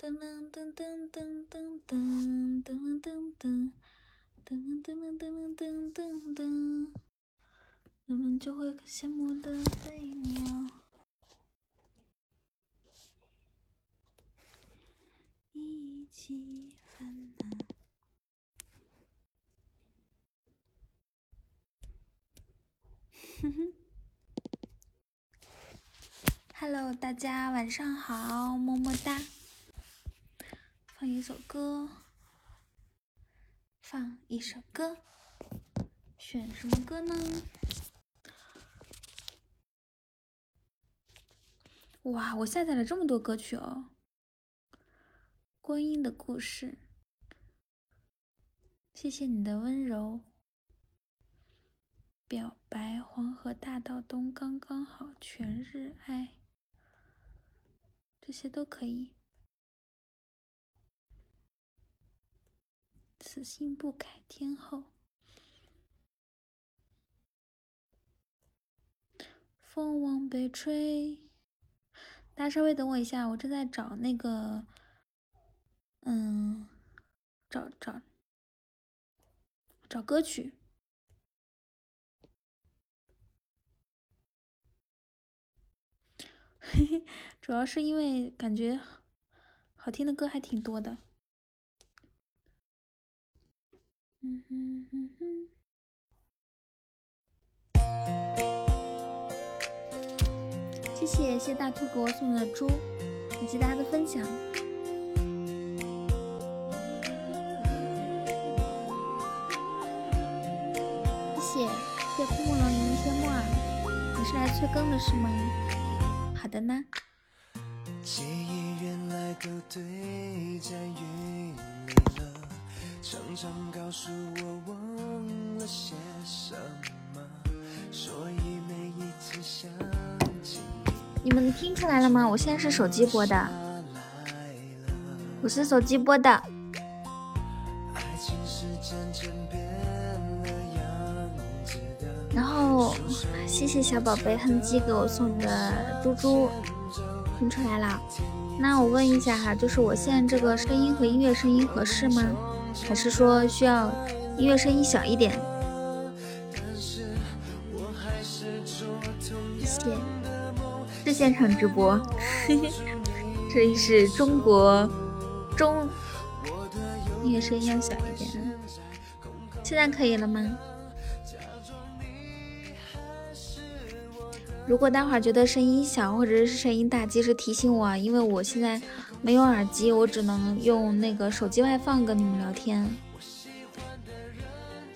噔噔噔噔噔噔噔噔噔噔噔噔噔噔噔噔噔，人们就会羡慕的飞鸟，一起烦恼。哼哼。Hello，大家晚上好，么么哒。放一首歌，放一首歌，选什么歌呢？哇，我下载了这么多歌曲哦！观音的故事，谢谢你的温柔。表白，黄河大道东刚刚好，全日爱，这些都可以。此心不改，天后。风往北吹，大家稍微等我一下，我正在找那个，嗯，找找找歌曲。嘿嘿，主要是因为感觉好听的歌还挺多的。嗯哼哼哼，谢谢谢大兔给我送的猪，感谢大家的分享。谢谢谢枯木龙吟天墨啊，你是来催更的是吗？好的呢。常常告诉我忘了些什么，所以每一次想起你们听出来了吗？我现在是手机播的，我是手机播的。然后谢谢小宝贝哼唧给我送的猪猪，听出来了。那我问一下哈，就是我现在这个声音和音乐声音合适吗？还是说需要音乐声音小一点？谢，是现场直播，这里是中国中，音乐声音要小一点。现在可以了吗？如果待会儿觉得声音小或者是声音大，及时提醒我，因为我现在。没有耳机，我只能用那个手机外放跟你们聊天。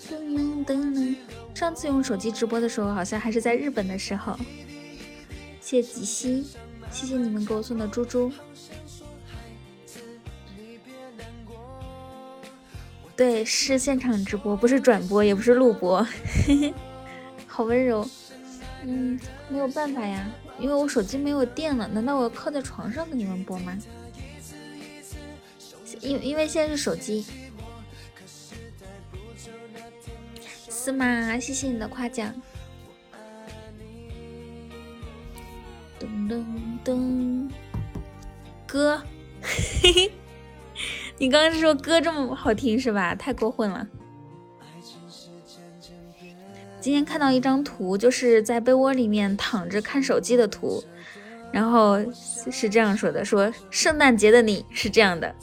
噔噔噔！上次用手机直播的时候，好像还是在日本的时候。谢谢吉西，谢谢你们给我送的猪猪。对，是现场直播，不是转播，也不是录播。好温柔。嗯，没有办法呀，因为我手机没有电了。难道我要靠在床上跟你们播吗？因因为现在是手机，是吗？谢谢你的夸奖。噔噔噔，歌，嘿嘿，你刚刚是说歌这么好听是吧？太过分了。今天看到一张图，就是在被窝里面躺着看手机的图，然后是这样说的：说圣诞节的你是这样的。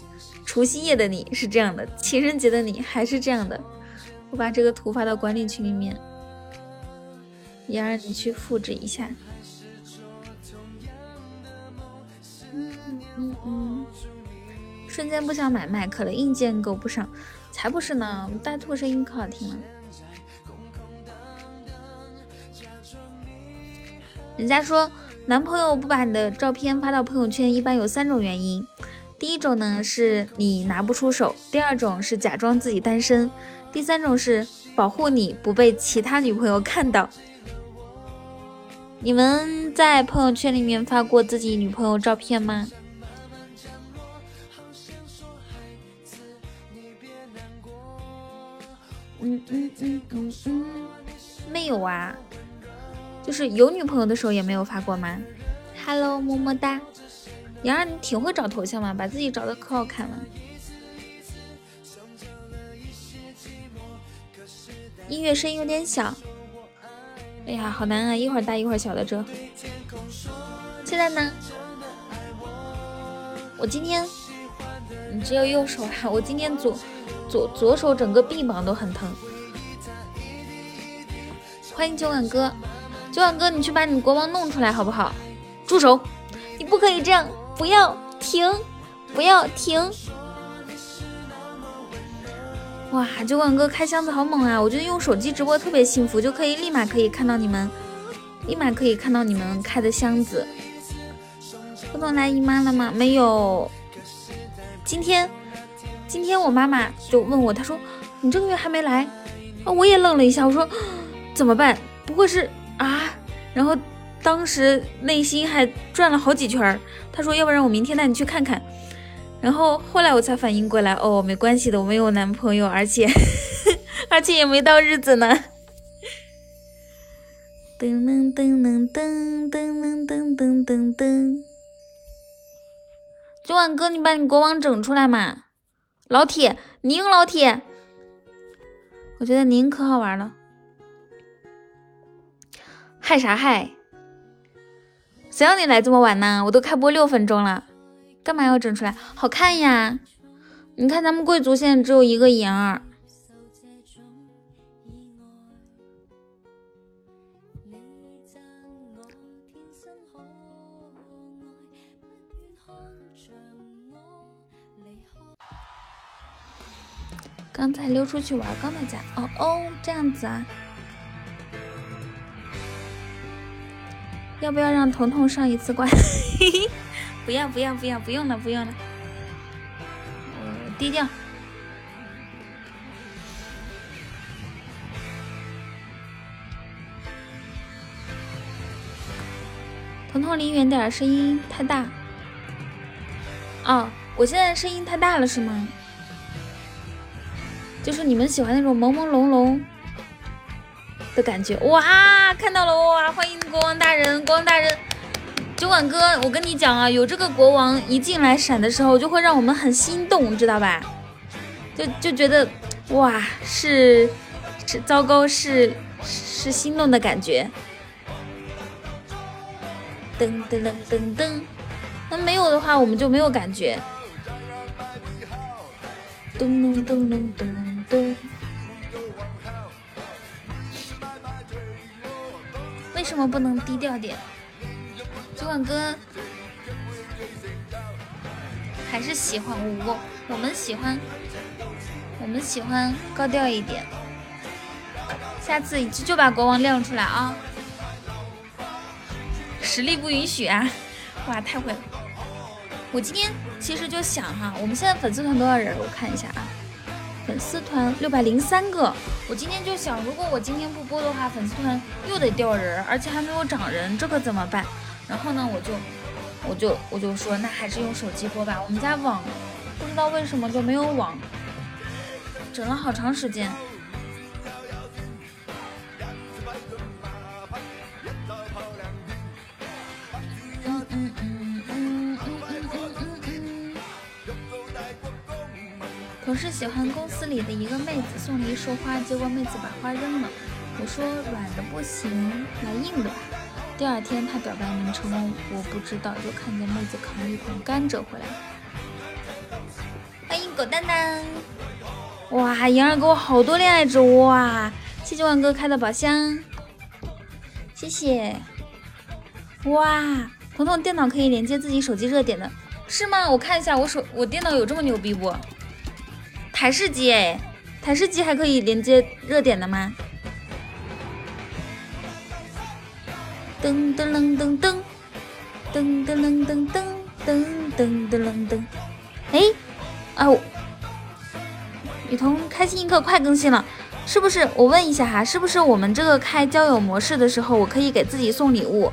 除夕夜的你是这样的，情人节的你还是这样的。我把这个图发到管理群里面，也让你去复制一下。嗯嗯嗯，瞬间不想买麦克了，硬件够不上。才不是呢，大兔声音可好听了。人家说，男朋友不把你的照片发到朋友圈，一般有三种原因。第一种呢是你拿不出手，第二种是假装自己单身，第三种是保护你不被其他女朋友看到。你们在朋友圈里面发过自己女朋友照片吗？嗯嗯嗯嗯嗯，没有啊，就是有女朋友的时候也没有发过吗？Hello，么么哒。杨儿，你挺会找头像嘛，把自己找的可好看了。音乐声音有点小，哎呀，好难啊，一会儿大一会儿小的这。现在呢？我今天，你只有右手啊，我今天左左左手整个臂膀都很疼。欢迎九碗哥，九碗哥，你去把你国王弄出来好不好？住手！你不可以这样。不要停，不要停！哇，酒馆哥开箱子好猛啊！我觉得用手机直播特别幸福，就可以立马可以看到你们，立马可以看到你们开的箱子。彤彤来姨妈了吗？没有。今天，今天我妈妈就问我，她说你这个月还没来啊？我也愣了一下，我说怎么办？不会是啊？然后。当时内心还转了好几圈儿，他说：“要不然我明天带你去看看。”然后后来我才反应过来，哦，没关系的，我没有男朋友，而且 而且也没到日子呢。噔噔噔噔噔噔噔噔噔噔。九晚哥，你把你国王整出来嘛！老铁，宁老铁，我觉得宁可好玩了。害啥害？谁让你来这么晚呢？我都开播六分钟了，干嘛要整出来？好看呀！你看咱们贵族现在只有一个妍儿。刚才溜出去玩，刚才家。哦哦，这样子啊。要不要让彤彤上一次关？不要不要不要，不用了不用了。低调。彤彤离远点，声音太大。哦，我现在声音太大了是吗？就是你们喜欢那种朦朦胧胧。的感觉哇，看到了哇！欢迎国王大人，国王大人，酒馆哥，我跟你讲啊，有这个国王一进来闪的时候，就会让我们很心动，知道吧？就就觉得哇，是是糟糕，是是心动的感觉。噔噔噔噔噔，那没有的话，我们就没有感觉。咚咚咚咚咚咚。为什么不能低调点？主管哥还是喜欢我，我们喜欢，我们喜欢高调一点。下次就把国王亮出来啊！实力不允许啊！哇，太会了！我今天其实就想哈，我们现在粉丝团多少人？我看一下啊。粉丝团六百零三个，我今天就想，如果我今天不播的话，粉丝团又得掉人，而且还没有涨人，这可怎么办？然后呢，我就，我就，我就说，那还是用手机播吧。我们家网不知道为什么就没有网，整了好长时间。我是喜欢公司里的一个妹子，送了一束花，结果妹子把花扔了。我说软的不行，来硬的吧。第二天她表白名称我不知道，就看见妹子扛了一捆甘蔗回来。欢迎狗蛋蛋！哇，莹儿给我好多恋爱值哇！谢谢万哥开的宝箱，谢谢。哇，彤彤电脑可以连接自己手机热点的，是吗？我看一下，我手我电脑有这么牛逼不？台式机哎，台式机还可以连接热点的吗？噔噔噔噔噔噔噔噔噔噔噔噔噔噔，哎，哦，雨桐开心一刻快更新了，是不是？我问一下哈，是不是我们这个开交友模式的时候，我可以给自己送礼物？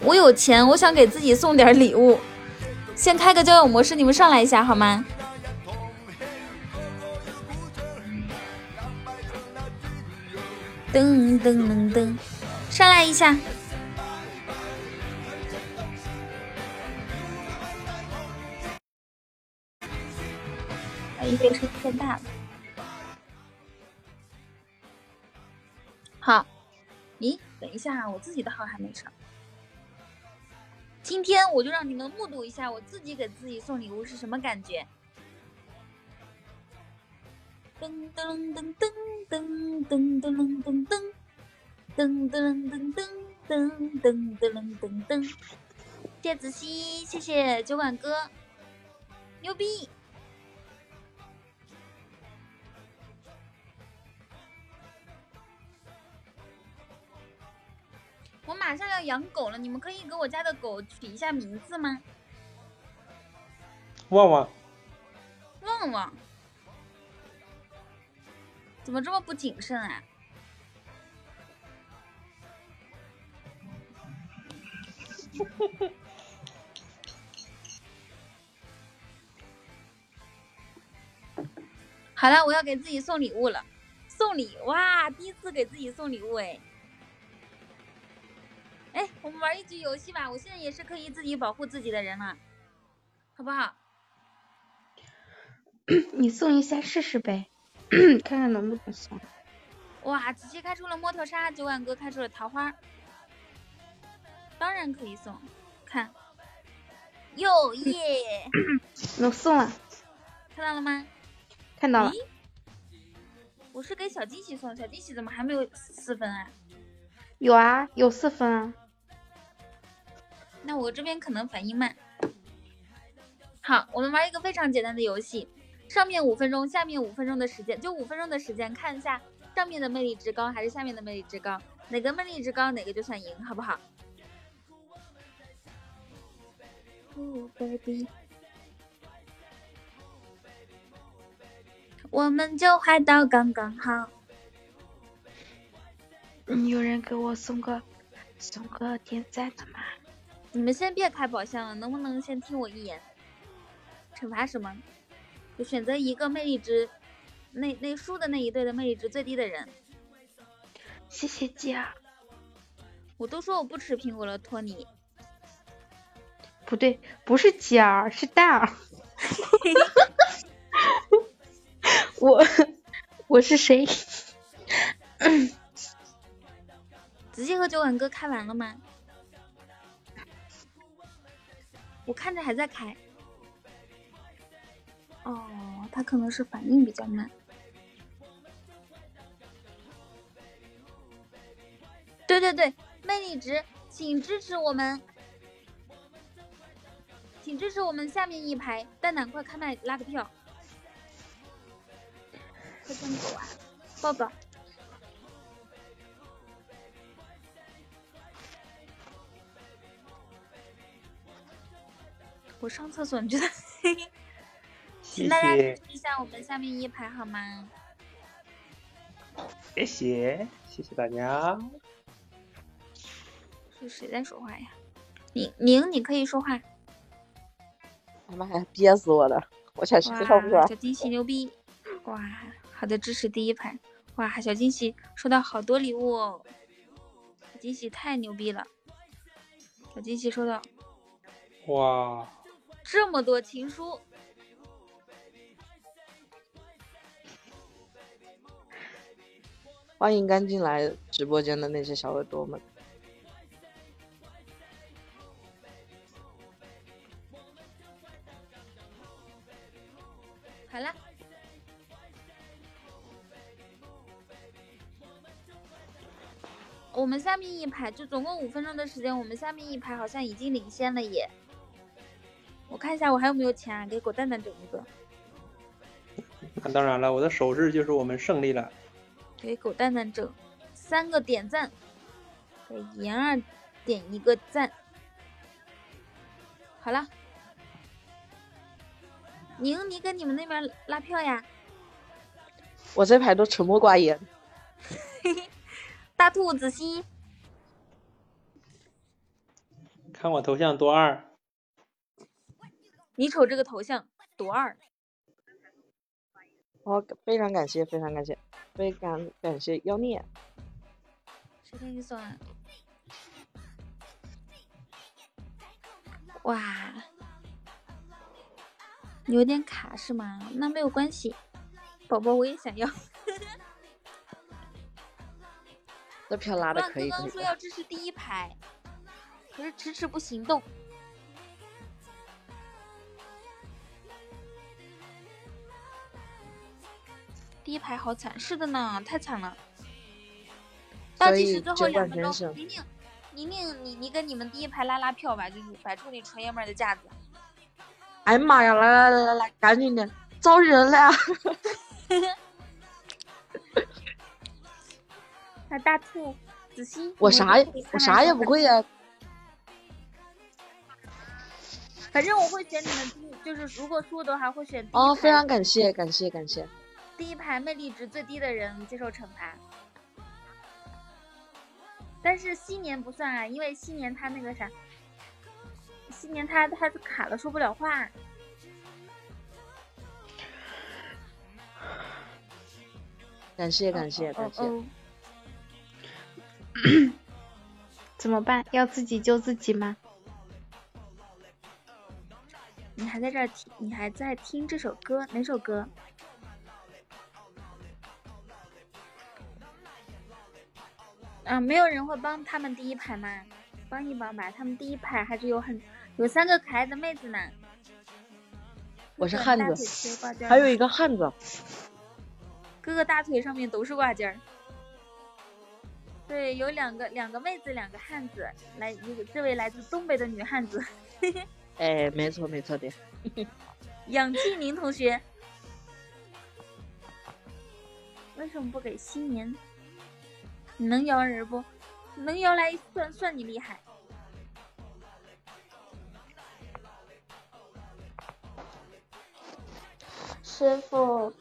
我有钱，我想给自己送点礼物。先开个交友模式，你们上来一下好吗？噔噔噔噔，上来一下。一，这边声音变大了。好，咦，等一下，我自己的号还没上。今天我就让你们目睹一下我自己给自己送礼物是什么感觉。噔噔噔噔噔噔噔噔噔噔噔噔噔噔噔噔噔噔噔，谢子熙，谢谢酒馆哥，牛逼！我马上要养狗了，你们可以给我家的狗取一下名字吗？旺旺，旺旺，怎么这么不谨慎啊？好了，我要给自己送礼物了，送礼哇！第一次给自己送礼物哎。哎，我们玩一局游戏吧！我现在也是可以自己保护自己的人了，好不好？你送一下试试呗，看看能不能送。哇，子期开出了摸头杀，九万哥开出了桃花，当然可以送。看，哟耶！能送了，看到了吗？看到了。我是给小惊喜送，小惊喜怎么还没有四分啊？有啊，有四分啊。那我这边可能反应慢。好，我们玩一个非常简单的游戏，上面五分钟，下面五分钟的时间，就五分钟的时间，看一下上面的魅力值高还是下面的魅力值高，哪个魅力值高哪个就算赢，好不好我们就嗨到刚刚好。有人给我送个送个点赞的吗？你们先别开宝箱了，能不能先听我一言？惩罚什么？就选择一个魅力值，那那输的那一队的魅力值最低的人。谢谢姐。我都说我不吃苹果了，托尼。不对，不是姐儿，是蛋儿。我我是谁？直接和酒馆哥开完了吗？我看着还在开，哦，他可能是反应比较慢。对对对，魅力值，请支持我们，请支持我们下面一排蛋蛋，快开麦拉个票，快跟狗啊，抱抱。我上厕所，你觉得？请大家支持一下我们下面一排好吗？谢谢，谢谢大家。是谁在说话呀？宁宁，你可以说话。哎妈呀，憋死我了！我想去上不去。小惊喜牛逼！哇，好的，支持第一排。哇，小惊喜收到好多礼物哦！小惊喜太牛逼了！小惊喜收到。哇。这么多情书，欢迎刚进来直播间的那些小耳朵们。好了，我们下面一排就总共五分钟的时间，我们下面一排好像已经领先了耶。我看一下我还有没有钱啊？给狗蛋蛋整一个。那当然了，我的手势就是我们胜利了。给狗蛋蛋整三个点赞，给妍儿点一个赞。好了，宁，你跟你们那边拉票呀。我这排都沉默寡言。大兔子西，看我头像多二。你瞅这个头像多二！哦，非常感谢，非常感谢，非常感谢妖孽。谁给你送啊？哇！有点卡是吗？那没有关系，宝宝我也想要。这票拉的可以可以刚刚说。要支持第一排，可是迟迟不行动。第一排好惨，是的呢，太惨了。倒计时最后两分钟，宁宁，宁宁，你你跟你们第一排拉拉票吧，就是摆出你纯爷们儿的架子。哎呀妈呀！来来来来来，赶紧的，招人了呀！那大兔、子欣，我啥也我啥也不会呀、反正我会选你们第，就是如果输的话会选哦，非常感谢感谢感谢。第一排魅力值最低的人接受惩罚。但是新年不算啊，因为新年他那个啥，新年他他卡了说不了话。感谢感谢感谢，哦 怎么办？要自己救自己吗？你还在这儿听，你还在听这首歌，哪首歌？啊，没有人会帮他们第一排吗？帮一帮吧，他们第一排还是有很有三个可爱的妹子呢。我是汉子还有一个汉子，哥哥大腿上面都是挂件儿。对，有两个两个妹子，两个汉子，来一个这位来自东北的女汉子，哎，没错没错的。杨继宁同学。为什么不给新年？你能摇人不？能摇来算算你厉害。师傅，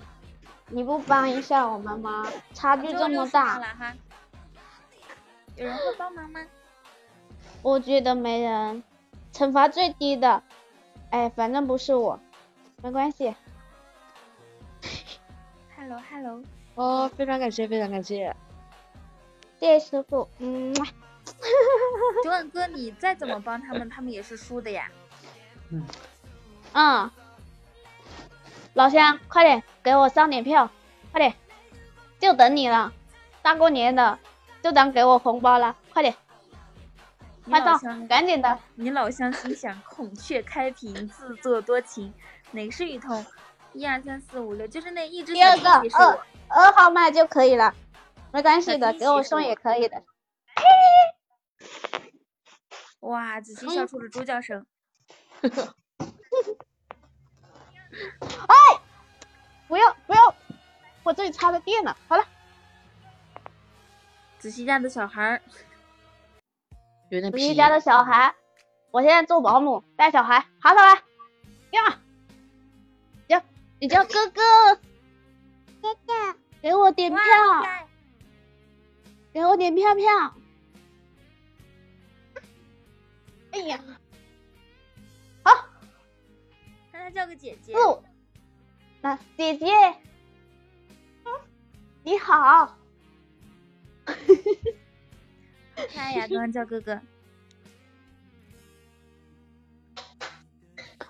你不帮一下我们吗？差距这么最后60秒大，了哈，有人会帮忙吗？我觉得没人。惩罚最低的，哎，反正不是我，没关系。Hello Hello，哦，非常感谢非常感谢。谢谢师傅，嗯，九万 哥，你再怎么帮他们，他们也是输的呀。嗯，老乡，快点给我上点票，快点，就等你了。大过年的，就当给我红包了，快点，快到你老乡，赶紧的。你老乡心想：孔雀开屏，自作多情，哪个是雨桐？一二三四五六，就是那一只第二个小提琴是。二号麦就可以了，没关系的，给我送也可以的。哇，子琪笑出了猪叫声。哎不要不要，我这里插着电呢。好了，子琪家的小孩儿，有点皮。子怡家的小孩，我现在做保姆，带小孩爬上来，呀，叫你叫哥哥，哥哥，给我点票，给我点票票。哎呀，好让他叫个姐姐。不，那姐姐，嗯你好，可爱呀，刚刚叫哥哥。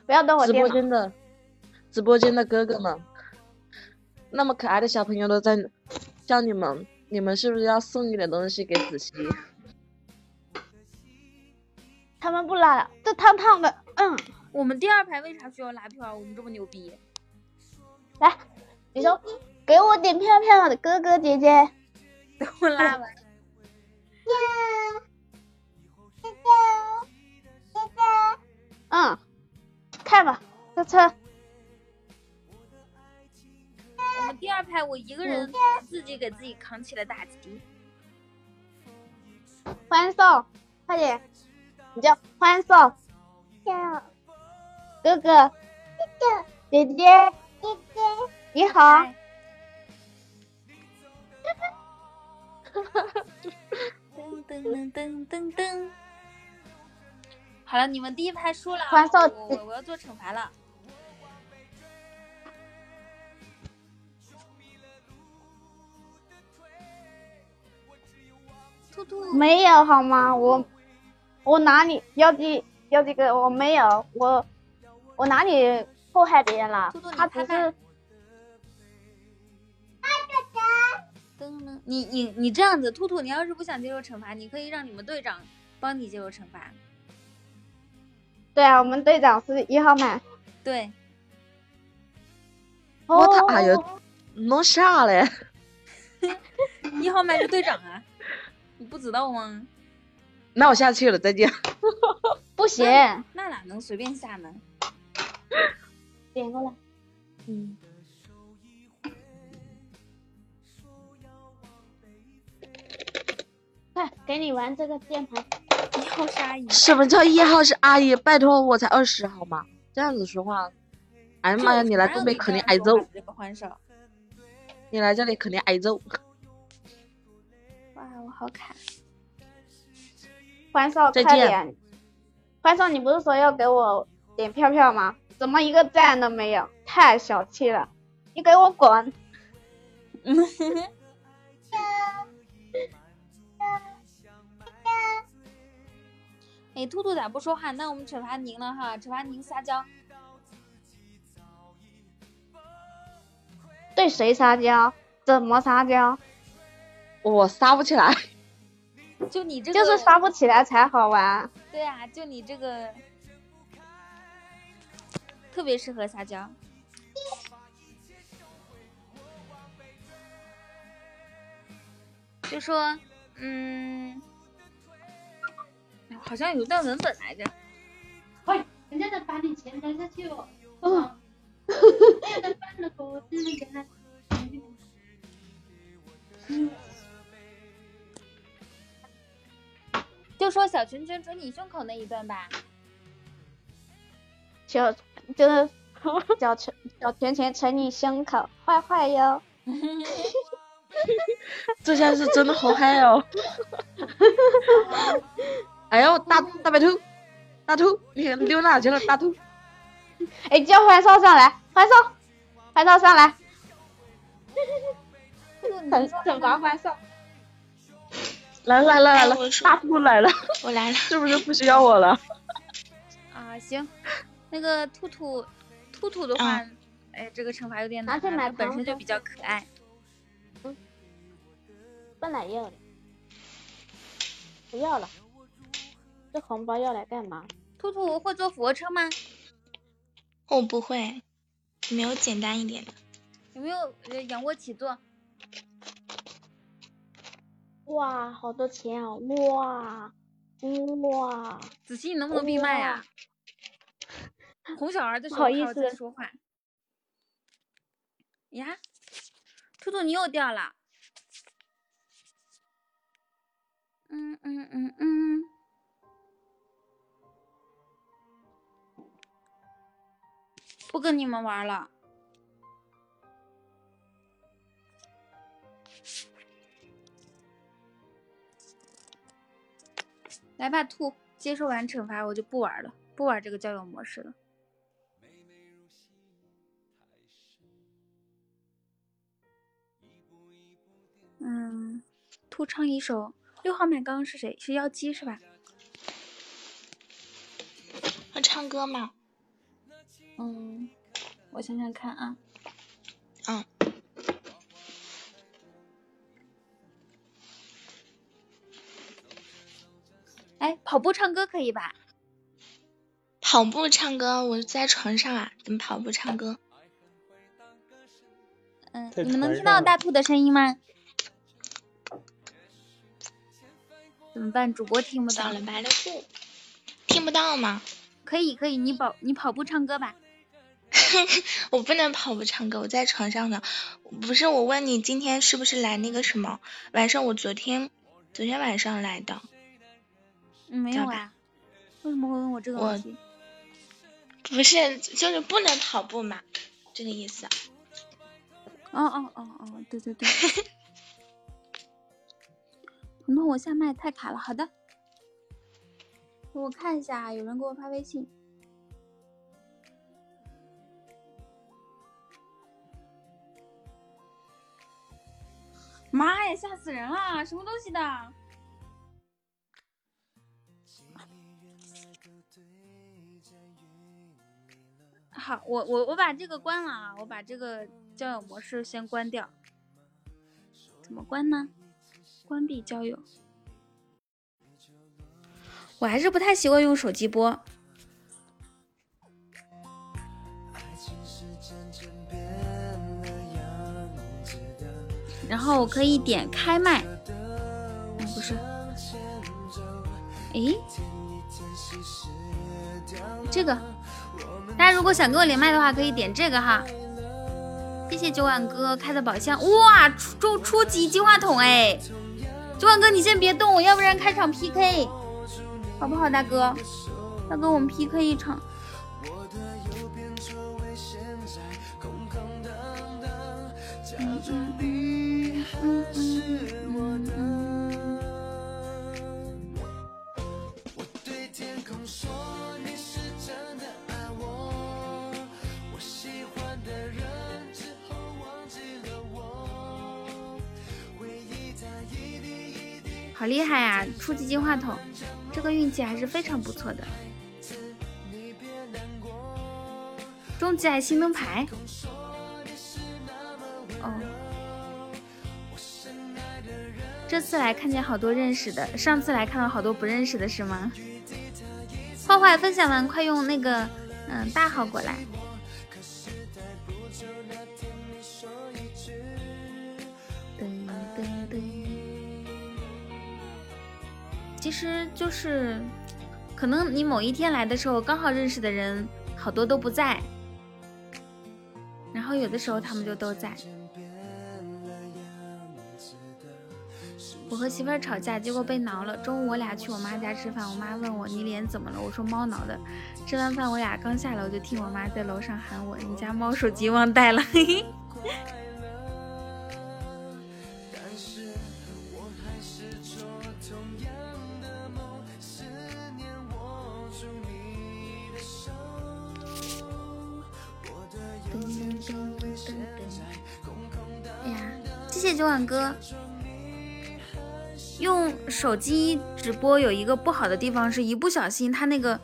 不要动我直。播间的直播间的哥哥们，那么可爱的小朋友都在叫你们，你们是不是要送一点东西给子熙？他们不拉了，这烫烫的，嗯，我们第二排为啥需要拉票啊？我们这么牛逼。来，你说给我点票票的哥哥姐姐。等我拉完。嗯，看吧，这车第二排我一个人自己给自己扛起了大旗。欢送，快点，你叫欢送，哥哥，姐姐，姐姐，你好，噔噔噔噔噔噔。好了，你们第一排输了啊，欢送我要做惩罚了。兔兔，没有好吗？我我哪里要几要几个？我没有，我我哪里祸害别人了兔兔，他只不是你你你这样子，兔兔，你要是不想接受惩罚，你可以让你们队长帮你接受惩罚。对啊，我们队长是一号麦。对，我他哦哎呀，弄啥嘞？一号麦是队长啊，你不知道吗？那我下去了，再见。不行，那哪能随便下呢？点过来。嗯，快，给你玩这个键盘。一号是阿姨，什么叫一号是阿姨？拜托，我才二十好吗？这样子说话，哎呀妈呀，你来东北肯定挨揍，这个欢少，你来这里肯定挨揍。哇，我好卡。欢少，快点！欢少，你不是说要给我点票票吗？怎么一个赞都没有？太小气了！你给我滚！哎，兔兔咋不说话？那我们惩罚您了哈，惩罚您撒娇。对谁撒娇？怎么撒娇？我撒不起来，就你这个，就是撒不起来才好玩。对啊，就你这个特别适合撒娇。就说，嗯，哎好像有段文本来着。喂，人家在把你钱带下去哦。嗯，就说小拳拳捶你胸口那一段吧。小就是 小拳小拳拳捶你胸口，坏坏哟。这下是真的好嗨哦！哎呦，大大白兔，大兔，你溜哪去了？大兔，哎，叫欢少上来，欢少，欢少上来，惩惩罚欢少。来来来来了哎我，说大兔来了，我来了，是不是不需要我了？啊，行，那个兔兔，兔兔的话，哎，这个惩罚有点难本身就比较可爱。本来要的，不要了。这红包要来干嘛？兔兔会做俯卧撑吗？我不会，没有简单一点的。有没有呃仰卧起坐？哇，好多钱啊！哇哇，子熙，你能不能闭麦呀、哄小孩的时不好意候好好在思说话。呀，兔兔你又掉了。嗯嗯嗯嗯。不跟你们玩了。来吧，兔，接受完惩罚我就不玩了，不玩这个交友模式了。嗯，兔唱一首六号麦刚刚是谁？是妖姬是吧？要唱歌吗？嗯，我想想看啊。嗯。哎，跑步唱歌可以吧？跑步唱歌，我在床上啊，怎么跑步唱歌？嗯，你们能听到大兔的声音吗？怎么办？主播听不到。了白了兔，听不到吗？可以可以，你跑你跑步唱歌吧。我不能跑步唱歌，我在床上呢。不是我问你今天是不是来那个什么？晚上我昨天昨天晚上来的。嗯，没有啊。为什么会问我这个问题？不是，就是不能跑步嘛，这个意思。哦哦哦哦，对对对。彤彤，我下麦太卡了。好的，我看一下，有人给我发微信。妈呀，吓死人了！什么东西的？好，我我我把这个关了啊，我把这个交友模式先关掉。怎么关呢？关闭交友。我还是不太习惯用手机播。然后我可以点开麦，不是，诶，这个，大家如果想跟我连麦的话，可以点这个哈。谢谢九晚哥开的宝箱，哇，初初级金话筒哎，九晚哥你先别动，要不然开场 PK，好不好，大哥？大哥，我们 PK 一场。好厉害呀！初级金话筒，这个运气还是非常不错的。终极爱心灯牌。哦，这次来看见好多认识的，上次来看到好多不认识的，是吗？坏坏分享完，快用那个嗯大号过来。其实就是可能你某一天来的时候，刚好认识的人好多都不在，然后有的时候他们就都在。我和媳妇儿吵架，结果被挠了。中午我俩去我妈家吃饭，我妈问我你脸怎么了？我说猫挠的。吃完饭我俩刚下楼，就听我妈在楼上喊我：“你家猫手机忘带了。”谢谢九碗哥。用手机直播有一个不好的地方，是一不小心它那个，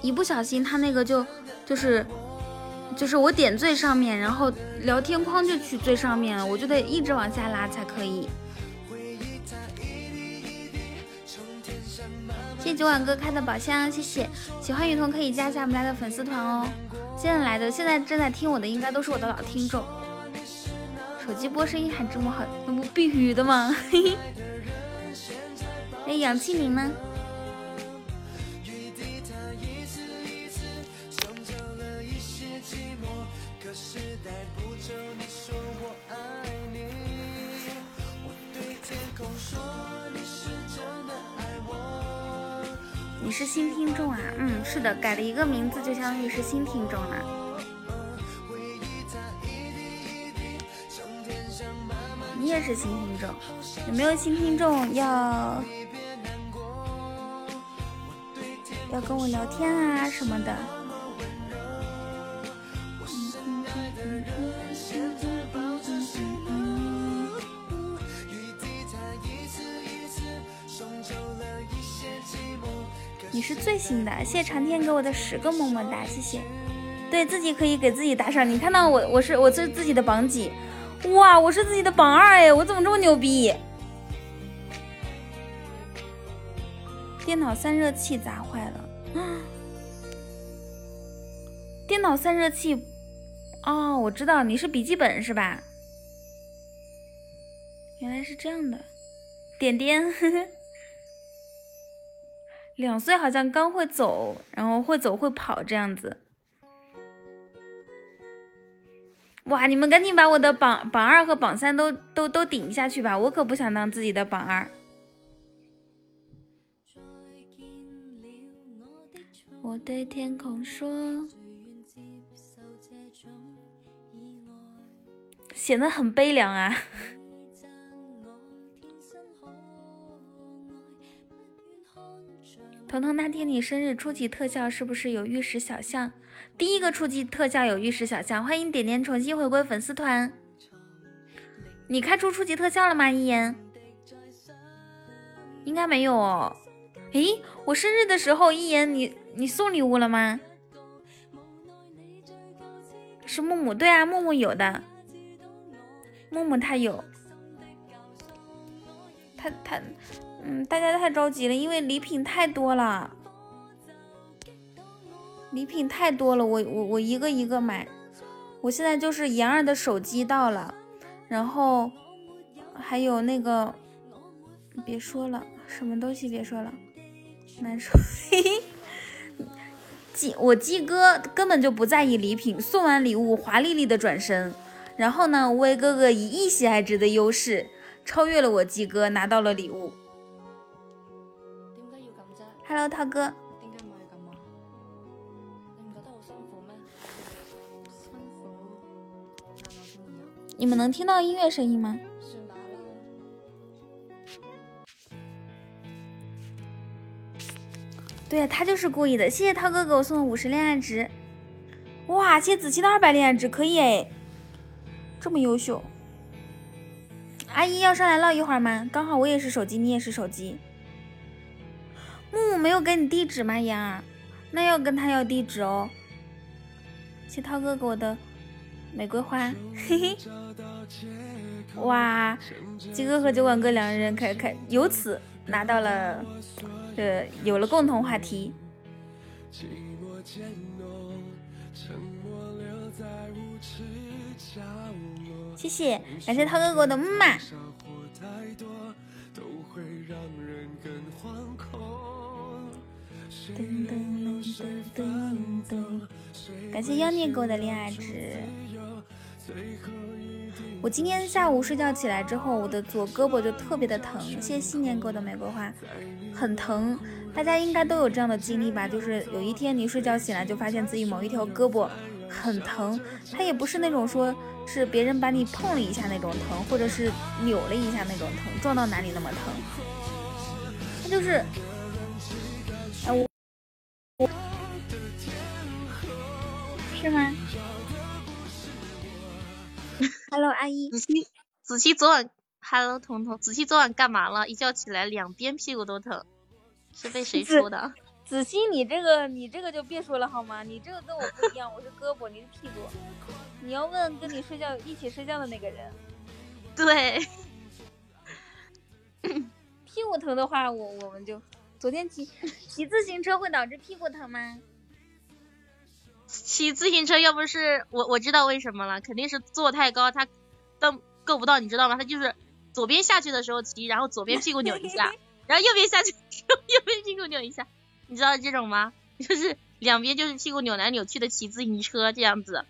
一不小心它那个就就是就是我点最上面，然后聊天框就去最上面了，我就得一直往下拉才可以。谢谢九碗哥开的宝箱，谢谢。喜欢雨桐可以加一下我们家的粉丝团哦。现在来的，现在正在听我的，应该都是我的老听众。手机播声音还这么好，那不必须的吗？嘿嘿。哎，氧气瓶呢？你是新听众啊？嗯，是的，改了一个名字，就相当于是新听众了。你也是新听众，有没有新听众要要跟我聊天啊什么的？你是最新的，谢谢长天给我的十个么么哒，谢谢。对自己可以给自己打赏，你看到我我是我是自己的榜几。哇，我是自己的榜二哎，我怎么这么牛逼？电脑散热器砸坏了，电脑散热器，哦，我知道你是笔记本是吧？原来是这样的，点点，呵 呵两岁好像刚会走，然后会走会跑这样子。哇！你们赶紧把我的榜榜二和榜三都都都顶下去吧，我可不想当自己的榜二。我对天空说，显得很悲凉啊。彤彤，那天你生日初级特效是不是有玉石小象？第一个初级特效有玉石小象，欢迎点点重新回归粉丝团。你开出初级特效了吗？一言，应该没有哦。诶，我生日的时候，一言你你送礼物了吗？是木木，对啊，木木有的，木木他有，他他，嗯，大家太着急了，因为礼品太多了，礼品太多了，我我我一个一个买，我现在就是妍儿的手机到了，然后还有那个，别说了，什么东西别说了，难受，嘿嘿。鸡，我鸡哥根本就不在意礼品，送完礼物华丽丽的转身，然后呢，无畏哥哥以一喜爱值的优势超越了我鸡哥，拿到了礼物。Hello，涛哥。你们能听到音乐声音吗？对呀他就是故意的。谢谢涛哥给我送的五十恋爱值，哇！谢子期的二百恋爱值，可以哎，这么优秀。阿姨要上来唠一会儿吗？刚好我也是手机，你也是手机。木木没有给你地址吗？妍儿，那要跟他要地址哦。谢涛哥给我的玫瑰花，嘿嘿。哇，鸡哥和酒馆哥两个人开开，由此拿到了。呃有了共同话题。谢谢，感谢涛哥给我的木马。感谢妖孽给我的恋爱值。我今天下午睡觉起来之后，我的左胳膊就特别的疼。谢谢新年给我的玫瑰花，很疼。大家应该都有这样的经历吧？就是有一天你睡觉醒来，就发现自己某一条胳膊很疼。它也不是那种说是别人把你碰了一下那种疼，或者是扭了一下那种疼，撞到哪里那么疼。它就是，哎我，是吗 Hello，阿姨。子熙，子熙昨晚，Hello，彤彤，子熙昨晚干嘛了？一觉起来两边屁股都疼，是被谁抽的？子熙，你这个你这个就别说了好吗？你这个跟我不一样，我是胳膊，你是屁股。你要问跟你睡觉一起睡觉的那个人。对。屁股疼的话，我我们就昨天骑骑自行车会导致屁股疼吗？骑自行车要不是我，我知道为什么了，肯定是坐太高，他都够不到，你知道吗？他就是左边下去的时候骑，然后左边屁股扭一下，然后右边下去右边屁股扭一下，你知道这种吗？就是两边就是屁股扭来扭去的骑自行车这样子，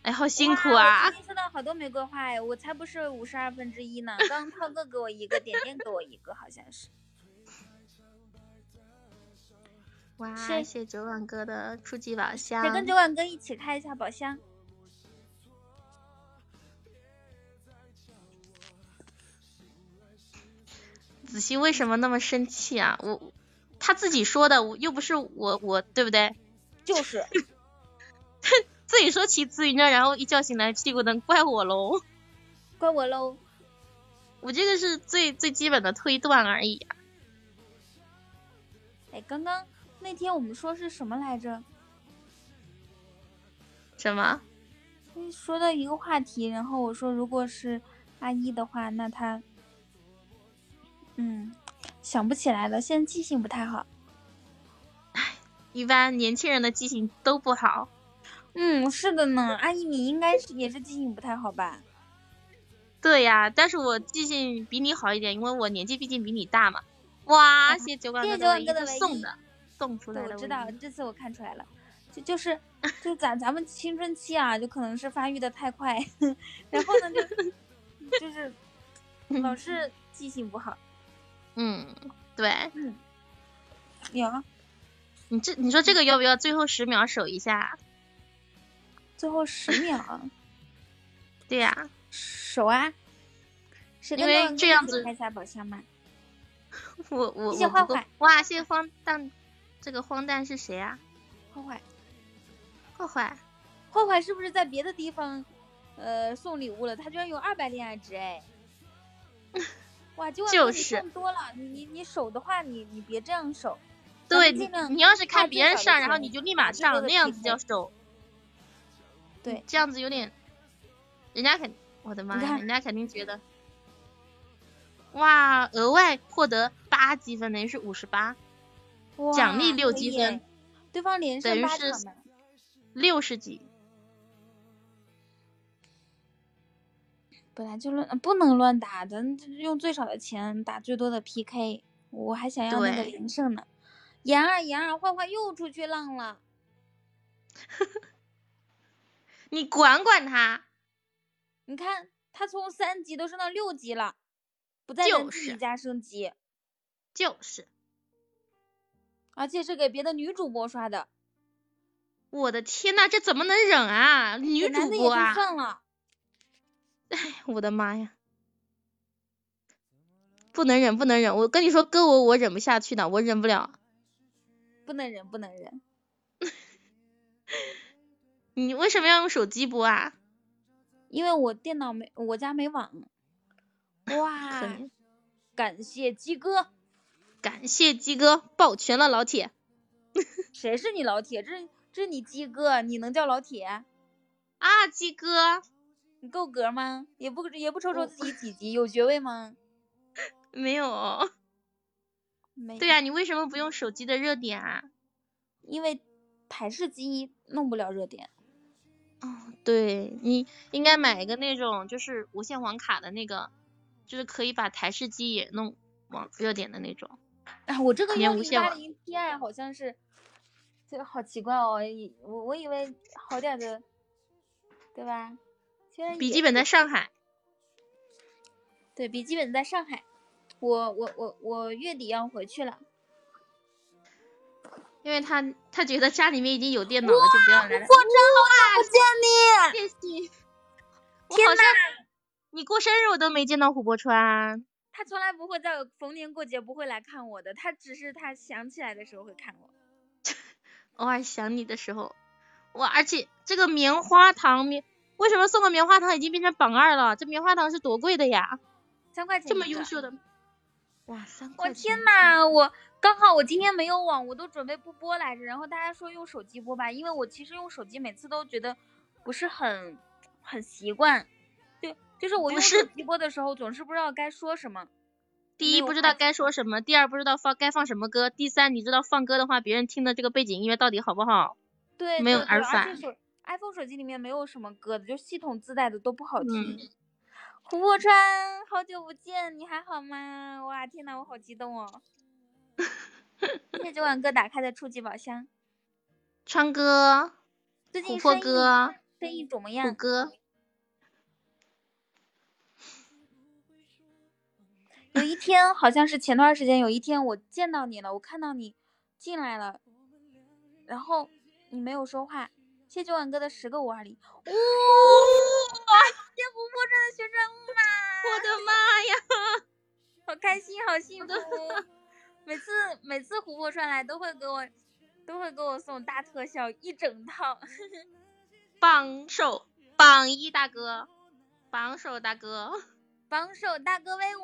哎，好辛苦啊！今天收到好多玫瑰花哎，我才不是五十二分之一呢，刚涛哥给我一个，点点给我一个，好像是。哇！谢谢酒馆哥的初级宝箱。得跟酒馆哥一起开一下宝箱。子熙为什么那么生气啊？我他自己说的，我又不是我，我对不对？就是。自己说骑自行车，然后一觉醒来屁股疼，怪我喽。怪我喽。我这个是最最基本的推断而已。哎，刚刚。那天我们说是什么来着？什么？说到一个话题，然后我说，如果是阿一的话，那他，嗯，想不起来了，现在记性不太好。唉，一般年轻人的记性都不好。嗯，是的呢，阿姨，你应该是也是记性不太好吧？对呀，但是我记性比你好一点，因为我年纪毕竟比你大嘛。哇，谢谢九管哥的唯一送的。送出来我知道，这次我看出来了，就就是就咱咱们青春期啊，就可能是发育的太快，然后呢就就是 老是记性不好。嗯，对。嗯。有。你这你说这个要不要最后十秒守一下？最后十秒。对呀。守啊。因为这样子。开下宝箱吗？我我谢谢坏坏。哇，谢谢荒诞。这个荒诞是谁啊？坏坏，坏坏，坏坏是不是在别的地方，呃，送礼物了？他居然有二百恋爱值哎！哇，就是送多了，你你你守的话，你你别这样守。对，你你要是看别人上，然后你就立马上，那样子叫守。对，这样子有点，人家肯，我的妈呀，人家肯定觉得，哇，额外获得八积分，等于是五十八，奖励哇六积分，对方连胜是八场呢。六十几。本来就乱，不能乱打，咱用最少的钱打最多的 PK。我还想要那个连胜呢。妍儿，妍儿，坏坏又出去浪了。你管管他，你看，他从三级都升到六级了，不在自己家升级，就是而且是给别的女主播刷的，我的天呐，这怎么能忍啊？女主播啊！算了。哎，我的妈呀！不能忍，不能忍！我跟你说，哥我我忍不下去的，我忍不了。不能忍，不能忍。你为什么要用手机播啊？因为我电脑没，我家没网。哇，感谢鸡哥，感谢鸡哥抱拳了，老铁。谁是你老铁？这这是你鸡哥，你能叫老铁？啊，鸡哥，你够格吗？也不也不瞅瞅自己几级，有爵位吗？没有。没。对呀、你为什么不用手机的热点啊？因为台式机弄不了热点。哦，对，你应该买一个那种就是无线网卡的那个，就是可以把台式机也弄网热点的那种。啊，我这个连幺零八零 Ti 好像是，这个好奇怪哦，以我我以为好点的，对吧？虽然笔记本在上海，对，笔记本在上海，我我我我月底要回去了。因为他他觉得家里面已经有电脑了，就不要来了。过真好久不见你！谢谢。我天好像你过生日我都没见到琥珀川。他从来不会在逢年过节不会来看我的，他只是他想起来的时候会看我。偶尔想你的时候，哇！而且这个棉花糖棉，为什么送个棉花糖已经变成榜二了？这棉花糖是多贵的呀？三块钱这么优秀的，哇，三块钱！天呐，我刚好我今天没有网，我都准备不播来着。然后大家说用手机播吧，因为我其实用手机每次都觉得不是很很习惯。对，就是我用手机播的时候，总是不知道该说什么。第一不知道该说什么，第二不知道放该放什么歌，第三你知道放歌的话，别人听的这个背景音乐到底好不好？对，没有耳返 iPhone 手机里面没有什么歌的，就系统自带的都不好听。嗯琥珀川，好久不见，你还好吗？哇，天呐，我好激动哦！谢谢九碗哥打开的初级宝箱。川哥，最近琥珀生意哥，生意怎么虎样？哥，有一天，好像是前段时间，有一天我见到你了，我看到你进来了，然后你没有说话。谢谢九碗哥的十个五二零。哇、谢琥珀川的旋转木马，我的妈呀！好开心，好幸福。每次每次琥珀川来都会给我都会给我送大特效一整套。榜首，榜一大哥，榜首大哥，榜首大哥威武！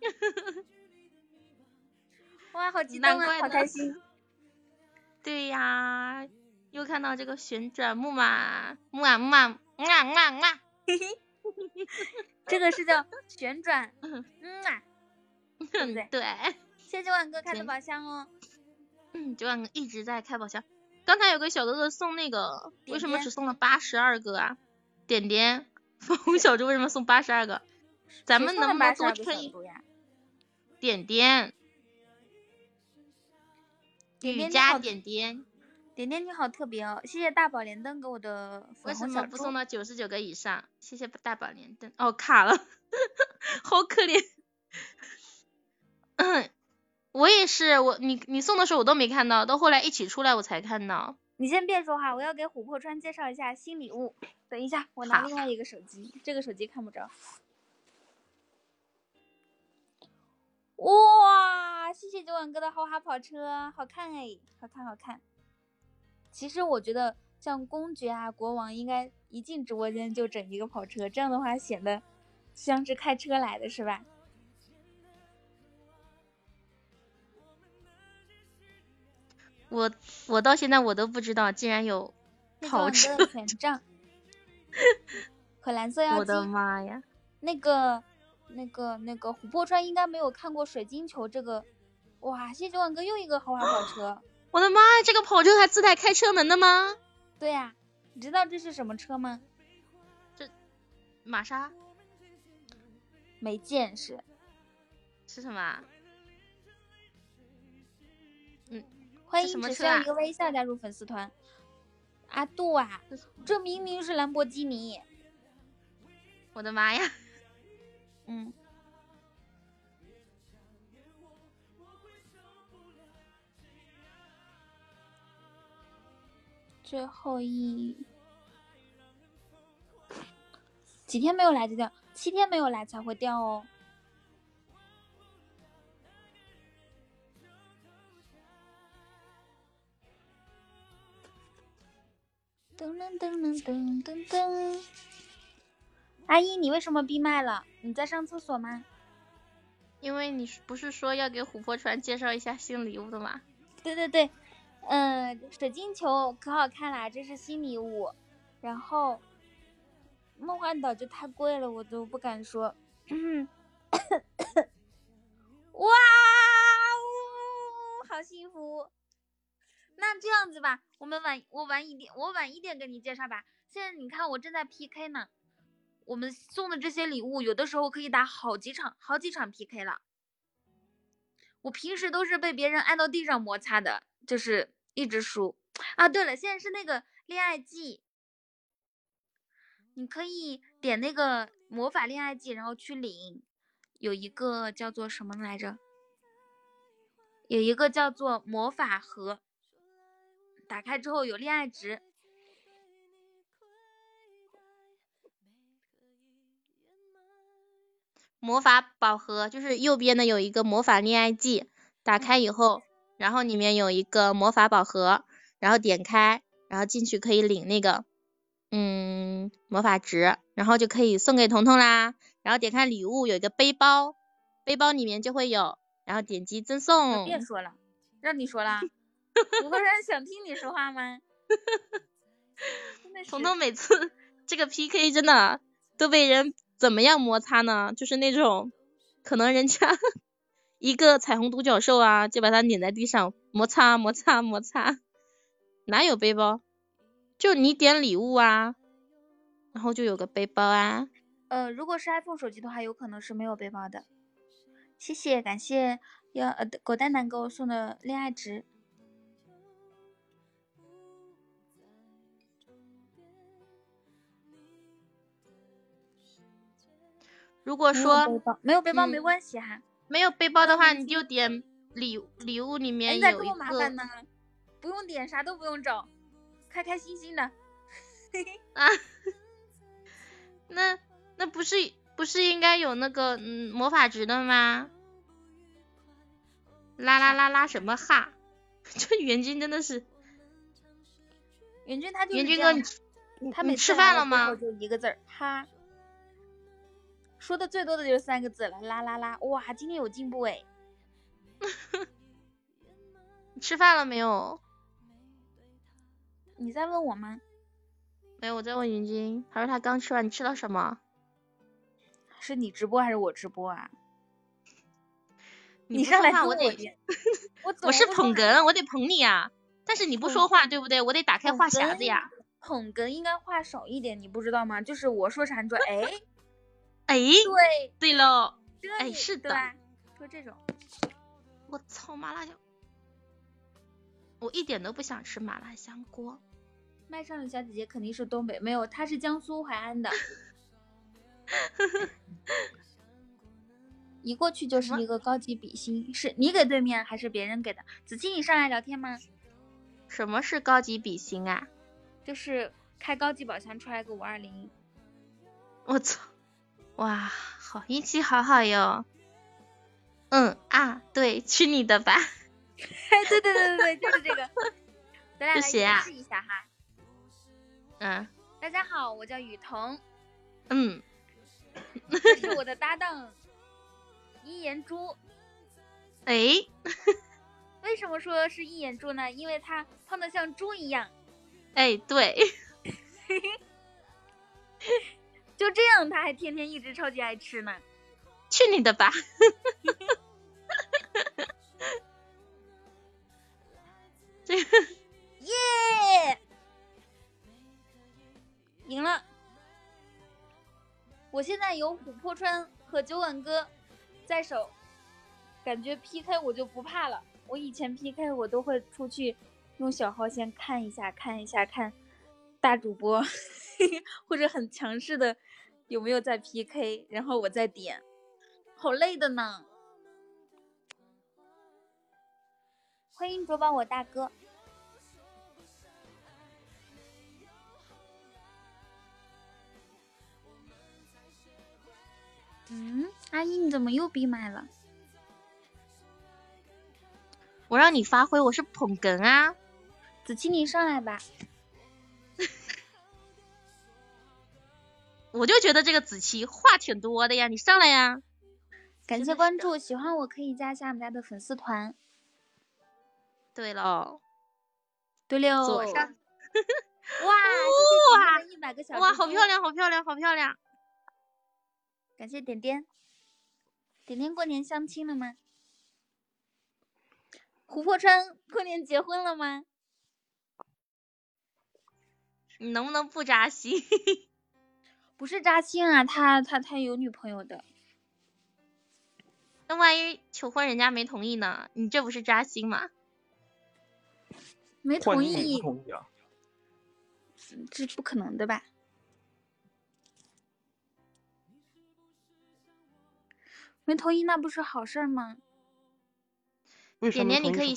哇，好激动啊，好开心！对呀，又看到这个旋转木马，木马木马，木马木马木马，这个是叫旋转，嗯啊，对不对？对，谢谢九碗哥开的宝箱哦。嗯，九万哥一直在开宝箱。刚才有个小哥哥送那个，为什么只送了八十二个啊？点点，风小猪为什么送八十二个？咱们能不能送了点点？雨佳点点点点，你好特别哦，谢谢大宝莲灯给我的为什粉红小猪么不送。到九十九个以上？谢谢大宝莲灯。哦，卡了，好可怜。嗯，我也是，我你你送的时候我都没看到，到后来一起出来我才看到。你先别说话，我要给琥珀川介绍一下新礼物。等一下，我拿另外一个手机，这个手机看不着。哇，谢谢九碗哥的豪华跑车，好看哎，好看好看。其实我觉得像公爵啊、国王应该一进直播间就整一个跑车，这样的话显得像是开车来的，是吧？我我到现在我都不知道，竟然有跑车的权杖和蓝色妖我的。妈呀！那个、那个、那个琥珀川应该没有看过水晶球这个。哇，谢谢九万哥又一个豪华跑车。我的妈呀！这个跑车还自带开车门的吗？对呀、你知道这是什么车吗？这玛莎没见识。是什么啊？欢迎什么车啊只需要一个微笑加入粉丝团。阿杜啊，这明明是兰博基尼。我的妈呀！嗯，最后一几天没有来就掉，七天没有来才会掉哦。噔噔噔噔噔噔噔。阿姨，你为什么闭麦了？你在上厕所吗？因为你不是说要给琥珀船介绍一下新礼物的吗？对对对，嗯，水晶球可好看啦，这是新礼物。然后梦幻岛就太贵了，我都不敢说。哇哦，好幸福！那这样子吧，我们晚我晚一点，我晚一点给你介绍吧。现在你看我正在 PK 呢，我们送的这些礼物，有的时候可以打好几场好几场 PK 了。我平时都是被别人按到地上摩擦的，就是一直输。啊，对了，现在是那个恋爱季，你可以点那个魔法恋爱季，然后去领，有一个叫做什么来着？有一个叫做魔法盒，打开之后有恋爱值。魔法宝盒就是右边的有一个魔法恋爱记，打开以后，然后里面有一个魔法宝盒，然后点开，然后进去可以领那个，嗯，魔法值，然后就可以送给彤彤啦。然后点开礼物有一个背包，背包里面就会有，然后点击赠送。别说了，让你说啦，我不是想听你说话吗？彤彤每次这个 PK 真的都被人怎么样摩擦呢？就是那种可能人家 一个彩虹独角兽啊，就把它碾在地上摩擦摩擦摩擦，哪有背包？就你点礼物啊，然后就有个背包啊。呃，如果是 iPhone 手机的话，有可能是没有背包的。谢谢，感谢要呃狗蛋蛋给我送的恋爱值。如果说没有背包没嗯关系哈。没有背包的话，你就点礼礼物里哎，面有一个么麻烦呢？不用点，啥都不用找，开开心心的。啊，那那不是不是应该有那个嗯魔法值的吗？啦啦啦啦什么哈？这袁军真的是，袁军他就是袁军哥他每你吃饭了吗后？就一个字儿哈。说的最多的就是三个字了，啦啦啦！哇，今天有进步哎。你吃饭了没有？你在问我吗？没有，我在问云晶，他说他刚吃完，你吃了什么？是你直播还是我直播啊？你不上来我得我，我是捧哏，我得捧你啊！但是你不说话，对不对？我得打开话匣子呀。捧哏应该话少一点，你不知道吗？就是我说啥你说哎，哎，对，对喽，哎是的对？说这种，我操麻辣香，我一点都不想吃麻辣香锅。麦上的小姐姐肯定是东北，没有，她是江苏淮安的。一过去就是一个高级比心，是你给对面还是别人给的？子期，你上来聊天吗？什么是高级比心啊？就是开高级宝箱出来个五二零，我操！哇，好运气好好哟。嗯啊，对，去你的吧。哎，对对对对对，就是这个。咱俩来试一下哈。嗯大家好，我叫雨桐，嗯，这是我的搭档一言珠。哎，为什么说是一眼猪呢？因为它胖的像猪一样。哎，对，就这样，他还天天一直超级爱吃呢。去你的吧！这个耶，赢了！我现在有琥珀川和酒馆哥在手，感觉 PK 我就不怕了。我以前 PK 我都会出去用小号先看一下，看一下看大主播 或者很强势的有没有在 PK，然后我再点，好累的呢。欢迎卓宝我大哥。嗯，阿姨，你怎么又闭麦了？我让你发挥，我是捧哏啊！子期，你上来吧。我就觉得这个子期话挺多的呀，你上来呀！感谢关注，喜欢我可以加一下我们家的粉丝团。对喽，对了，左上。哇哇！一百个小哇，好漂亮，好漂亮，好漂亮！感谢点点，点点过年相亲了吗？琥珀川过年结婚了吗？你能不能不扎心？不是扎心啊，他他他有女朋友的。那万一求婚人家没同意呢？你这不是扎心吗？没同意，不同意啊？这不可能的吧？没同意那不是好事吗？点点你可以，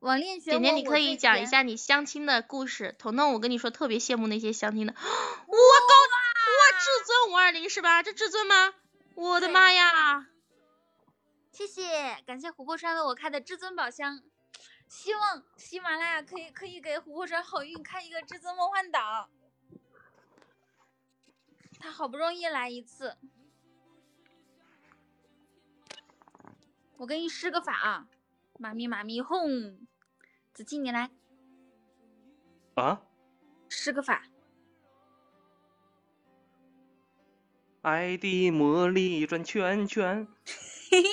网恋学点点你可以讲一下你相亲的故事。彤彤，我跟你说，特别羡慕那些相亲的。哇高哇至尊五二零是吧？这至尊吗？我的妈呀！谢谢，感谢琥珀川为我开的至尊宝箱。希望喜马拉雅可以可以给琥珀川好运开一个至尊梦幻岛。他好不容易来一次。我给你施个法啊，妈咪妈咪哄！子期你来啊，施个法。爱的魔力转圈圈。嘿嘿，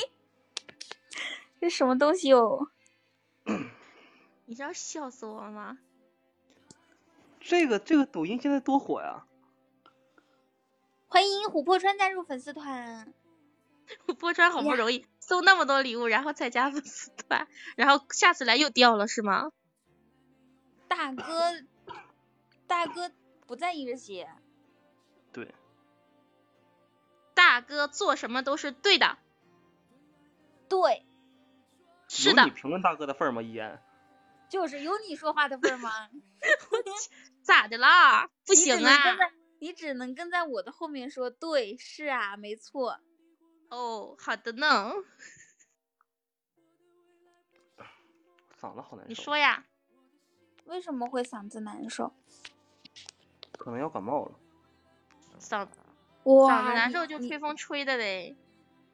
这什么东西哦？你知道笑死我了吗？这个这个抖音现在多火呀！欢迎琥珀川加入粉丝团。琥珀川好不容易送那么多礼物，然后才加粉丝团，然后下次来又掉了是吗？大哥，大哥不在意这些。对。大哥做什么都是对的。对。是的。有你评论大哥的份吗？一言。就是有你说话的份吗？咋的啦？不行啊！你只能跟在我的后面说，对，是啊，没错。哦，好的呢。嗓子好难受。你说呀？为什么会嗓子难受？可能要感冒了。嗓子哇，嗓子难受就吹风吹的呗。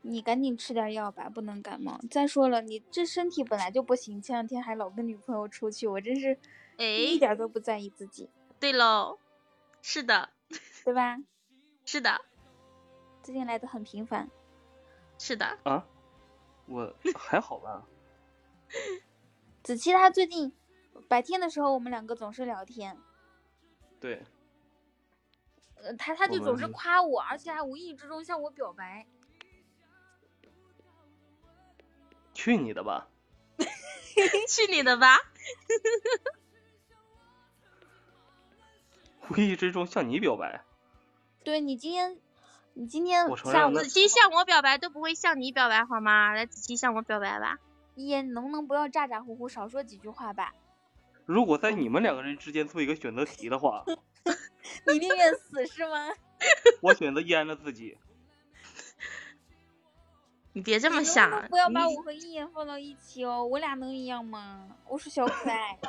你赶紧吃点药吧，不能感冒。再说了，你这身体本来就不行，前两天还老跟女朋友出去，我真是，哎，一点都不在意自己。对喽，是的，对吧？是的，最近来的很频繁。是的。啊，我 还好吧。子期他最近白天的时候，我们两个总是聊天。对。呃，他他就总是夸我，而且还无意之中向我表白。去你的吧！去你的吧！无意之中向你表白。对你今天，你今天向子期向我表白都不会向你表白好吗？来，子期向我表白吧。一言，你能不能不要咋咋呼呼，少说几句话吧？如果在你们两个人之间做一个选择题的话，你宁愿死是吗？我选择阉了自己。你别这么想，不要把我和一言放到一起哦，我俩能一样吗？我是小可爱，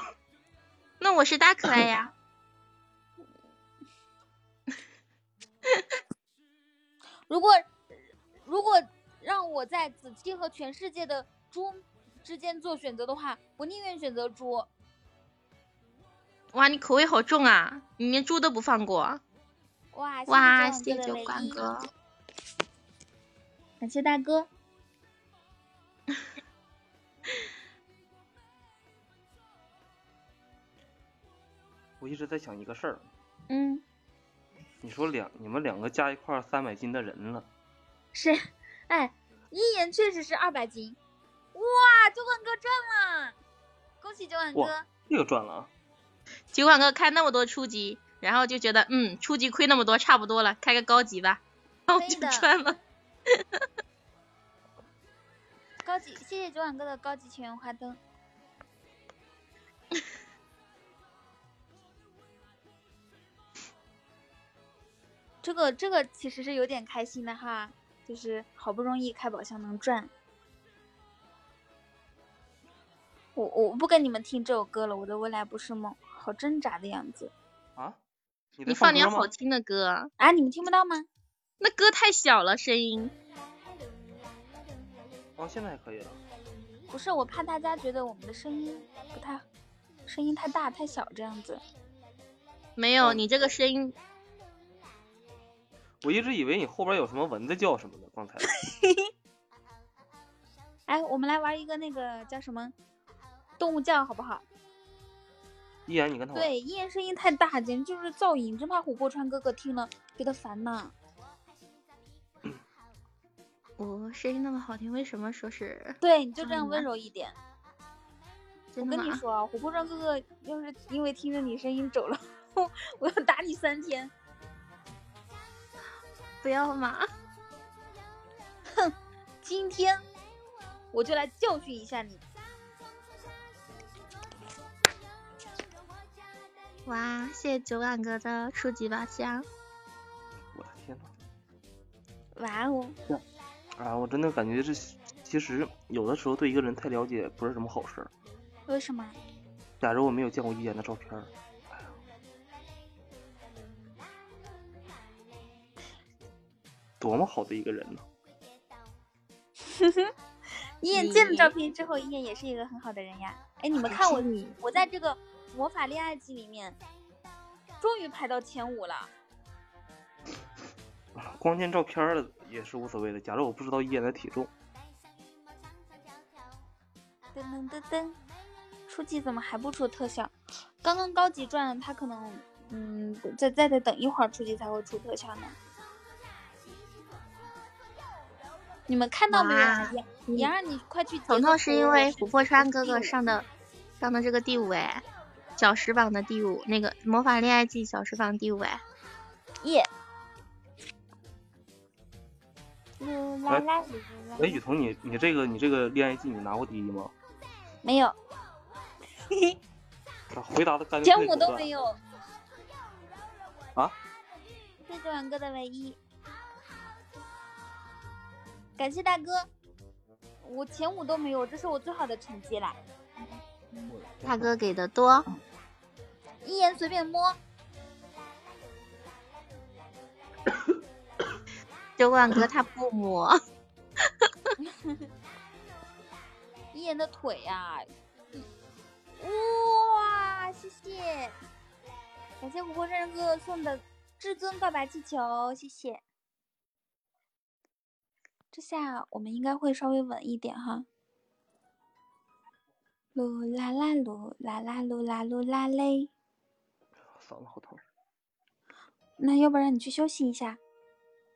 那我是大可爱呀。如果如果让我在子期和全世界的猪之间做选择的话，我宁愿选择猪。哇，你口味好重啊，你连猪都不放过。哇，哇，谢谢九九万哥。感谢大哥。我一直在想一个事儿，嗯，你说两你们两个加一块三百斤的人了，是，哎，一言确实是二百斤，哇，九万哥赚了，恭喜九万哥。这个赚了啊！九管哥开那么多初级，然后就觉得嗯，初级亏那么多差不多了，开个高级吧，然后就赚了。高级，谢谢酒馆哥的高级全员花灯。这个这个其实是有点开心的哈，就是好不容易开宝箱能赚。我我不跟你们听这首歌了，我的未来不是梦，好挣扎的样子啊，你放点好听的歌，啊！你们听不到吗？那歌太小了，声音。哦，现在还可以了。不是，我怕大家觉得我们的声音不太，声音太大太小这样子。没有，哦你这个声音我一直以为你后边有什么蚊子叫什么的，刚才。哎，我们来玩一个那个叫什么动物叫好不好？一言，你跟他。对，依然声音太大，简直就是噪音，真怕琥珀川哥哥听了觉得烦呐。我声音那么好听，为什么说是？对，你就这样温柔一点。我？跟你说啊，琥珀川哥哥要是因为听着你声音走了，我要打你三天。不要嘛！哼今天我就来教训一下你。哇，谢谢九万哥的初级宝箱。我的天呐，哇哦，啊，我真的感觉这其实有的时候对一个人太了解不是什么好事儿。为什么？假如我没有见过一言的照片儿，多么好的一个人呢！呵呵一眼见了照片之后，一眼也是一个很好的人呀。哎，你们看我，你我在这个魔法恋爱季里面，终于排到前五了。啊光见照片儿了也是无所谓的。假如我不知道一言的体重，噔噔噔噔，初级怎么还不出特效？刚刚高级转了，他可能嗯，再再得等一会儿初级才会出特效呢。你们看到没有啊？哇妍妍儿，你快去截彤彤是因为琥珀川哥哥上的上的这个第五哎，小时榜的第五，那个魔法恋爱记小时榜第五哎。耶。噜啦啦噜啦哎，雨桐，你你这个你这个恋爱记你拿过第一吗？没有，啊回答的干脆前五都没有。啊？谢谢王哥的唯一，感谢大哥，我前五都没有，这是我最好的成绩啦。大哥给的多，一言随便摸，九万哥他不摸。一言的腿呀、哇，谢谢，感谢琥珀山人哥哥送的至尊告白气球，谢谢。这下我们应该会稍微稳一点哈。噜啦啦噜啦啦噜啦噜啦嘞，嗓子好疼。那要不然你去休息一下。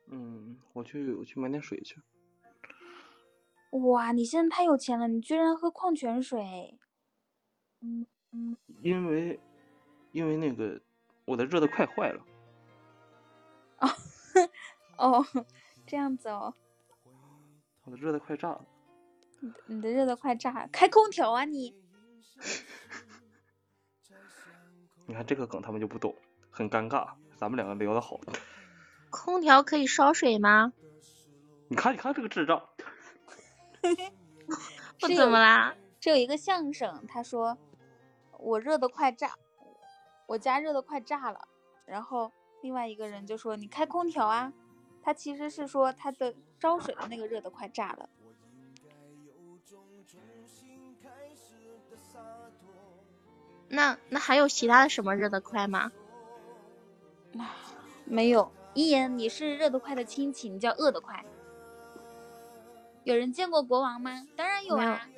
嗯，我去我去买点水去。哇，你现在太有钱了，你居然喝矿泉水。嗯嗯因为因为那个我的热的快坏了，哦 哦，这样子哦，我的热的快炸了。你的热的快炸了，开空调啊你！你看这个梗他们就不懂，很尴尬。咱们两个聊得好，空调可以烧水吗？你看你看这个智障，我怎么啦？这有一个相声，他说我热的快炸，我家热的快炸了。然后另外一个人就说你开空调啊，他其实是说他的烧水的那个热的快炸了。那那还有其他的什么热得快吗？没有。一言，你是热得快的亲戚，你叫饿得快。有人见过国王吗？当然有啊，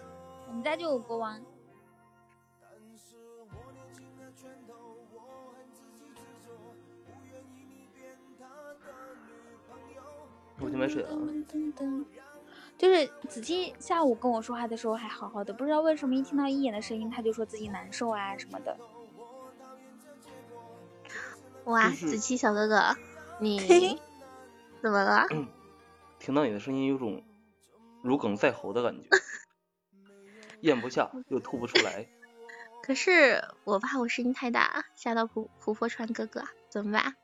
我们家就有国王。我去买水了就是子期下午跟我说话的时候还好好的，不知道为什么一听到一眼的声音，他就说自己难受啊什么的。哇，子期小哥哥，你 怎么了？听到你的声音，有种如鲠在喉的感觉，咽不下 又吐不出来。可是我怕我声音太大，吓到普普佛川哥哥，怎么办？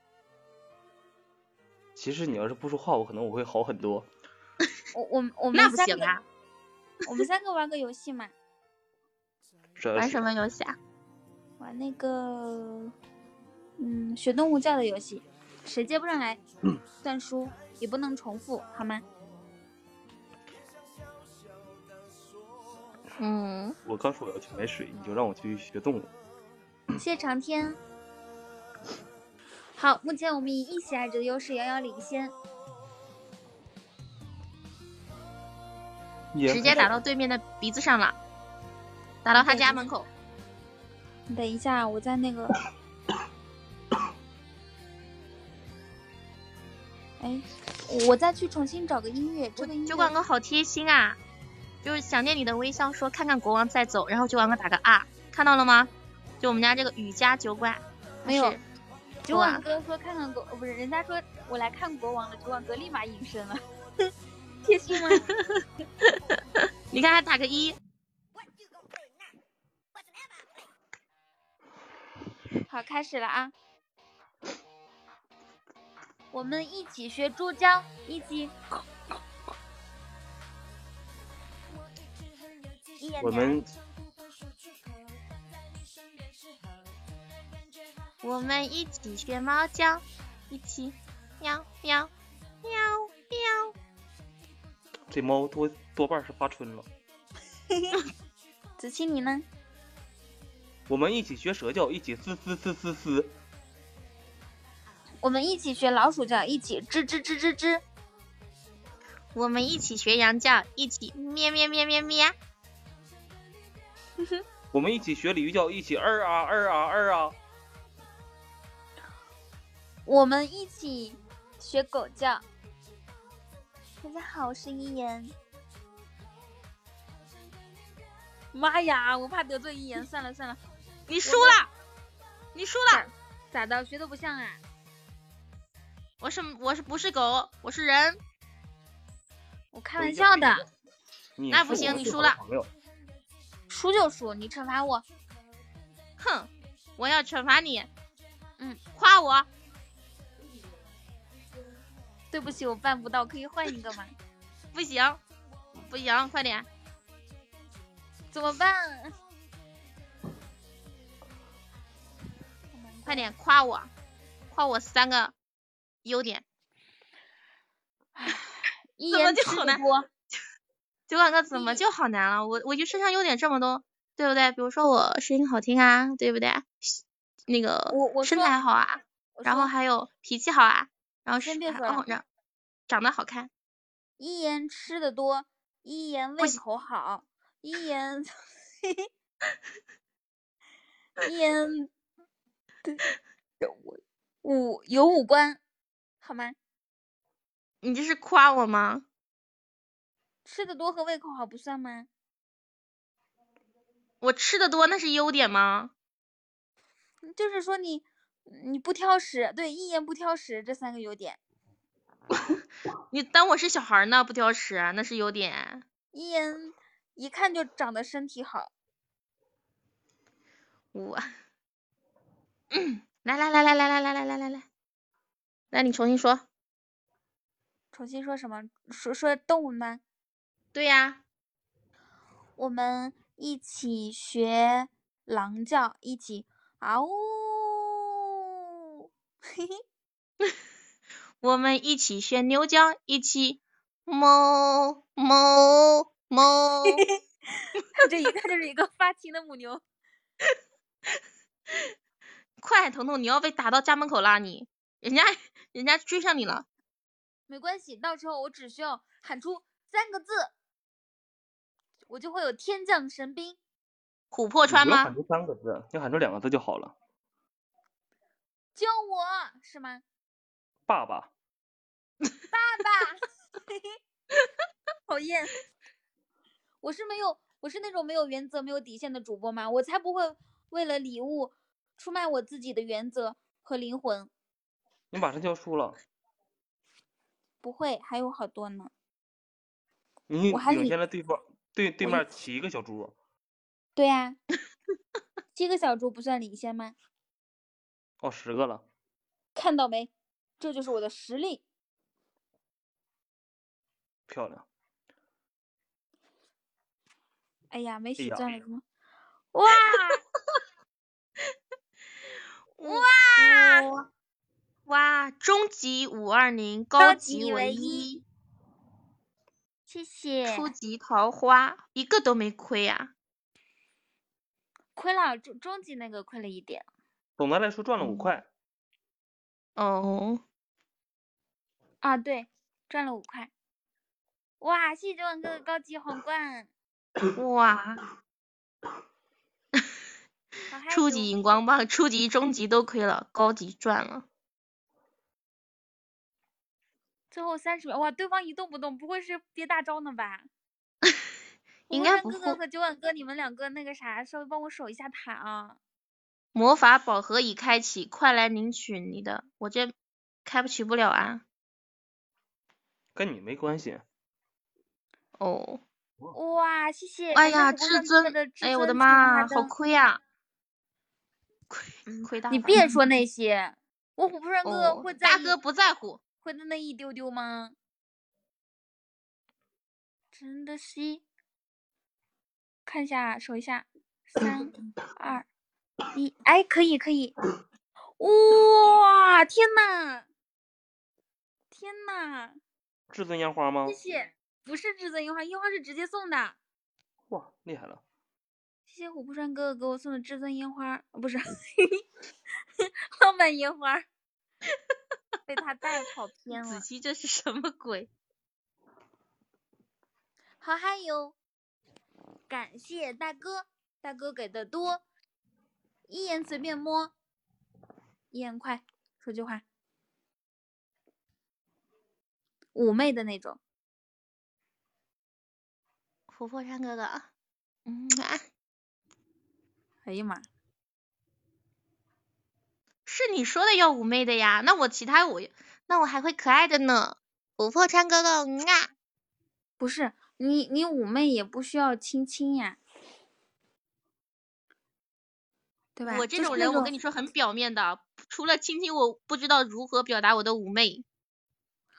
其实你要是不说话，我可能我会好很多。我我我们那不三个行啊！我们三个玩个游戏嘛，玩什么游戏啊？玩那个嗯学动物叫的游戏，谁接不上来算输，也不能重复，好吗？嗯，我刚说我要去买水，你就让我去学动物。谢谢长天。好，目前我们以一喜爱值的优势遥遥领先。直接打到对面的鼻子上了，打到他家门口。你等一下，我在那个，哎，我再去重新找个音乐。这个音乐酒馆哥好贴心啊，就是想念你的微笑，说看看国王再走，然后酒馆哥打个啊，看到了吗？就我们家这个雨家酒馆，没有酒馆哥说看看国，哦不是，人家说我来看国王了，酒馆哥立马隐身了，贴心吗？你看他打个一，好，开始了啊！我们一起学猪叫，一起。我们我们一起学猫叫，一起喵喵喵喵。这猫多多半是发春了。子期你呢？我们一起学蛇叫，一起嘶嘶嘶嘶嘶。我们一起学老鼠叫，一起吱吱吱吱吱。我们一起学羊叫，一起咩咩咩咩咩。我们一起学鲤鱼叫，一起二啊二啊二啊。我们一起学狗叫。大家好，我是一言。妈呀，我怕得罪一言，算了算了，你输了，你输了。咋的？学的不像啊？我是我是不是狗？我是人。我开玩笑的。那不行，你输了。输就输，你惩罚我。哼，我要惩罚你。嗯，夸我。对不起，我办不到，可以换一个吗？不行，不行，快点。怎么办？快点夸我，夸我三个优点。一怎么言吃就好难的多。酒馆哥怎么就好难了？我我就身上优点这么多，对不对？比如说我声音好听啊，对不对？那个我我身材好啊，然后还有脾气好啊，然后是先别说了哦，然长得好看。一言吃的多，一言胃口好，一言 一言 对我五有五官，好吗？你这是夸我吗？吃的多和胃口好不算吗？我吃的多那是优点吗？就是说你你不挑食，对，一言不挑食这三个优点。你当我是小孩呢，不挑食，那是优点。一言一看就长得身体好，我，来来来来来来来来来来来，来你重新说。重新说什么？说说动物吗？对呀，我们一起学狼叫，一起嗷呜，嘿嘿，我们一起学牛叫，一起哞哞哞。它这一看就是一个发情的母牛。快，彤彤，你要被打到家门口啦你！人家人家追上你了。没关系，到时候我只需要喊出三个字，我就会有天降神兵。琥珀川吗你喊？出三个字，你喊出两个字就好了。救我是吗？爸爸，爸爸，讨厌。我是没有，我是那种没有原则、没有底线的主播吗？我才不会为了礼物出卖我自己的原则和灵魂。你马上就要输了，不会，还有好多呢。你领我还领先了对方对对我面七个小猪。对呀、七个小猪不算领先吗？哦，十个了。看到没？这就是我的实力。漂亮。哎呀，没哎呀血钻了怎么？哇 哇哇！终极五二零，高高级级唯一，谢谢。初级桃花，一个都没亏呀、亏了，终终极那个亏了一点。总的来说赚了嗯五块。哦，啊，对，赚了五块。哇，谢谢九万哥的高级皇冠，哇！初级荧光棒，初级、中级都亏了，高级赚了。最后三十秒，哇，对方一动不动，不会是憋大招呢吧？应火山哥哥和九万哥，你们两个那个啥，稍微帮我守一下塔啊。魔法宝盒已开启，快来领取你的。我这开不取不了啊。跟你没关系。哦，哇，谢谢！哎呀，至尊哎呀，我的妈，好亏呀、亏亏大你别说那些，我琥珀山哥会，在意大哥不在乎。会的那一丢丢吗？真的是，看一下，数一下，三 二一，哎，可以可以，哇，天呐，天呐，至尊烟花吗谢？谢，不是至尊烟花，烟花是直接送的，哇，厉害了！谢谢琥珀山哥哥给我送的至尊烟花，哦不是，浪漫烟花，被他带跑偏了子。期这是什么鬼？好嗨哟！感谢大哥，大哥给的多，一眼随便摸，一眼快，说句话，妩媚的那种。琥珀山哥哥，嗯啊，哎呀妈，是你说的要妩媚的呀，那我其他我那我还会可爱的呢。琥珀山哥哥，嗯啊，不是你，你妩媚也不需要亲亲呀，对吧？我这种人，我跟你说很表面的，除了亲亲，我不知道如何表达我的妩媚。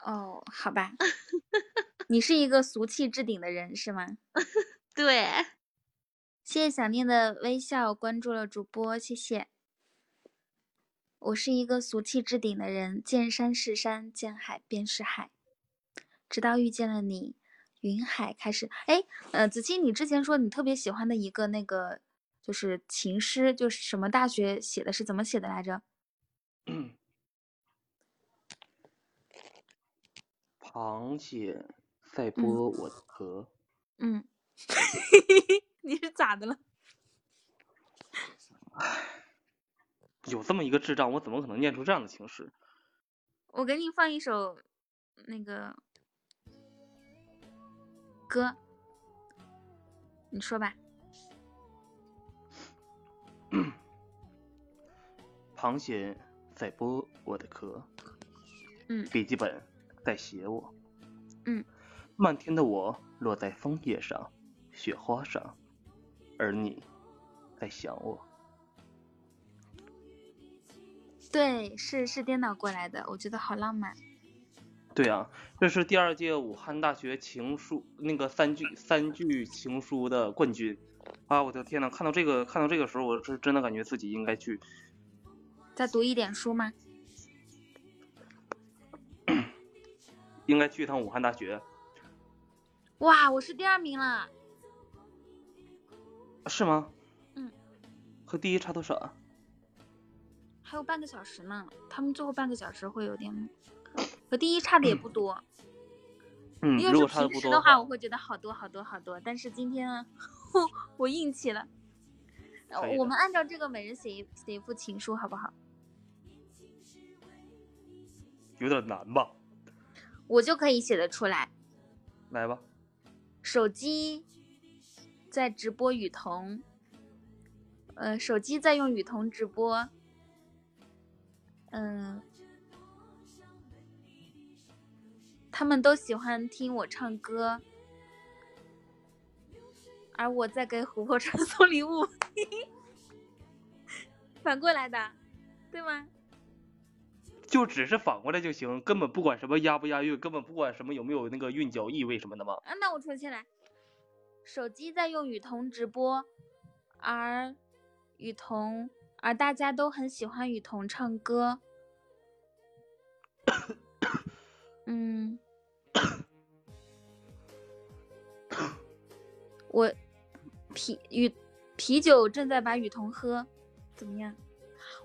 哦，好吧，你是一个俗气至顶的人是吗？对，谢谢想念的微笑关注了主播，谢谢。我是一个俗气至顶的人，见山是山，见海便是海。直到遇见了你，云海开始。哎，呃，子期，你之前说你特别喜欢的一个那个就是情诗，就是什么大学写的，是怎么写的来着？螃蟹在剥我的壳，嗯，你是咋的了？有这么一个智障，我怎么可能念出这样的情诗？我给你放一首那个歌，你说吧。螃蟹在剥我的壳，嗯。笔记本在写我，嗯，漫天的我落在枫叶上、雪花上，而你在想我。对，是是颠倒过来的，我觉得好浪漫。对啊，这是第二届武汉大学情书那个三句三句情书的冠军啊！我的天呐，看到这个看到这个时候，我是真的感觉自己应该去再读一点书吗？应该去一趟武汉大学，哇，我是第二名了。是吗？嗯。和第一差多少啊？还有半个小时呢，他们最后半个小时会有点，和第一差的也不多。嗯，要是如果差的不多平时的话，我会觉得好多好多好多。但是今天，我硬气了。我们按照这个每人写一写一副情书，好不好？有点难吧？我就可以写得出来。来吧，手机在直播雨桐，呃，手机在用雨桐直播，嗯，他们都喜欢听我唱歌，而我在给琥珀川 送礼物，反过来的，对吗？就只是反过来就行，根本不管什么押不押韵，根本不管什么有没有那个韵脚意味什么的嘛。啊，那我重新来。手机在用雨桐直播，而雨桐，而大家都很喜欢雨桐唱歌。嗯，我啤雨啤酒正在把雨桐喝，怎么样？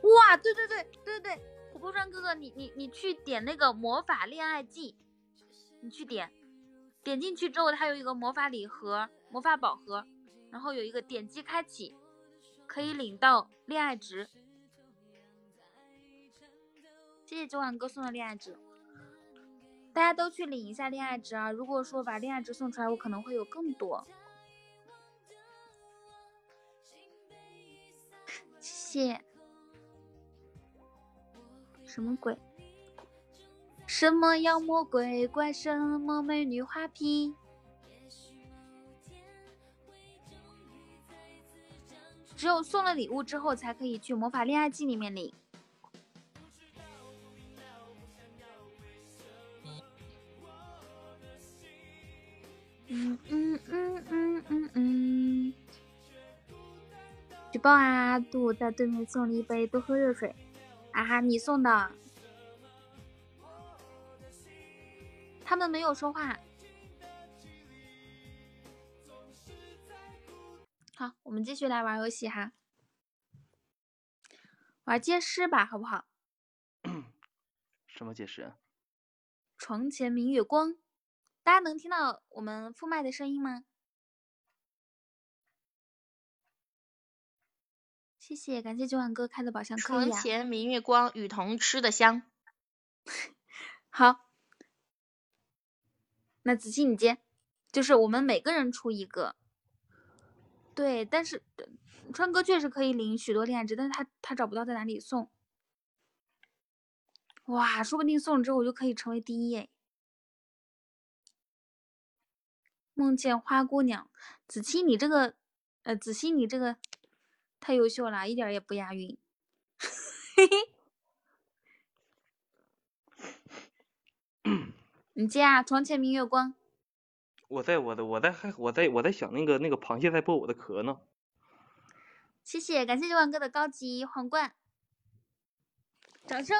哇，对对对对对对，琥珀川哥哥，你你你去点那个魔法恋爱季，你去点。点进去之后，它有一个魔法礼盒、魔法宝盒，然后有一个点击开启，可以领到恋爱值。谢谢九晚哥送的恋爱值，大家都去领一下恋爱值啊！如果说把恋爱值送出来，我可能会有更多。谢。什么鬼？什么妖魔鬼怪，什么美女花瓶？只有送了礼物之后，才可以去魔法恋爱季里面领。嗯嗯嗯嗯嗯嗯。举报啊！杜在对面送了一杯，多喝热水。啊哈，你送的。他们没有说话。好，我们继续来玩游戏哈，玩接诗吧，好不好？什么解释啊？床前明月光，大家能听到我们副麦的声音吗？谢谢，感谢九碗哥开的宝箱，可以啊。床前明月光，雨桐吃的香。好，那子期你接，就是我们每个人出一个。对，但是呃川哥确实可以领许多恋爱值，但是他他找不到在哪里送。哇，说不定送了之后我就可以成为第一哎。梦见花姑娘，子期你这个，呃，子期你这个太优秀了，一点儿也不押韵。嘿嘿。你接啊，床前明月光。我在我的我在还我在我在想那个那个螃蟹在剥我的壳呢。谢谢，感谢九万哥的高级皇冠，掌声！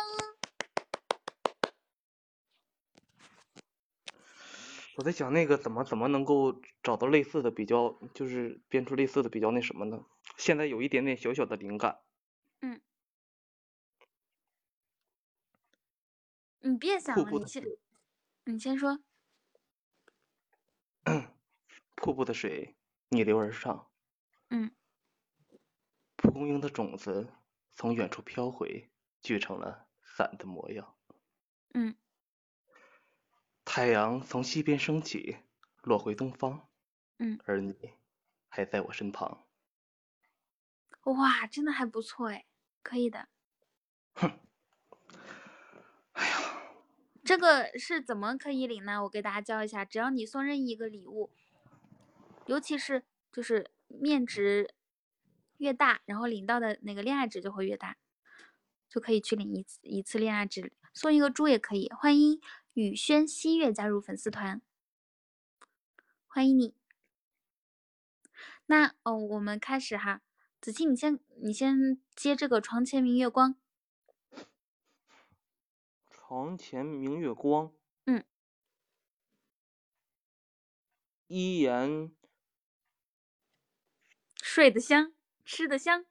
我在想那个怎么怎么能够找到类似的比较，就是编出类似的比较那什么呢？现在有一点点小小的灵感。嗯你别想了，你先，你先说。瀑布的水逆流而上，嗯，蒲公英的种子从远处飘回，聚成了伞的模样。嗯，太阳从西边升起，落回东方。嗯，而你还在我身旁。哇，真的还不错哎，可以的。哼，哎呀这个是怎么可以领呢？我给大家教一下，只要你送任意一个礼物，尤其是就是面值越大，然后领到的那个恋爱值就会越大，就可以去领一次一次恋爱值，送一个猪也可以。欢迎雨轩西月加入粉丝团，欢迎你。那哦，我们开始哈，子期你先你先接这个床前明月光。床前明月光。嗯。一言睡得香，吃得香。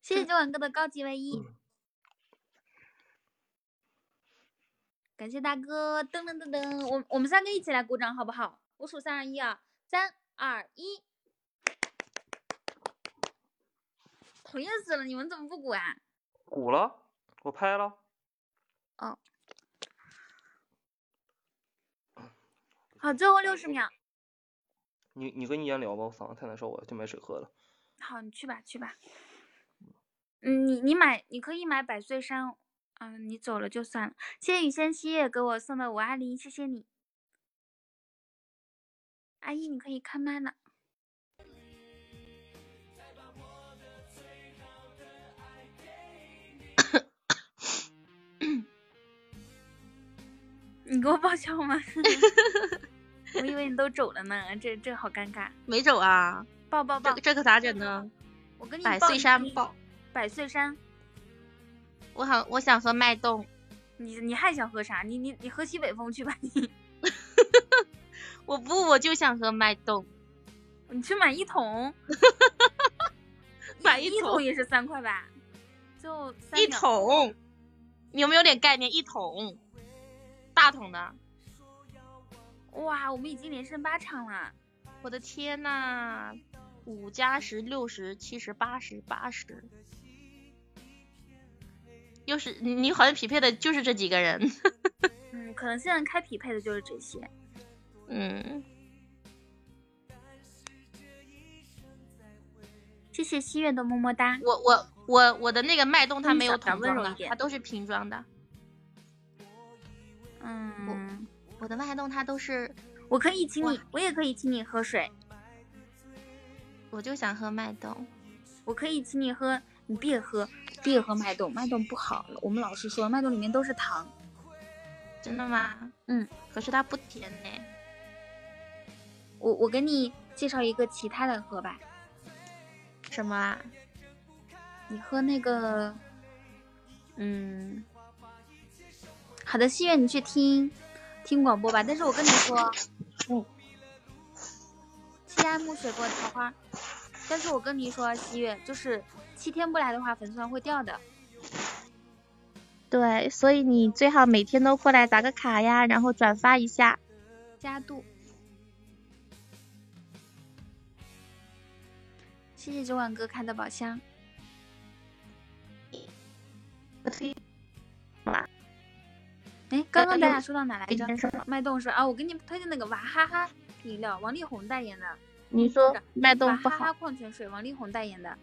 谢谢九晚哥的高级唯一，感谢大哥，噔噔噔噔，我我们三个一起来鼓掌好不好？我数三二一啊，三二一，讨厌死了，你们怎么不鼓啊？鼓了，我拍了。哦，好，最后六十秒，你你跟一言聊吧，我嗓子太难受我去买水喝了。好，你去吧去吧。嗯，你你买，你可以买百岁山。嗯，你走了就算了。谢谢雨仙七月给我送的五二零，谢谢你。阿姨，你可以开麦了。你给我报销吗？我以为你都走了呢，这这好尴尬。没走啊，报报报这，这可咋整呢？我跟你报百岁山报，百岁山，我好我想喝脉动，你你还想喝啥？你你你喝西北风去吧你。我不我就想喝脉动，你去买一桶，买一桶一桶也是三块吧？就三一桶，你有没有点概念？一桶，大桶的，哇，我们已经连胜八场了。我的天呐，五加十，六十，七十，八十，八十，又是你你好像匹配的就是这几个人，嗯，可能现在开匹配的就是这些。嗯，谢谢西月的么么哒。我我我我的那个脉动它没有桶装的，它都是瓶装的，嗯，我我的脉动它都是，我可以请你，我也可以请你喝水，我就想喝脉动，我可以请你喝，你别喝，别喝脉动，脉动不好。我们老师说脉动里面都是糖。真的吗？嗯，可是它不甜呢。我我给你介绍一个其他的喝吧，什么啊？你喝那个，嗯，好的，西月你去听听广播吧。但是我跟你说，嗯，西安暮雪过桃花，但是我跟你说，西月就是七天不来的话，粉丝团会掉的。对，所以你最好每天都过来打个卡呀，然后转发一下。加度，谢谢九晚哥开的宝箱。哎，刚刚咱俩说到哪来着？脉动是啊，我给你推荐那个娃哈哈饮料，王力宏代言的。你说是脉动不好，娃哈哈矿泉水，王力宏代言的。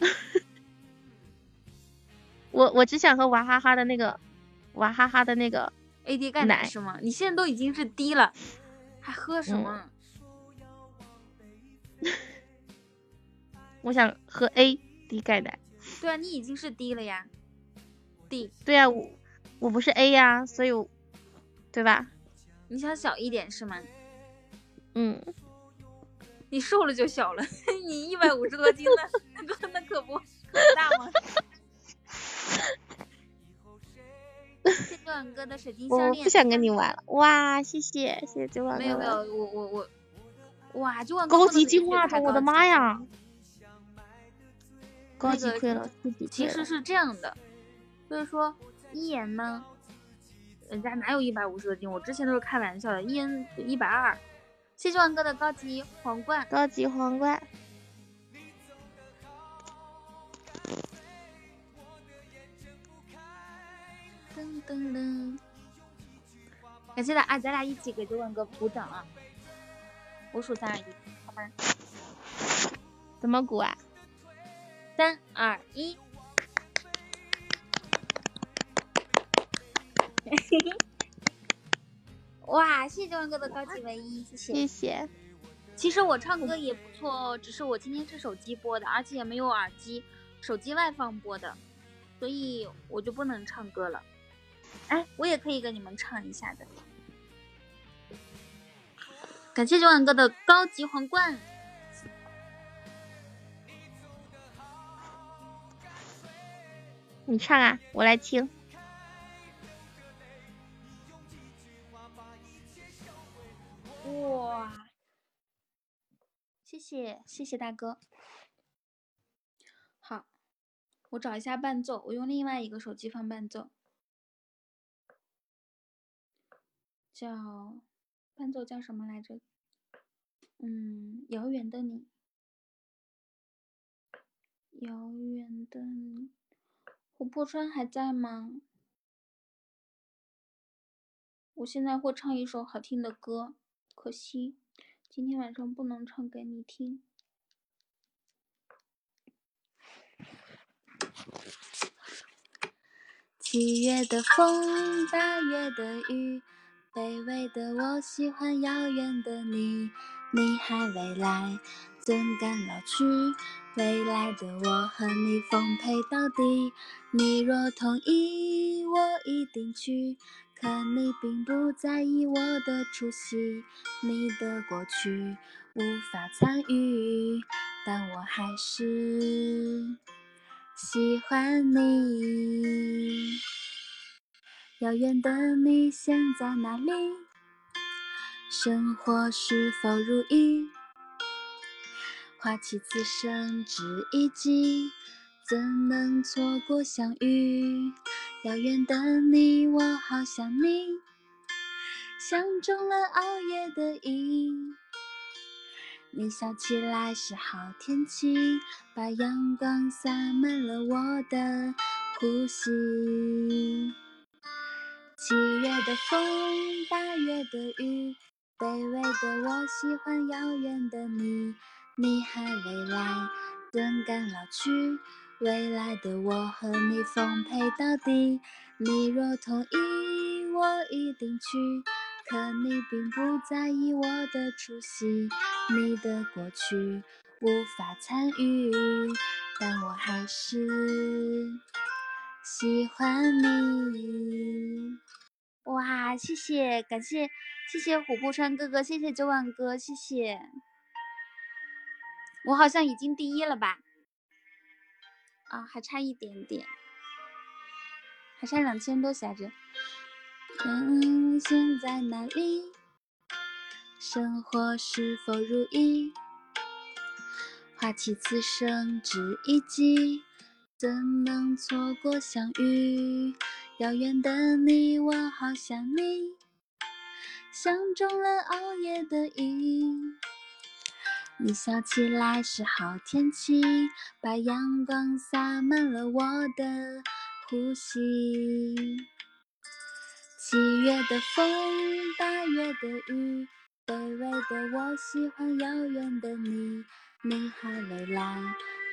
我我只想喝娃哈哈的那个，娃哈哈的那个 AD 钙奶奶是吗？你现在都已经是低了，还喝什么？我想喝 AD 钙奶。对啊，你已经是低了呀，D。对啊，我我不是 A 呀，所以我对吧？你想小一点是吗？嗯，你瘦了就小了，你一百五十多斤呢，那个那可不可大吗？谢哥的水晶项链。我不想跟你玩了。哇，谢谢谢谢九万没有没有，我我我，哇，九晚哥高级进化种，我的妈呀！高级亏了，自己。其实是这样的，就是说一言呢，人家哪有一百五十多斤？我之前都是开玩笑的，一言一百二。谢谢万哥的高级皇冠，高级皇冠，噔噔噔。感谢大啊，咱俩一起给九万哥鼓掌啊！我数三二一，好吧？怎么鼓啊？三二一。哇，谢谢九万哥的高级唯一，谢谢。谢谢。其实我唱歌也不错哦，只是我今天是手机播的，而且也没有耳机，手机外放播的，所以我就不能唱歌了。哎，我也可以跟你们唱一下的。感谢九万哥的高级皇冠。你唱啊，我来听。哇，谢谢谢谢大哥。好，我找一下伴奏，我用另外一个手机放伴奏，叫伴奏叫什么来着？嗯，遥远的你，遥远的你，琥珀川还在吗？我现在会唱一首好听的歌，可惜今天晚上不能唱给你听。七月的风，八月的雨，卑微的我喜欢遥远的你。你还未来，怎敢老去？未来的我和你奉陪到底。你若同意，我一定去。可你并不在意我的出席，你的过去无法参与，但我还是喜欢你。遥远的你现在哪里？生活是否如意？花期此生只一季，怎能错过相遇？遥远的你，我好想你，像中了熬夜的瘾。你笑起来是好天气，把阳光洒满了我的呼吸。七月的风，八月的雨，卑微的我喜欢遥远的你。你还未来，怎敢老去？未来的我和你奉陪到底。你若同意，我一定去。可你并不在意我的出席，你的过去无法参与，但我还是喜欢你。哇，谢谢，感谢，谢谢琥珀川哥哥，谢谢九万哥，谢谢。我好像已经第一了吧？啊，还差一点点，还差两千多下着。嗯现在哪里？生活是否如意？花期此生只一季，怎能错过相遇？遥远的你，我好想你，相中了熬夜的瘾。你笑起来是好天气，把阳光洒满了我的呼吸。七月的风，八月的雨，卑微的我喜欢遥远的你。你还未来，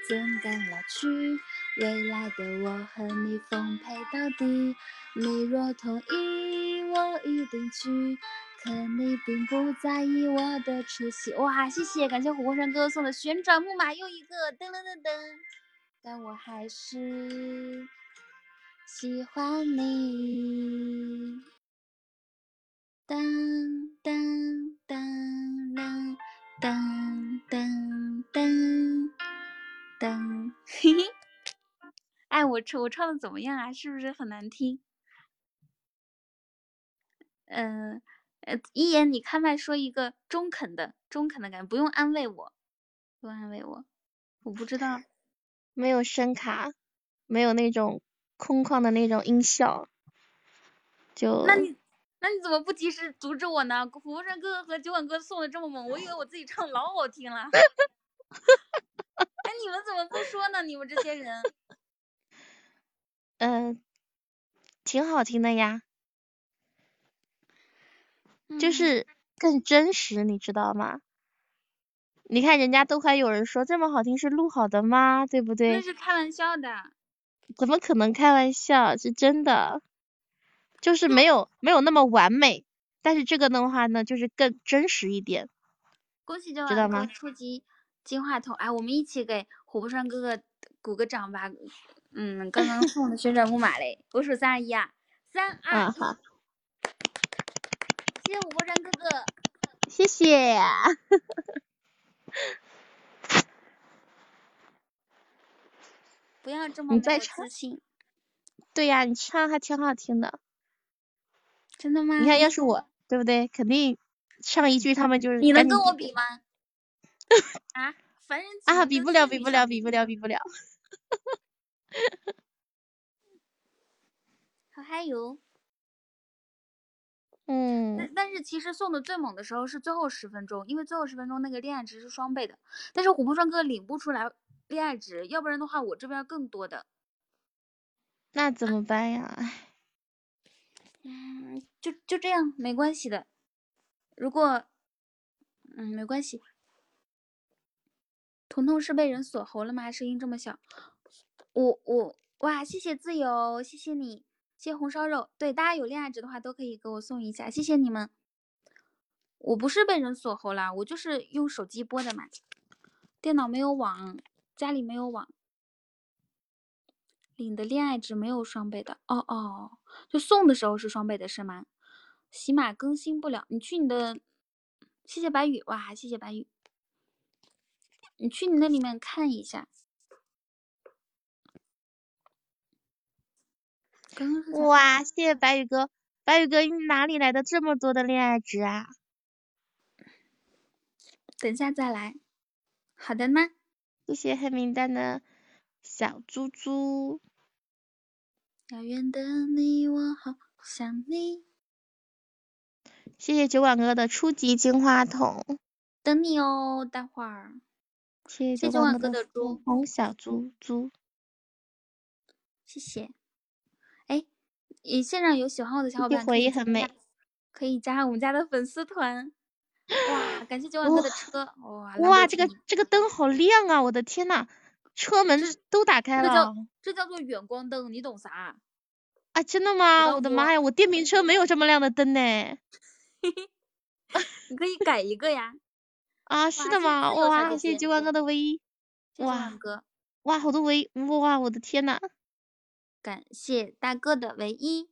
怎敢老去？未来的我和你奉陪到底。你若同意，我一定去。可你并不在意我的出席，哇，谢谢，感谢火锅山哥送的旋转木马又一个，噔噔噔噔，但我还是喜欢你，噔噔噔噔噔噔噔噔，嘿嘿，哎，我唱我唱的怎么样啊？是不是很难听？嗯。一言，你开麦说一个中肯的、中肯的感觉，不用安慰我，不用安慰我，我不知道，没有声卡，没有那种空旷的那种音效，就那你那你怎么不及时阻止我呢？火锅山哥哥和酒馆哥送的这么猛，我以为我自己唱老好听了，哎，你们怎么不说呢？你们这些人，嗯，挺好听的呀。就是更真实，你知道吗？你看人家都还有人说这么好听是录好的吗？对不对？那是开玩笑的。怎么可能开玩笑？是真的，就是没有没有那么完美，但是这个的话呢，就是更真实一点。恭喜九道哥初级金话筒！哎，我们一起给虎扑川哥哥鼓个掌吧。嗯，刚刚送的旋转木马嘞，我数三二一啊，三二一。谢谢五波山哥哥，谢谢。不要这么没有自信。对呀，你唱还挺好听的。真的吗？你看，要是我，对不对？肯定唱一句，他们就是你能跟我比吗？啊，凡人啊，比不了，比不了，比不了，比不了。好嗨哟！嗯，但但是其实送的最猛的时候是最后十分钟，因为最后十分钟那个恋爱值是双倍的，但是琥珀双哥领不出来恋爱值，要不然的话我这边更多的。那怎么办呀？唉，嗯，就就这样，没关系的。如果，嗯，没关系。彤彤是被人锁喉了吗？声音这么小，我我哇，谢谢自由，谢谢你，谢红烧肉。对，大家有恋爱值的话都可以给我送一下，谢谢你们。我不是被人锁喉啦，我就是用手机播的嘛，电脑没有网，家里没有网，领的恋爱值没有双倍的。哦哦，就送的时候是双倍的是吗？喜马更新不了，你去你的，谢谢白宇，哇，谢谢白宇。你去你那里面看一下。刚刚是哇，谢谢白宇哥，白宇哥，你哪里来的这么多的恋爱值啊？等下再来。好的呢。谢谢黑名单的小猪猪，遥远的你，我好想你。谢谢酒馆哥哥的初级金话筒，等你哦，待会儿。谢谢谢酒馆哥的猪粉红小猪猪。谢谢。哎，你线上有喜欢我的小伙伴，可回忆很美可以加我们家的粉丝团。哇，感谢酒馆哥的车，哇，哇，这个这个灯好亮啊！我的天呐，车门都打开了这叫这叫做远光灯，你懂啥？啊！真的吗？我的妈呀，我电瓶车没有这么亮的灯呢！你可以改一个呀。啊，是的吗？哇，姐姐谢谢酒馆哥的唯一，哇哥，哇，好多唯一，哇，我的天呐！感谢大哥的唯一。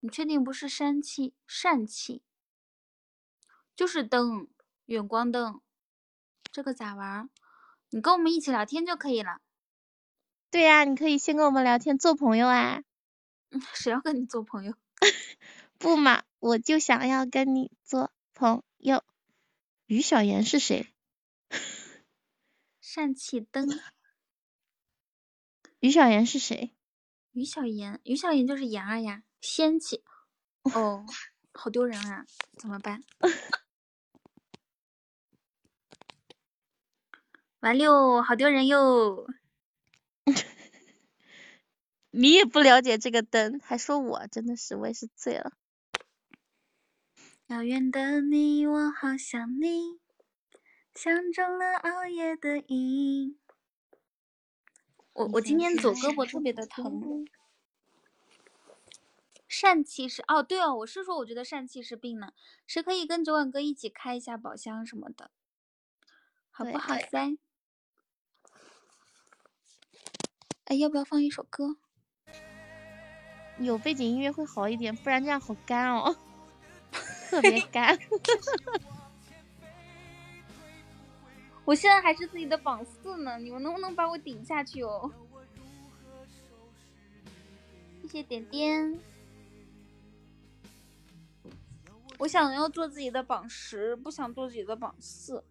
你确定不是疝气？疝气就是灯，远光灯。这个咋玩儿？你跟我们一起聊天就可以了。对呀、你可以先跟我们聊天做朋友啊。嗯谁要跟你做朋友？不嘛，我就想要跟你做朋友。于小妍是谁？疝气灯。于小妍是谁？于小妍，于小妍就是妍儿呀，仙气。哦，好丢人啊，怎么办？完六，好丢人哟。你也不了解这个灯，还说我，真的是我也是醉了。遥远的你，我好想你，像中了熬夜的瘾。我我今天左胳膊特别的疼。疝气是哦，对哦，我是说我觉得疝气是病呢，谁可以跟酒馆哥一起开一下宝箱什么的，好不好噻？哎，要不要放一首歌？有背景音乐会好一点，不然这样好干哦，特别干。我现在还是自己的榜四呢，你们能不能把我顶下去哦？谢谢点点。我想要做自己的榜十，不想做自己的榜四。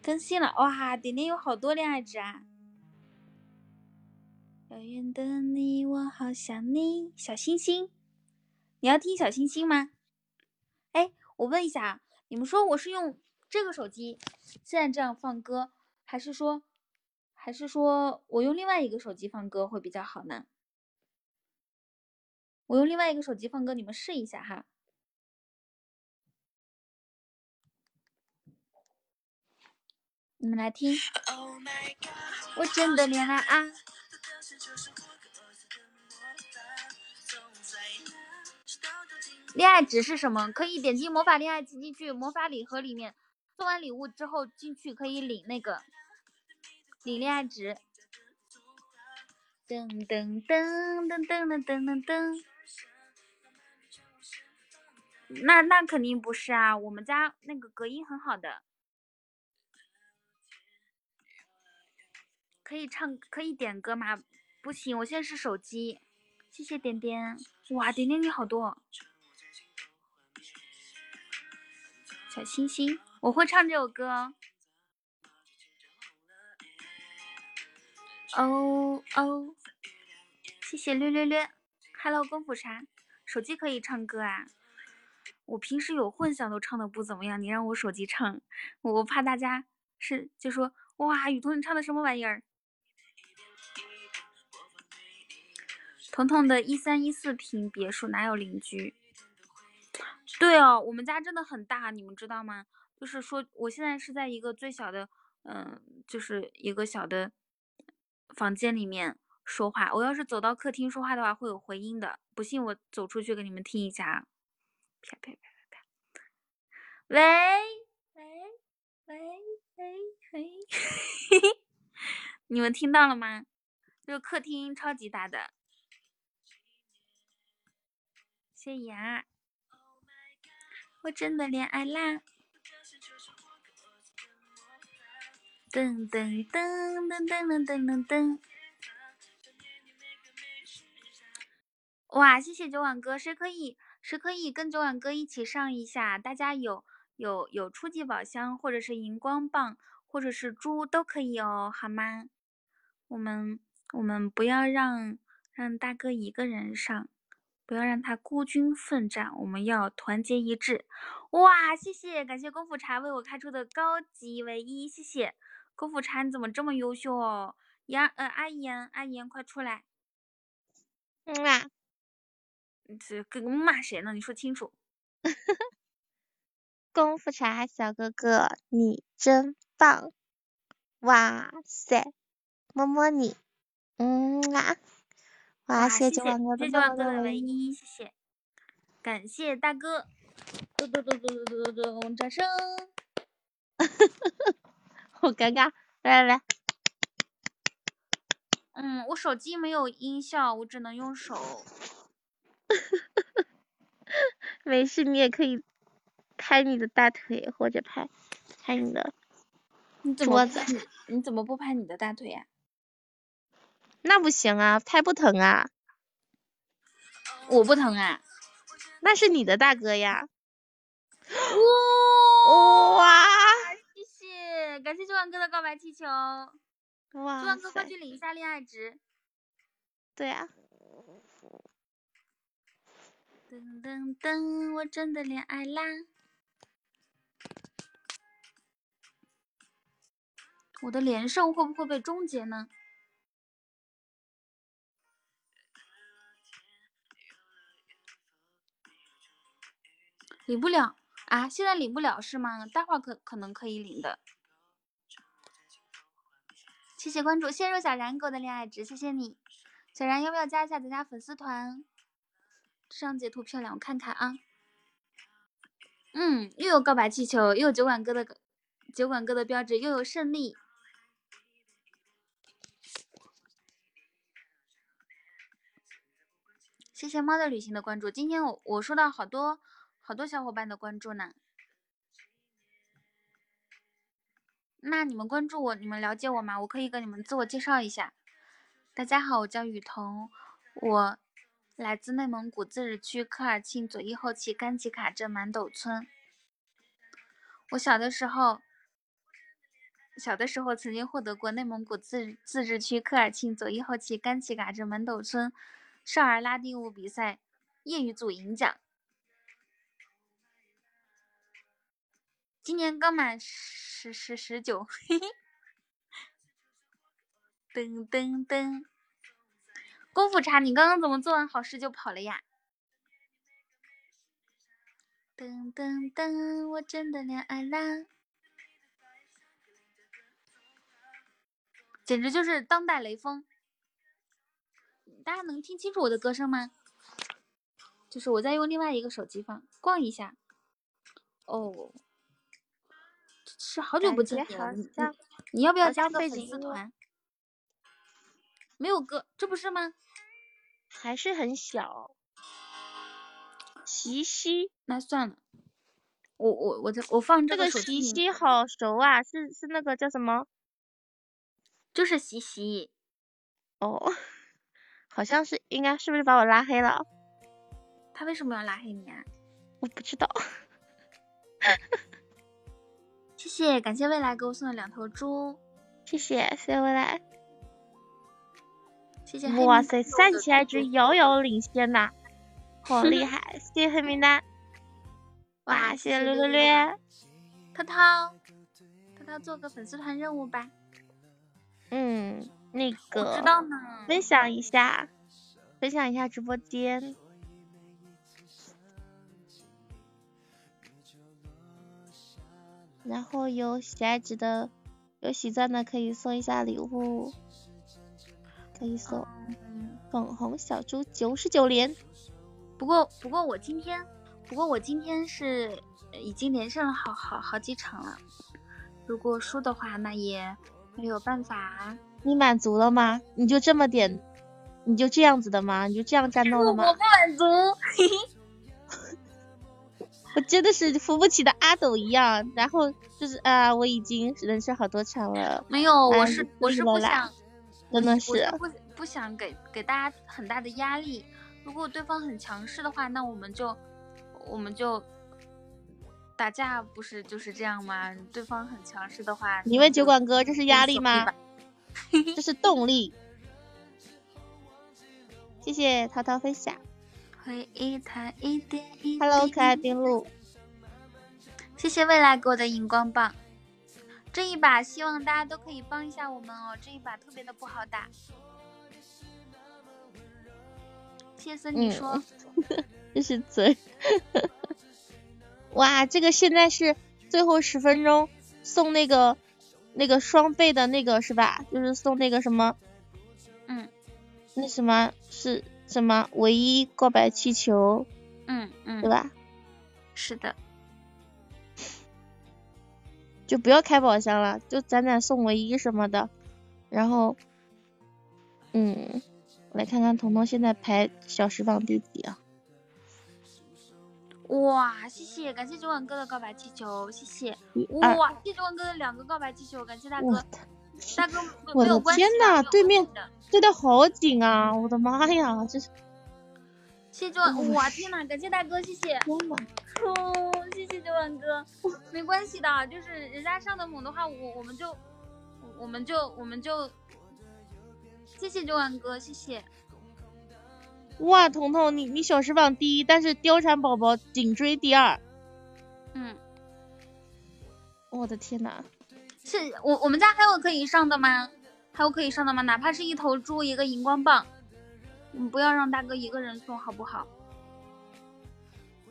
更新了，哇，点点有好多恋爱值啊！遥远的你，我好想你。小星星，你要听小星星吗？哎，我问一下啊，你们说我是用这个手机现在这样放歌，还是说，还是说我用另外一个手机放歌会比较好呢？我用另外一个手机放歌，你们试一下哈。你们来听，我真的恋爱啊！恋爱值是什么？可以点击魔法恋爱进进去魔法礼盒里面，送完礼物之后进去可以领那个领恋爱值。噔噔噔噔噔噔噔噔噔。那那肯定不是啊，我们家那个隔音很好的，可以唱可以点歌吗？不行，我现在是手机。谢谢点点，哇，点点你好多。小星星，我会唱这首歌。哦哦，谢谢略略略，Hello 功夫茶，手机可以唱歌啊？我平时有混响都唱的不怎么样，你让我手机唱，我怕大家是就说哇，雨桐你唱的什么玩意儿？彤彤的一三一四平别墅哪有邻居？对哦，我们家真的很大，你们知道吗？就是说，我现在是在一个最小的，嗯、就是一个小的房间里面说话。我要是走到客厅说话的话，会有回音的。不信我走出去给你们听一下啊。啪啪啪啪啪。喂喂喂喂喂，你们听到了吗？这个客厅超级大的。谢牙，我真的恋爱啦！噔噔噔噔噔噔噔噔噔。哇，谢谢九碗哥，谁可以谁可以跟九碗哥一起上一下？大家有有有初级宝箱，或者是荧光棒，或者是猪都可以哦，好吗？我们我们不要让让大哥一个人上，不要让他孤军奋战，我们要团结一致。哇，谢谢，感谢功夫茶为我开出的高级唯一，谢谢功夫茶，你怎么这么优秀哦？杨呃阿言阿言快出来，嗯啊，这跟骂谁呢？你说清楚。功夫茶小哥哥，你真棒！哇塞，摸摸你，嗯啊，哇，谢谢九万哥的唯一，谢谢，感谢大哥，嘟嘟嘟嘟嘟嘟嘟，掌声，好尴尬，来来来，嗯，我手机没有音效，我只能用手，没事，你也可以拍你的大腿或者拍拍你的。桌子，你怎么不拍你的大腿呀、那不行啊，拍不疼啊，我不疼啊。那是你的大哥呀，哇、哇谢谢，感谢九万哥的告白气球。九哇万哥快，去领一下恋爱值。对啊，噔噔噔，我真的恋爱啦！我的连胜会不会被终结呢？领不了啊！现在领不了是吗？待会儿可可能可以领的。谢谢关注，谢谢若小然给我的恋爱值，谢谢你。小然要不要加一下咱家粉丝团？这张截图漂亮，我看看啊。嗯，又有告白气球，又有酒馆哥的酒馆哥的标志，又有胜利。谢谢猫的旅行的关注，今天我我收到好多好多小伙伴的关注呢。那你们关注我，你们了解我吗？我可以跟你们自我介绍一下。大家好，我叫雨桐，我来自内蒙古自治区科尔沁左翼后旗甘旗卡镇满斗村。我小的时候，小的时候曾经获得过内蒙古自自治区科尔沁左翼后旗甘旗卡镇满斗村少儿拉丁舞比赛业余组银奖。今年刚满十十十九，嘿嘿。噔噔噔，功夫茶，你刚刚怎么做完好事就跑了呀？噔噔噔，我真的恋爱啦！简直就是当代雷锋。大家能听清楚我的歌声吗？就是我在用另外一个手机放，逛一下。哦，是好久不见了，你要不要加个粉丝团？没有歌，这不是吗？还是很小，西西，那算了，我我我这我放这个个手机里西西好熟啊，是是那个叫什么？就是西西，哦，好像是，应该是不是把我拉黑了？他为什么要拉黑你啊？我不知道。谢谢，感谢未来给我送的两头猪。谢谢，谢谢未来。谢谢哇塞，三起来值遥遥领先呐，好厉害！谢谢黑名单，哇，谢谢略略略。涛涛，涛涛做个粉丝团任务吧。嗯，那我知个道呢。分享一下，分享一下直播间。然后有喜爱值的，有喜钻的可以送一下礼物，可以送嗯，粉红小猪九十九连。不过不过我今天，不过我今天是呃已经连胜了好好好几场了。如果输的话，那也没有办法。你满足了吗？你就这么点，你就这样子的吗？你就这样战 斗我了吗我不？满足。我真的是扶不起的阿斗一样，然后就是啊，我已经人生好多场了，没有，我哎是我是不想，真的我是是不不想给给大家很大的压力。如果对方很强势的话，那我们就我们就打架，不是就是这样吗？对方很强势的话，你问酒馆哥，这是压力吗？这是动力。谢谢涛涛分享回忆它一点一滴。，Hello，可爱冰露。谢谢未来给我的荧光棒。这一把希望大家都可以帮一下我们哦，这一把特别的不好打。谢森，你嗯说，这是嘴。哇，这个现在是最后十分钟送那个那个双倍的那个是吧？就是送那个什么嗯那什么是什么唯一告白气球嗯嗯，对？吧？是的，就不要开宝箱了，就攒攒送唯一什么的。然后，嗯，我来看看彤彤现在排小时榜第几啊？哇，谢谢，感谢九碗哥的告白气球，谢谢。哇，谢谢九万哥的两个告白气球，感谢大哥。大哥，我的天呐对面对的好紧啊！我的妈呀，这是谢谢九碗，哇，天呐，感谢大哥，谢谢。谢谢九碗哥，没关系的，就是人家上的猛的话，我我们就我们就我们就，谢谢九碗哥，谢谢。哇，彤彤，你你小时榜第一，但是貂蝉宝宝紧追第二。嗯，我的天呐！是我我们家还有可以上的吗？还有可以上的吗？哪怕是一头猪一个荧光棒，你不要让大哥一个人送好不好？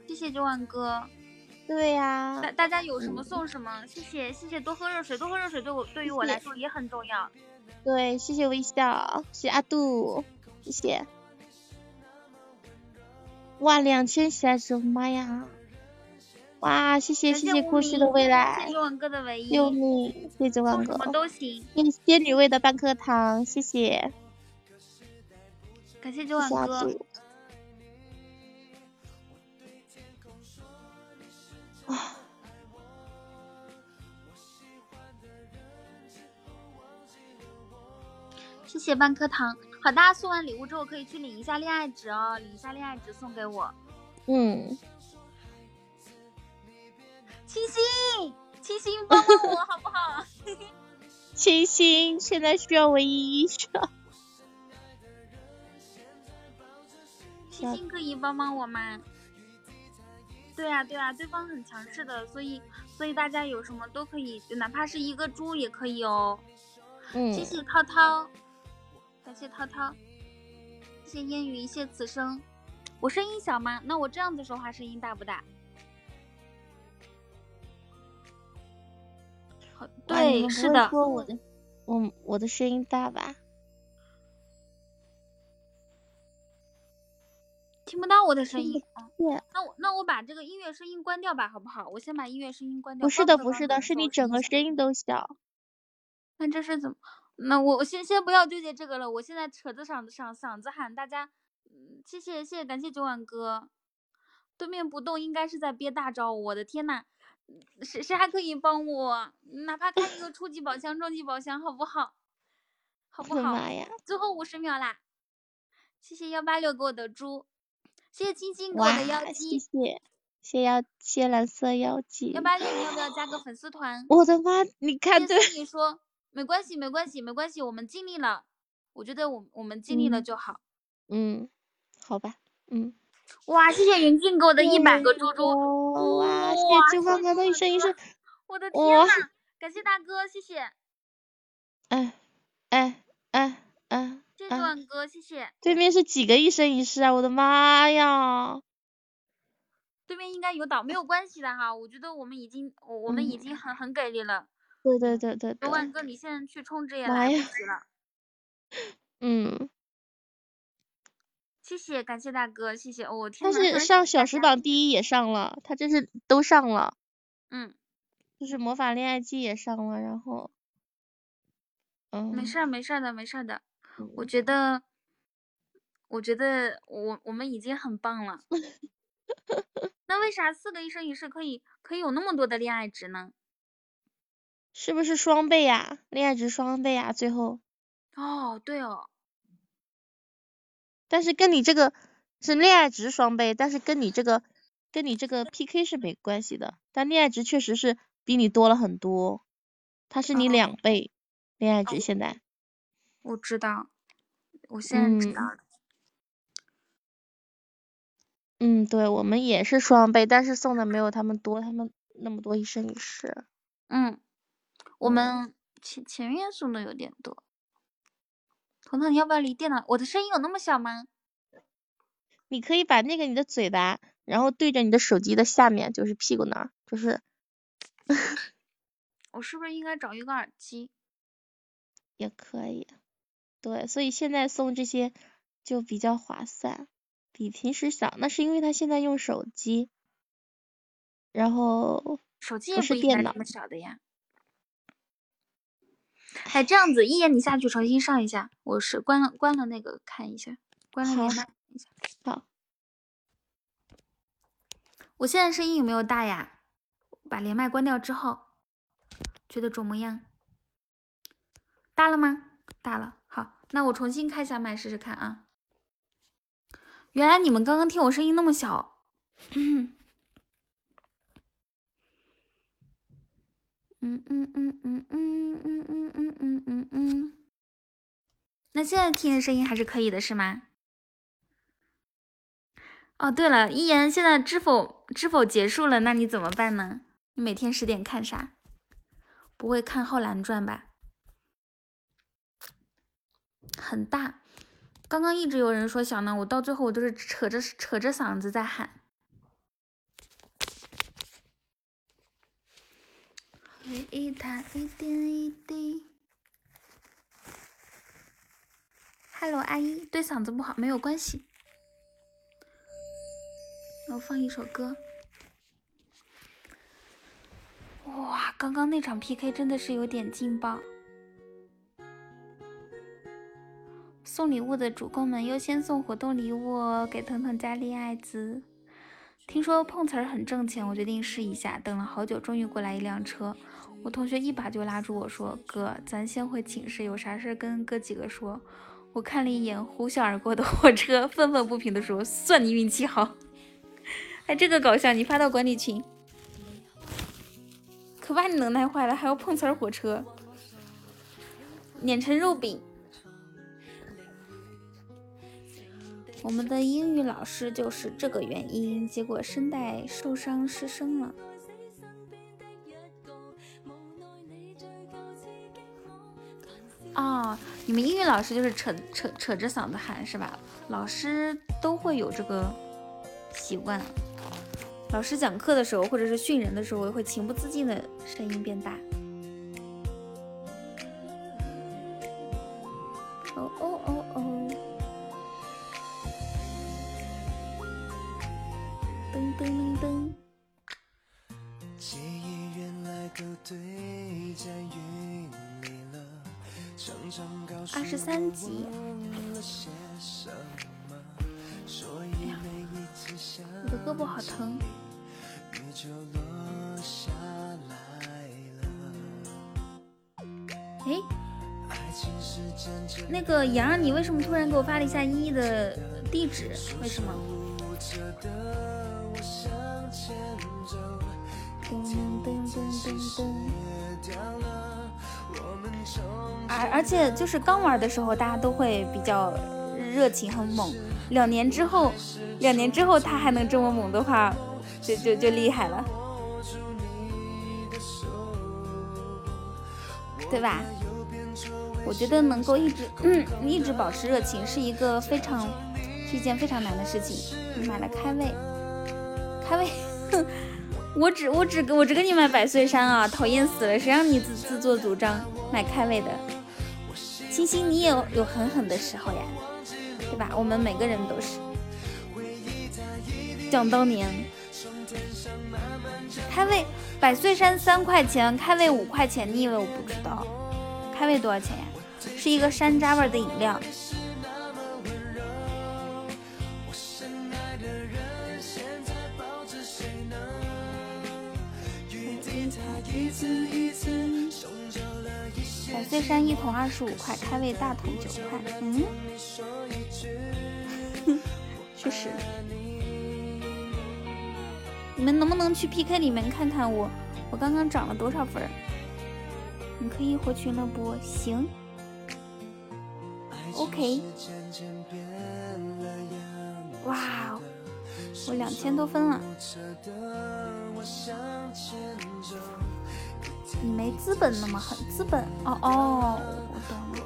谢谢九碗哥，对呀、大大家有什么送什么，谢谢谢谢，多喝热水，多喝热水对我对于我来说也很重要。对，谢谢微笑，谢谢阿杜，谢谢。哇，两千喜爱值，妈呀！哇，谢谢谢谢故事的未来谢，九万哥的唯一，救命！谢谢九万哥送什，么都行。谢谢仙女味的半颗糖，谢谢，感谢九谢谢阿碗哥，杜。啊，谢谢半颗糖。好，大家送完礼物之后可以去领一下恋爱值哦，领一下恋爱值送给我。嗯，七星帮帮我好不好？清新现在需要唯一一少，七星可以帮帮我吗？对啊，对啊，对方很强势的，所以所以大家有什么都可以，哪怕是一个猪也可以哦。嗯谢谢涛涛，感谢涛涛，谢谢烟雨，谢此生。我声音小吗？那我这样子说话声音大不大？对，是的，说我的，我我的声音大吧？听不到我的声音。那我那我把这个音乐声音关掉吧，好不好？我先把音乐声音关掉。不是的，不是的，是你整个声音都小。那这是怎么？那我我先先不要纠结这个了，我现在扯着嗓子嗓嗓子喊大家，嗯，谢谢谢谢，感谢九碗哥。对面不动应该是在憋大招，我的天呐，谁谁还可以帮我？哪怕开一个初级宝箱、中级宝箱，好不好？好不好？妈呀！最后五十秒啦！谢谢幺八六给我的猪，谢谢青青给我的妖，姬，谢，谢妖，谢蓝色妖姬幺。八六你要不要加个粉丝团？我的妈！你看对，谢谢你说没关系，没关系，没关系，我们尽力了，我觉得我我们尽力了嗯就好。嗯，好吧，嗯。哇，谢谢云静给我的一百个猪猪，哇，谢谢金方哥的一生一世，我的天呐，感谢大哥，谢谢，哎哎哎哎谢谢哎，段哥，谢谢。对面是几个一生一世啊？我的妈呀！对面应该有岛，没有关系的哈。我觉得我们已经，我我们已嗯经很很给力了。对对对对对，九万哥，你现在去充值也来不及了。嗯，谢谢，感谢大哥，谢谢。哦，天但呐，突然是上小时榜第一也上了，他这是都上了，嗯，就是魔法恋爱季也上了，然后，嗯，没事儿，没事儿的，没事儿的。我嗯觉得，我觉得我我们已经很棒了。那为啥四个一生一世可以可以有那么多的恋爱值呢？是不是双倍呀？恋爱值双倍呀？最后，哦，对哦，但是跟你这个是恋爱值双倍，但是跟你这个跟你这个 PK 是没关系的，但恋爱值确实是比你多了很多，他是你哦两倍恋爱值现在，我知道，我现在知嗯道了。嗯，对，我们也是双倍，但是送的没有他们多，他们那么多一生一世。嗯，我嗯们前前面送的有点多。彤彤，你要不要离电脑？我的声音有那么小吗？你可以把那个你的嘴巴，然后对着你的手机的下面，就是屁股那儿，就是我是不是应该找一个耳机？也可以。对，所以现在送这些就比较划算，比平时小。那是因为他现在用手机，然后手机也不是电脑小的呀。哎，这样子，一言你下去重新上一下，我是关了关了那个看一下，关了连麦看一下。好，我现在声音有没有大呀？把连麦关掉之后，觉得肿么样？大了吗？大了。好，那我重新开一下麦试试看啊。原来你们刚刚听我声音那么小。嗯 嗯嗯嗯嗯嗯嗯嗯嗯嗯嗯嗯。那现在听的声音还是可以的，是吗？哦，对了，一言，现在知否知否结束了，那你怎么办呢？你每天十点看啥？不会看《浩然传》吧？很大，刚刚一直有人说小呢，我到最后我都是扯着扯着嗓子在喊。回忆它一点一滴。Hello，阿姨，对嗓子不好没有关系。我放一首歌。哇，刚刚那场 PK 真的是有点劲爆。送礼物的主公们优先送活动礼物哦，给腾腾加恋爱值。听说碰瓷儿很挣钱，我决定试一下。等了好久，终于过来一辆车，我同学一把就拉住我说：“哥，咱先回寝室，有啥事跟哥几个说。”我看了一眼呼啸而过的火车，愤愤不平地说：“算你运气好。”还这个搞笑，你发到管理群，可把你能耐坏了，还要碰瓷儿火车，碾成肉饼。我们的英语老师就是这个原因，结果声带受伤失声了。哦，你们英语老师就是扯扯扯着嗓子喊是吧？老师都会有这个习惯。老师讲课的时候，或者是训人的时候，会情不自禁的声音变大。哎呀，你的胳膊好疼。哎，那个杨，你为什么突然给我发了一下依依的地址？为什么？而且就是刚玩的时候，大家都会比较热情很猛。两年之后，两年之后他还能这么猛的话，就就就厉害了，对吧？我觉得能够一直嗯一直保持热情是一个非常是一件非常难的事情。你买了开胃，开胃，哼，我只我只我只给你买百岁山啊，讨厌死了！谁让你自自作主张买开胃的？星星，你也有有狠狠的时候呀，对吧？我们每个人都是。想当年，开胃百岁山三块钱，开胃五块钱，你以为我不知道？开胃多少钱呀？是一个山楂味的饮料。百岁山一桶二十五块，开胃大桶九块。嗯，确实。你们能不能去 PK 里面看看我，我刚刚涨了多少分？你可以回群了不？行。OK。哇，我两千多分了。你没资本那么狠，资本哦哦，我懂了。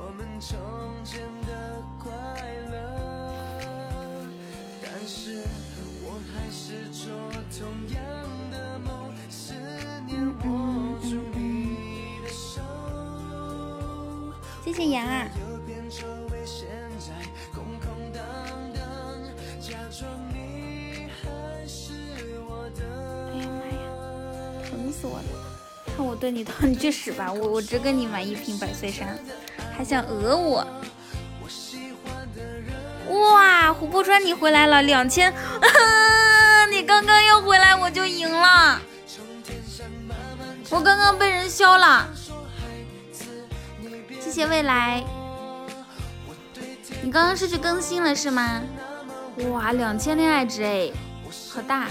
谢谢杨啊。哎呀妈呀，疼死我了！看我对你疼，你去死吧！我我只给你买一瓶百岁山，还想讹我？哇，琥珀川你回来了，两千！你刚刚要回来我就赢了，我刚刚被人削了。谢谢未来，你刚刚是去更新了是吗？哇，两千恋爱值哎，好大！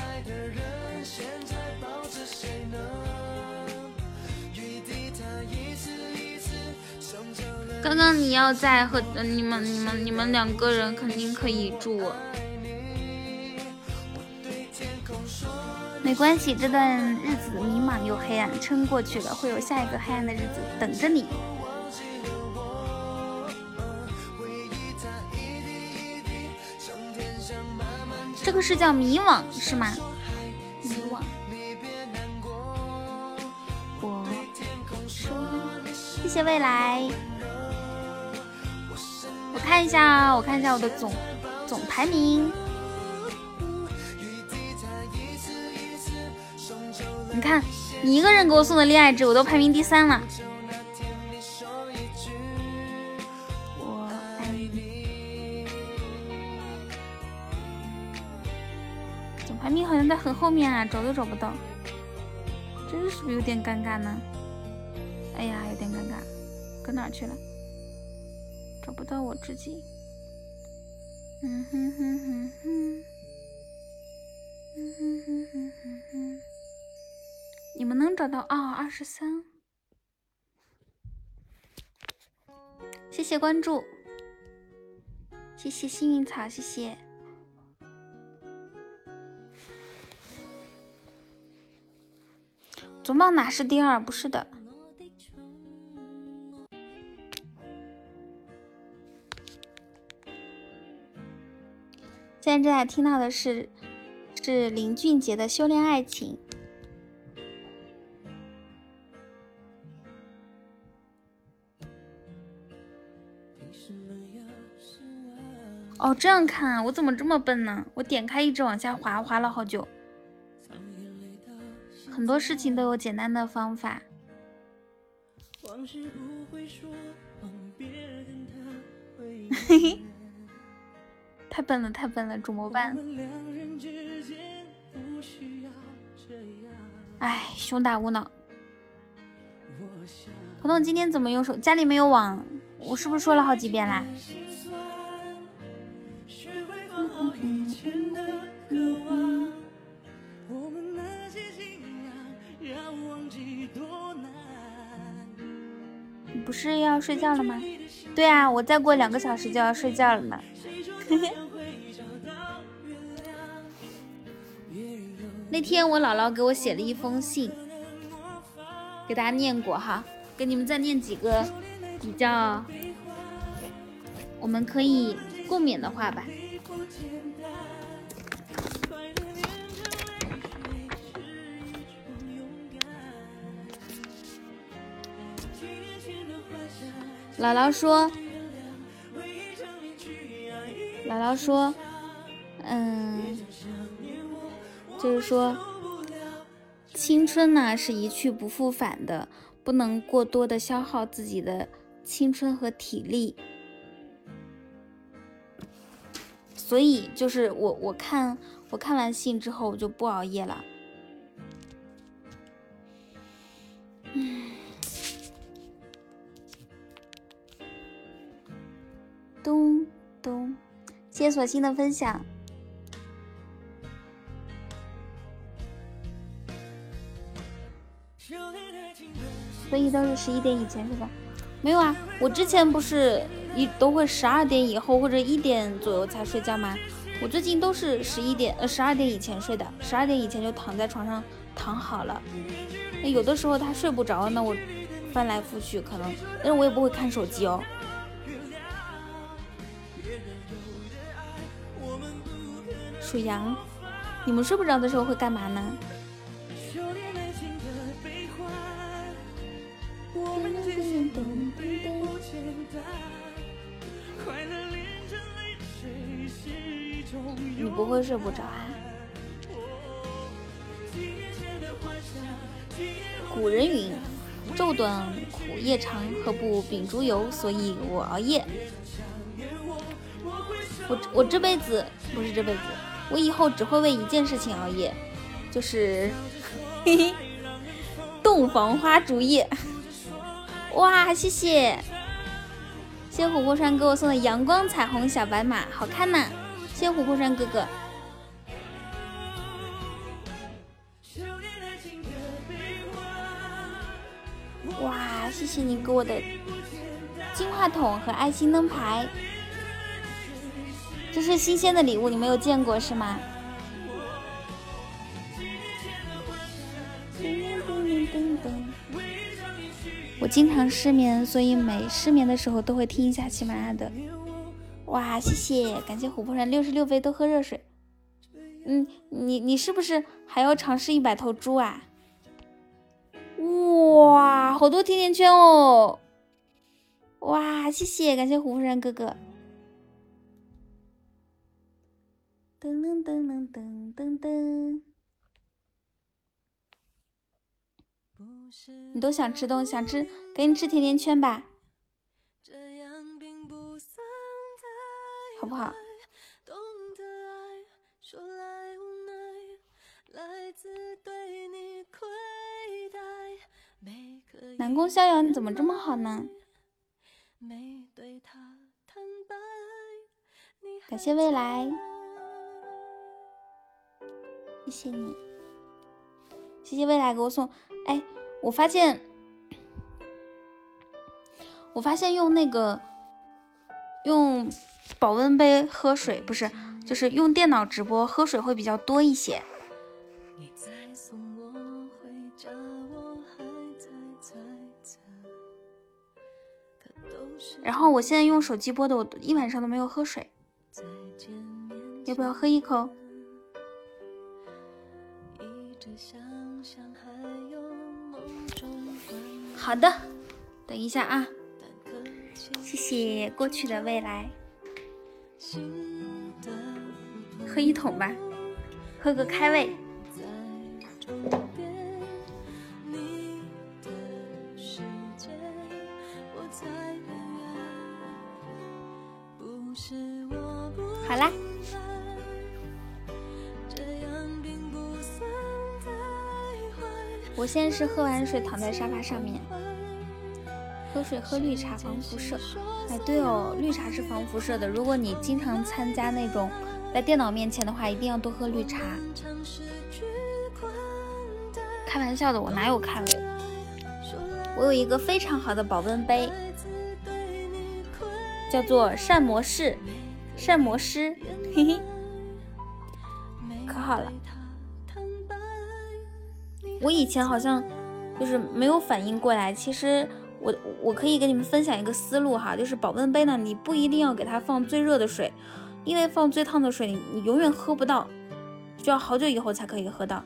刚刚你要在和你们、你们、你们两个人肯定可以住，没关系，这段日子迷茫又黑暗，撑过去了，会有下一个黑暗的日子等着你。这个是叫迷惘是吗？迷惘。我说，谢谢未来。我看一下，我看一下我的总总排名。你看，你一个人给我送的恋爱值，我都排名第三了。我爱你。总排名好像在很后面啊，找都找不到，这是不是有点尴尬呢？哎呀，有点尴尬，搁哪去了？找不到我自己。嗯哼哼哼哼。嗯哼哼哼哼哼。你们能找到啊？二十三。谢谢关注。谢谢幸运草，谢谢。总榜哪是第二？不是的。现在正在听到的是是林俊杰的《修炼爱情》。哦，这样看啊？我怎么这么笨呢？我点开一直往下滑，滑了好久。很多事情都有简单的方法。嘿嘿。太笨了，太笨了，怎么办？哎，胸大无脑。彤彤今天怎么用手？家里没有网，我是不是说了好几遍啦？不是要睡觉了吗？对啊，我再过两个小时就要睡觉了呢。那天我姥姥给我写了一封信，给大家念过哈，给你们再念几个比较我们可以共勉的话吧。姥姥说，姥姥说，嗯，就是说，青春呢是一去不复返的，不能过多的消耗自己的青春和体力。所以就是我我看我看完信之后我就不熬夜了。嗯。咚咚，谢谢索性的分享。所以都是十一点以前是吧？没有啊，我之前不是一都会十二点以后或者一点左右才睡觉吗？我最近都是十一点呃十二点以前睡的，十二点以前就躺在床上躺好了。那有的时候他睡不着，那我翻来覆去可能，但是我也不会看手机哦。属羊，你们睡不着的时候会干嘛呢？不会睡不着啊？古人云：“昼短苦夜长，何不秉烛游？”所以我熬夜。我我这辈子不是这辈子。我以后只会为一件事情熬夜，就是 嘿嘿，洞房花烛夜。哇，谢谢，谢谢琥珀山给我送的阳光彩虹小白马，好看呐！谢谢琥珀山哥哥。哇，谢谢你给我的金话筒和爱心灯牌。这是新鲜的礼物，你没有见过是吗？我经常失眠，所以每失眠的时候都会听一下喜马拉雅的。哇，谢谢，感谢琥珀山六十六飞都喝热水。嗯，你你是不是还要尝试一百头猪啊？哇，好多甜甜圈哦！哇，谢谢，感谢琥珀山哥哥。噔噔噔噔噔噔，你都想吃东，想吃，给你吃甜甜圈吧，好不好？南宫逍遥，你怎么这么好呢？感谢未来。谢谢你，谢谢未来给我送。哎，我发现，我发现用那个用保温杯喝水，不是，就是用电脑直播喝水会比较多一些。然后我现在用手机播的，我一晚上都没有喝水。要不要喝一口？好的，等一下啊！谢谢过去的未来，喝一桶吧，喝个开胃。好啦。我现在是喝完水躺在沙发上面，喝水喝绿茶防辐射。哎，对哦，绿茶是防辐射的。如果你经常参加那种在电脑面前的话，一定要多喝绿茶。开玩笑的，我哪有看了？我有一个非常好的保温杯，叫做膳魔师，膳魔师，嘿嘿，可好了。我以前好像就是没有反应过来，其实我我可以给你们分享一个思路哈，就是保温杯呢，你不一定要给它放最热的水，因为放最烫的水你永远喝不到，需要好久以后才可以喝到。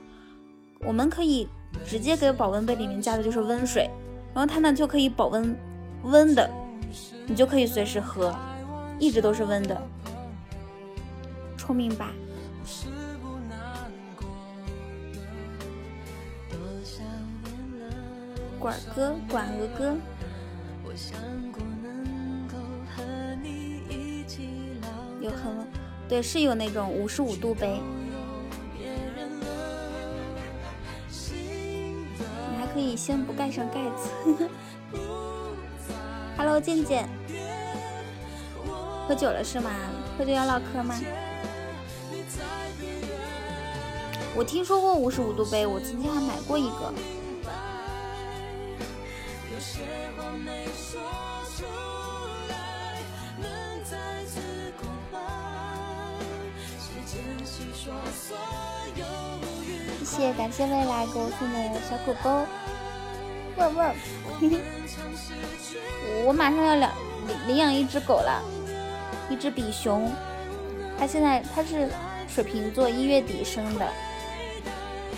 我们可以直接给保温杯里面加的就是温水，然后它呢就可以保温温的，你就可以随时喝，一直都是温的，聪明吧？管儿哥，管儿哥，有很对，是有那种五十五度杯，你还可以先不盖上盖子。Hello，健健，喝酒了是吗？喝酒要唠嗑吗？我听说过五十五度杯，我曾经还买过一个。谢谢，感谢未来给我送的小狗狗。我马上要领领领养一只狗了，一只比熊。它现在它是水瓶座，一月底生的，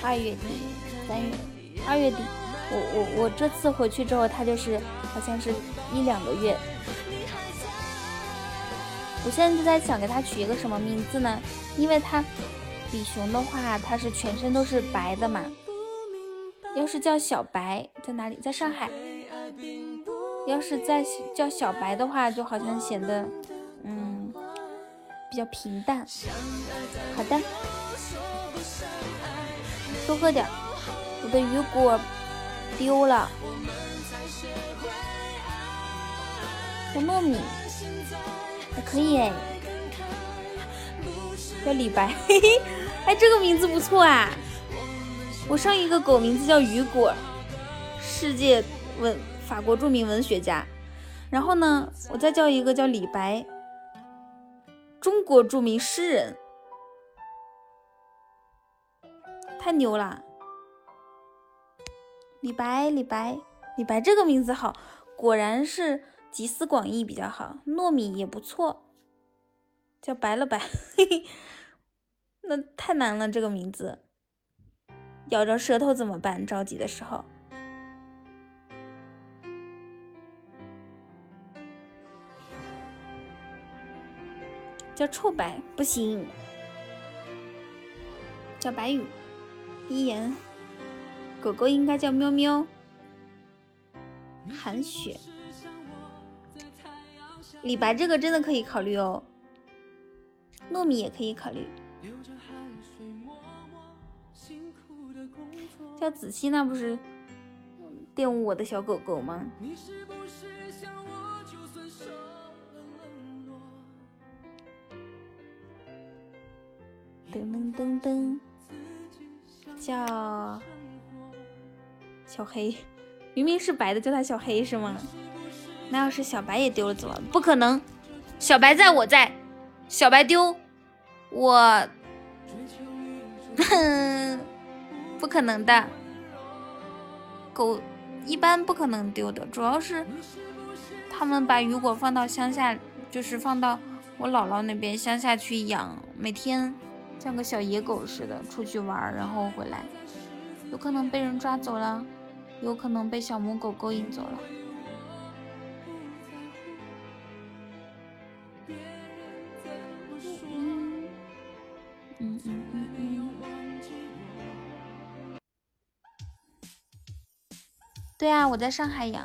二月底、三月、二月底。我我我这次回去之后，它就是好像是一两个月。我现在就在想给它取一个什么名字呢？因为它比熊的话，它是全身都是白的嘛。要是叫小白，在哪里？在上海。要是再叫小白的话，就好像显得嗯比较平淡。好的，多喝点。我的雨果丢了，小糯米还可以哎，叫李白，嘿嘿，哎，这个名字不错啊。我上一个狗名字叫雨果，世界文法国著名文学家。然后呢，我再叫一个叫李白，中国著名诗人，太牛了！李白，李白，李白这个名字好，果然是集思广益比较好。糯米也不错，叫白了白，那太难了这个名字。咬着舌头怎么办？着急的时候。叫臭白不行，叫白羽，一言。狗狗应该叫喵喵。韩雪，李白这个真的可以考虑哦。糯米也可以考虑。叫子期，那不是玷污我的小狗狗吗？噔噔噔噔，叫小黑，明明是白的，叫他小黑是吗？那要是小白也丢了怎么？不可能，小白在我在，小白丢我，哼，不可能的。狗一般不可能丢的，主要是他们把雨果放到乡下，就是放到我姥姥那边乡下去养，每天。像个小野狗似的出去玩，然后回来，有可能被人抓走了，有可能被小母狗勾引走了。嗯嗯嗯嗯。对啊，我在上海养，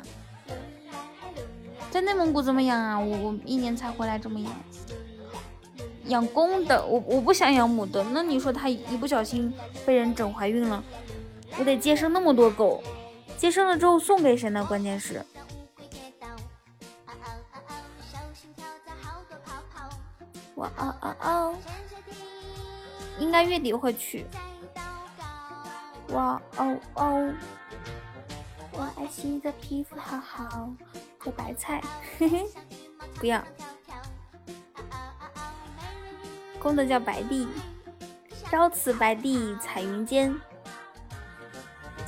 在内蒙古怎么养啊？我我一年才回来这么养。养公的，我我不想养母的。那你说它一不小心被人整怀孕了，我得接生那么多狗，接生了之后送给谁呢？关键是，哇哦哦哦，应该月底会去。哇哦哦，我爱爱惜的皮肤好好，做白菜，嘿嘿，不要。公的叫白帝，朝辞白帝彩云间，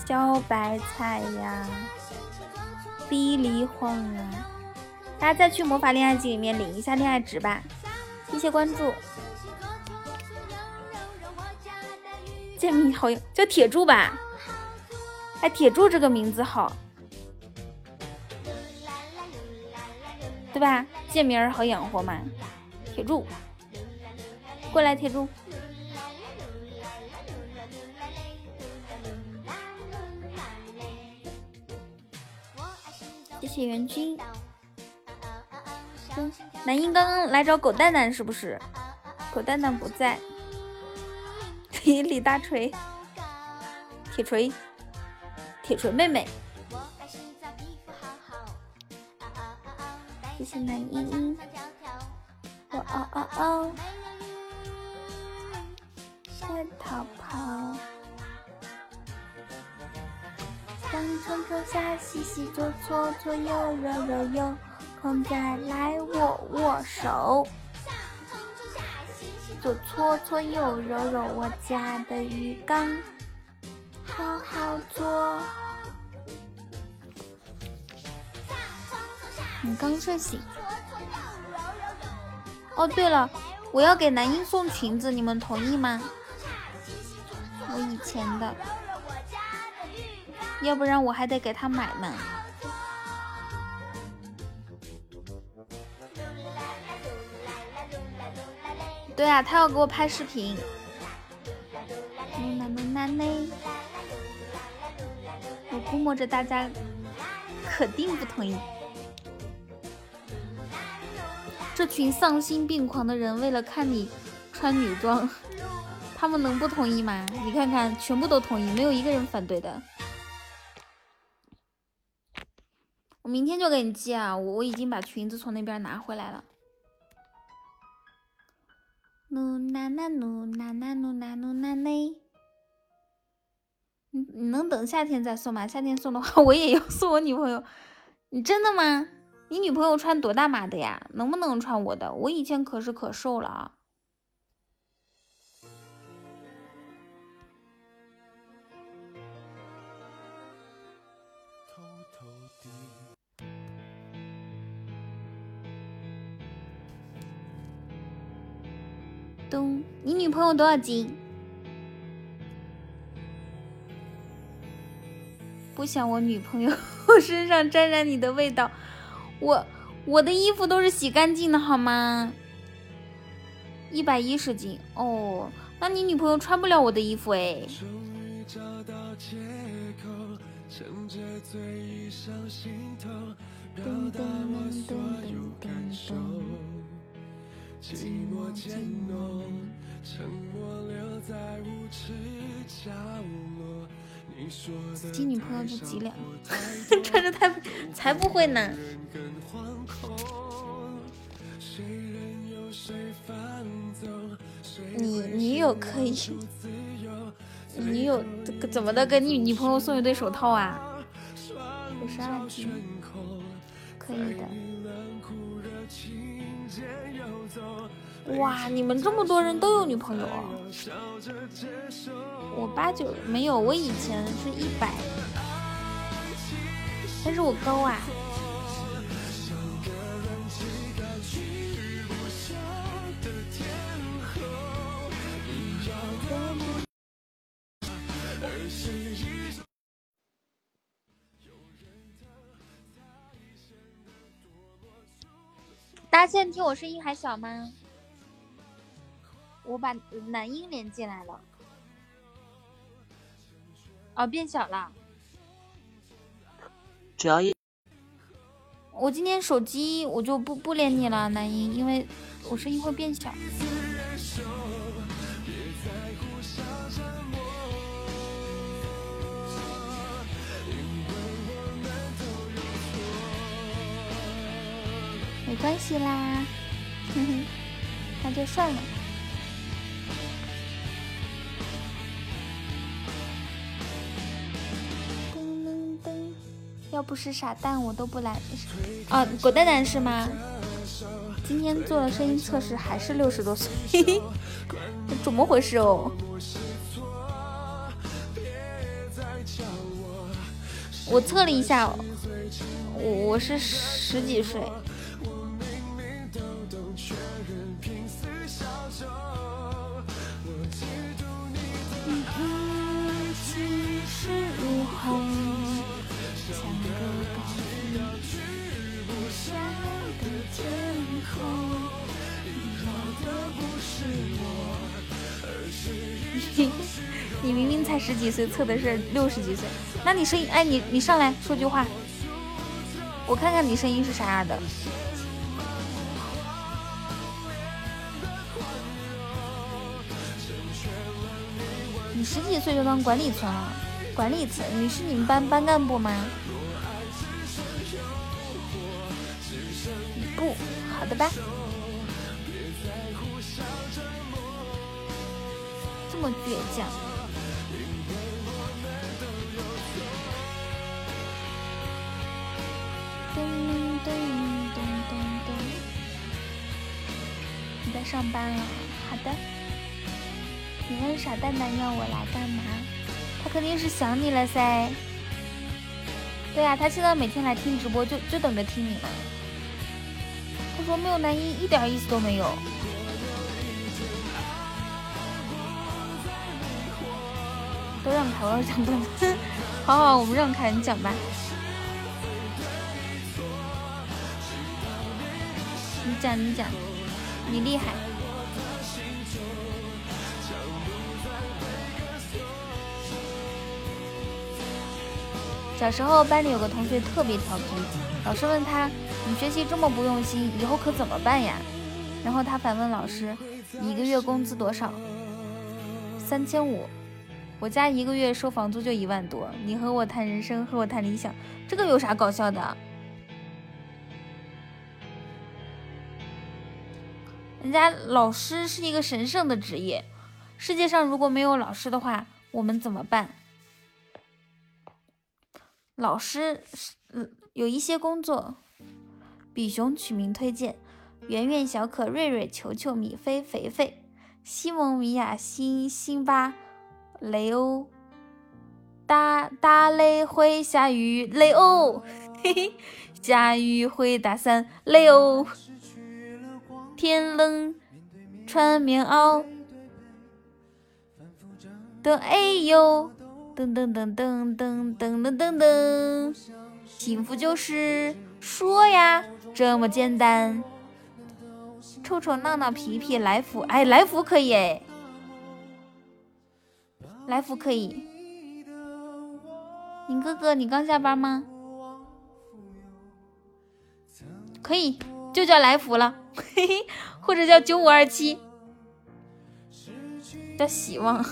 小白菜呀，比梨黄啊。大家再去魔法恋爱季里面领一下恋爱值吧，谢谢关注。建明好像叫铁柱吧？哎，铁柱这个名字好，对吧？建明好养活嘛，铁柱，过来，铁柱。谢谢元君。嗯，南音刚刚来找狗蛋蛋是不是？狗蛋蛋不在。李李大锤，铁锤，铁锤妹妹。谢谢南英英。哦哦哦哦。在逃跑。上冲冲下洗洗左搓搓右揉揉右，空再来握握手。左搓搓右揉揉我家的浴缸，好好做。你刚睡醒。哦，对了，我要给男婴送裙子，你们同意吗？我以前的，要不然我还得给他买呢。对啊，他要给我拍视频。我估摸着大家肯定不同意。这群丧心病狂的人为了看你穿女装，他们能不同意吗？你看看，全部都同意，没有一个人反对的。我明天就给你寄啊！我我已经把裙子从那边拿回来了。努娜娜努娜娜努娜努娜嘞，你你能等夏天再送吗？夏天送的话，我也要送我女朋友。你真的吗？你女朋友穿多大码的呀？能不能穿我的？我以前可是可瘦了啊。咚，你女朋友多少斤？不想我女朋友 身上沾染你的味道，我我的衣服都是洗干净的好吗？一百一十斤哦，那你女朋友穿不了我的衣服哎。噔噔噔噔噔噔。寂寞渐浓，沉默留在无耻角落。自己女朋友就几两，穿着太才不会呢。你女友可以，女友怎么的？给你女朋友送一对手套啊？五十二斤，可以的。哇，你们这么多人都有女朋友？我八九没有，我以前是一百，但是我高啊。大家现在听我声音还小吗？我把男音连进来了，哦，变小了。只要一，我今天手机我就不不连你了，男音，因为我声音会变小。没关系啦，哼哼，那就算了。要不是傻蛋，我都不来。啊，狗蛋蛋是吗？今天做了声音测试，还是六十多岁，嘿嘿怎么回事哦？我测了一下，我我是十几岁。测的是六十几岁，那你声音，哎，你你上来说句话，我看看你声音是啥样的。你十几岁就当管理层了，管理层，你是你们班班干部吗？不，好的吧。这么倔强。上班了？好的。你问傻蛋蛋要我来干嘛？他肯定是想你了噻。对呀，他现在每天来听直播，就就等着听你呢。他说没有男一一点意思都没有。都让开，我要讲段子。好好，我们让开，你讲吧。你讲，你讲，你厉害。小时候班里有个同学特别调皮，老师问他：“你学习这么不用心，以后可怎么办呀？”然后他反问老师：“你一个月工资多少？”三千五。我家一个月收房租就一万多，你和我谈人生，和我谈理想，这个有啥搞笑的？人家老师是一个神圣的职业，世界上如果没有老师的话，我们怎么办？老师，嗯，有一些工作，比熊取名推荐：圆圆、小可、瑞瑞、球球、米菲、肥肥、西蒙、米娅、辛辛巴。雷欧，打打雷会下雨，雷欧，嘿嘿，下雨会打伞，雷欧，天冷穿棉袄，噔哎呦，噔噔噔噔噔噔噔噔噔，幸福就是说呀，这么简单。臭臭闹闹皮皮来福，哎，来福可以哎。来福可以，宁哥哥，你刚下班吗？可以，就叫来福了，嘿嘿，或者叫九五二七，叫希望。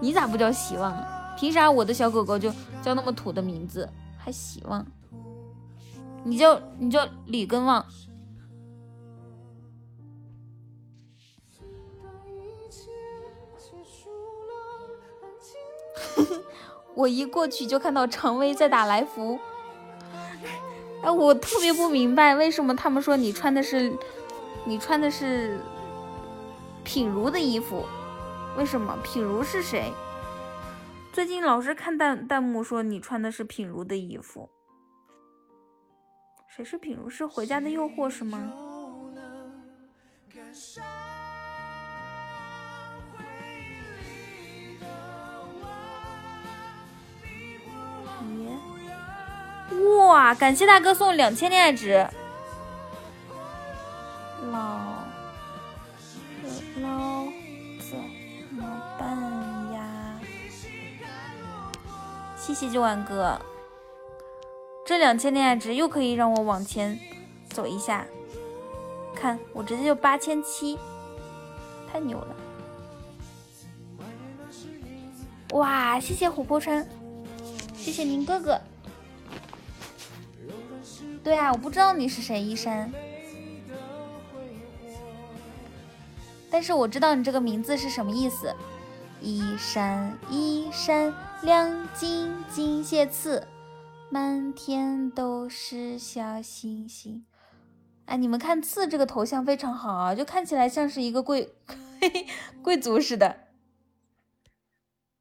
你咋不叫希望？凭啥我的小狗狗就叫那么土的名字，还希望？你叫你叫李根旺。我一过去就看到常威在打来福，哎，我特别不明白为什么他们说你穿的是你穿的是品如的衣服，为什么品如是谁？最近老是看弹弹幕说你穿的是品如的衣服，谁是品如？是回家的诱惑是吗？哇！感谢大哥送两千恋爱值，老老怎么办呀？谢谢九万哥，这两千恋爱值又可以让我往前走一下，看我直接就八千七，太牛了！哇！谢谢琥珀川，谢谢您哥哥。对啊，我不知道你是谁，一山。但是我知道你这个名字是什么意思。一闪一闪亮晶晶，谢刺，满天都是小星星。哎，你们看刺这个头像非常好啊，就看起来像是一个贵 贵族似的，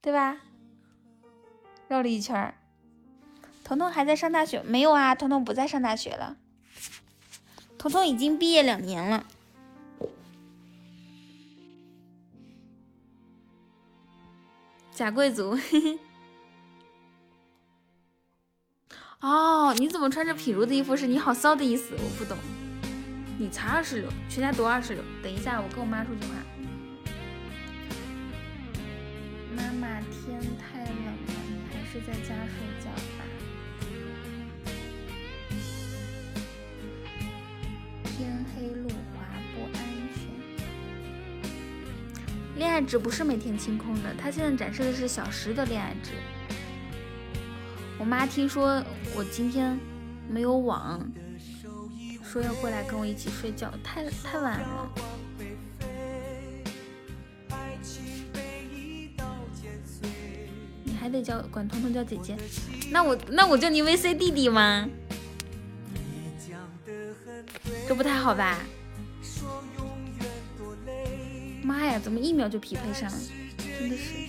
对吧？绕了一圈儿。彤彤还在上大学没有啊？彤彤不在上大学了，彤彤已经毕业两年了。假贵族，嘿嘿。哦，你怎么穿着品如的衣服？是你好骚的意思？我不懂。你才二十六，全家都二十六。等一下，我跟我妈说句话。妈妈，天太冷了，你还是在家睡觉吧。天黑路恋爱值不是每天清空的，它现在展示的是小时的恋爱值。我妈听说我今天没有网，说要过来跟我一起睡觉，太太晚了。你还得叫管彤彤叫姐姐，那我那我叫你 VC 弟弟吗？这不太好吧？妈呀，怎么一秒就匹配上了？真的是。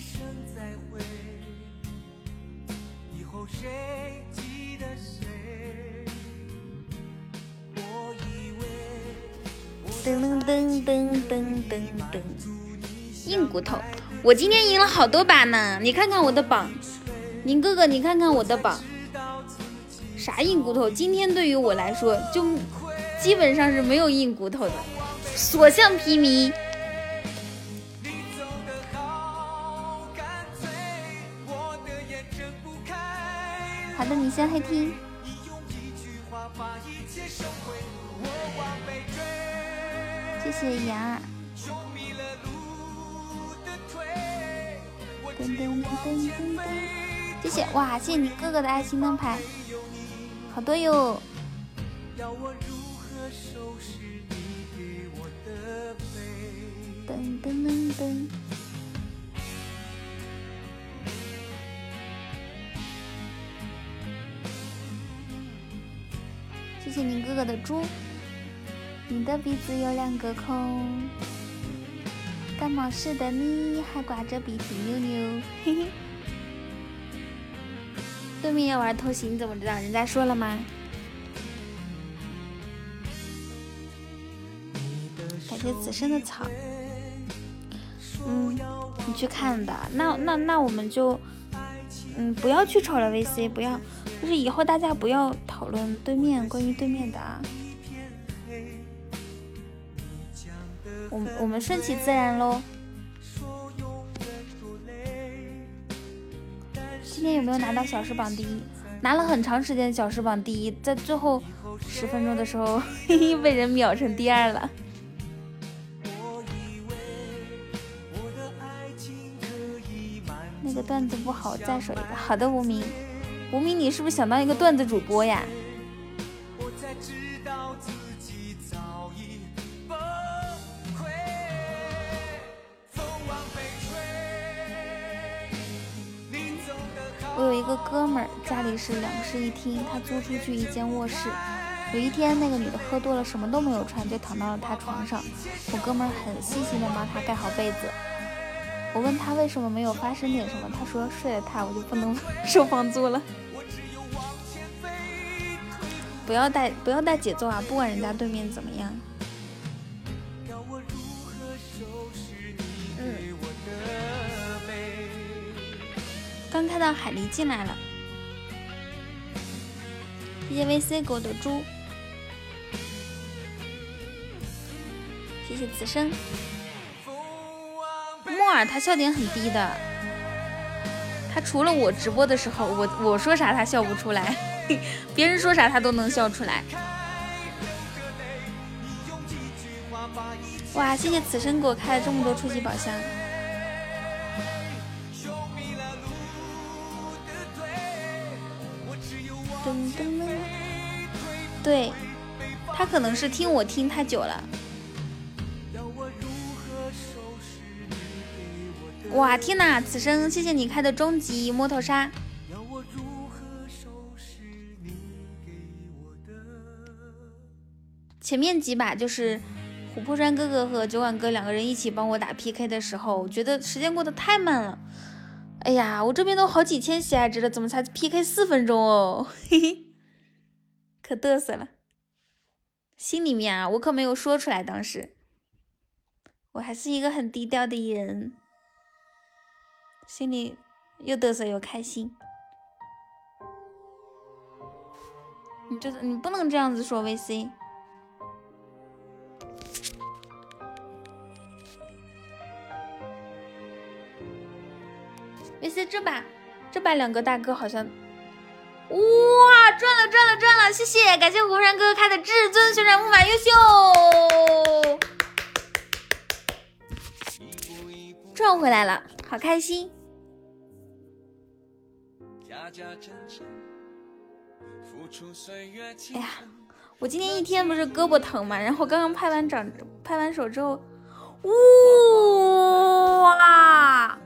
噔噔噔噔噔噔噔，硬骨头！我今天赢了好多把呢，你看看我的榜，宁哥哥，你看看我的榜，啥硬骨头？今天对于我来说，就基本上是没有硬骨头的，所向披靡。的，你先黑听。谢谢杨儿。噔噔噔噔噔噔，谢谢哇！谢谢你哥哥的爱心灯牌，好多哟。噔噔噔噔。谢谢你哥哥的猪。你的鼻子有两个孔，感冒时的你还挂着鼻涕妞妞，嘿嘿。对面要玩偷袭，你怎么知道？人家说了吗？感谢此生的草。嗯，你去看吧。那那那我们就，嗯，不要去瞅了 VC，不要，就是以后大家不要讨论对面关于对面的啊。我们我们顺其自然喽。今天有没有拿到小时榜第一？拿了很长时间小时榜第一，在最后十分钟的时候，嘿嘿，被人秒成第二了。那个段子不好，再说一个。好的，无名，无名，你是不是想当一个段子主播呀？我有一个哥们儿，家里是两室一厅，他租出去一间卧室。有一天，那个女的喝多了，什么都没有穿，就躺到了他床上。我哥们儿很细心的帮他盖好被子。我问他为什么没有发生点什么，他说睡了他，我就不能 收房租了。不要带不要带节奏啊，不管人家对面怎么样。刚看到海狸进来了，谢谢 VC 给我的猪，谢谢此生。木耳他笑点很低的，他除了我直播的时候，我我说啥他笑不出来，别人说啥他都能笑出来。哇，谢谢此生给我开了这么多初级宝箱。噔噔噔，对他可能是听我听太久了。哇，天哪！此生谢谢你开的终极摸头杀。前面几把就是琥珀山哥哥和酒馆哥两个人一起帮我打 PK 的时候，我觉得时间过得太慢了。哎呀，我这边都好几千喜爱值了，怎么才 PK 四分钟哦？嘿嘿，可嘚瑟了。心里面啊，我可没有说出来，当时我还是一个很低调的人。心里又嘚瑟又开心。你这你不能这样子说 VC。VC 这把，这把两个大哥好像，哇，赚了赚了赚了！谢谢，感谢火山哥哥开的至尊旋转木马，优秀，赚回来了，好开心！哎呀，我今天一天不是胳膊疼嘛，然后刚刚拍完掌，拍完手之后，哇！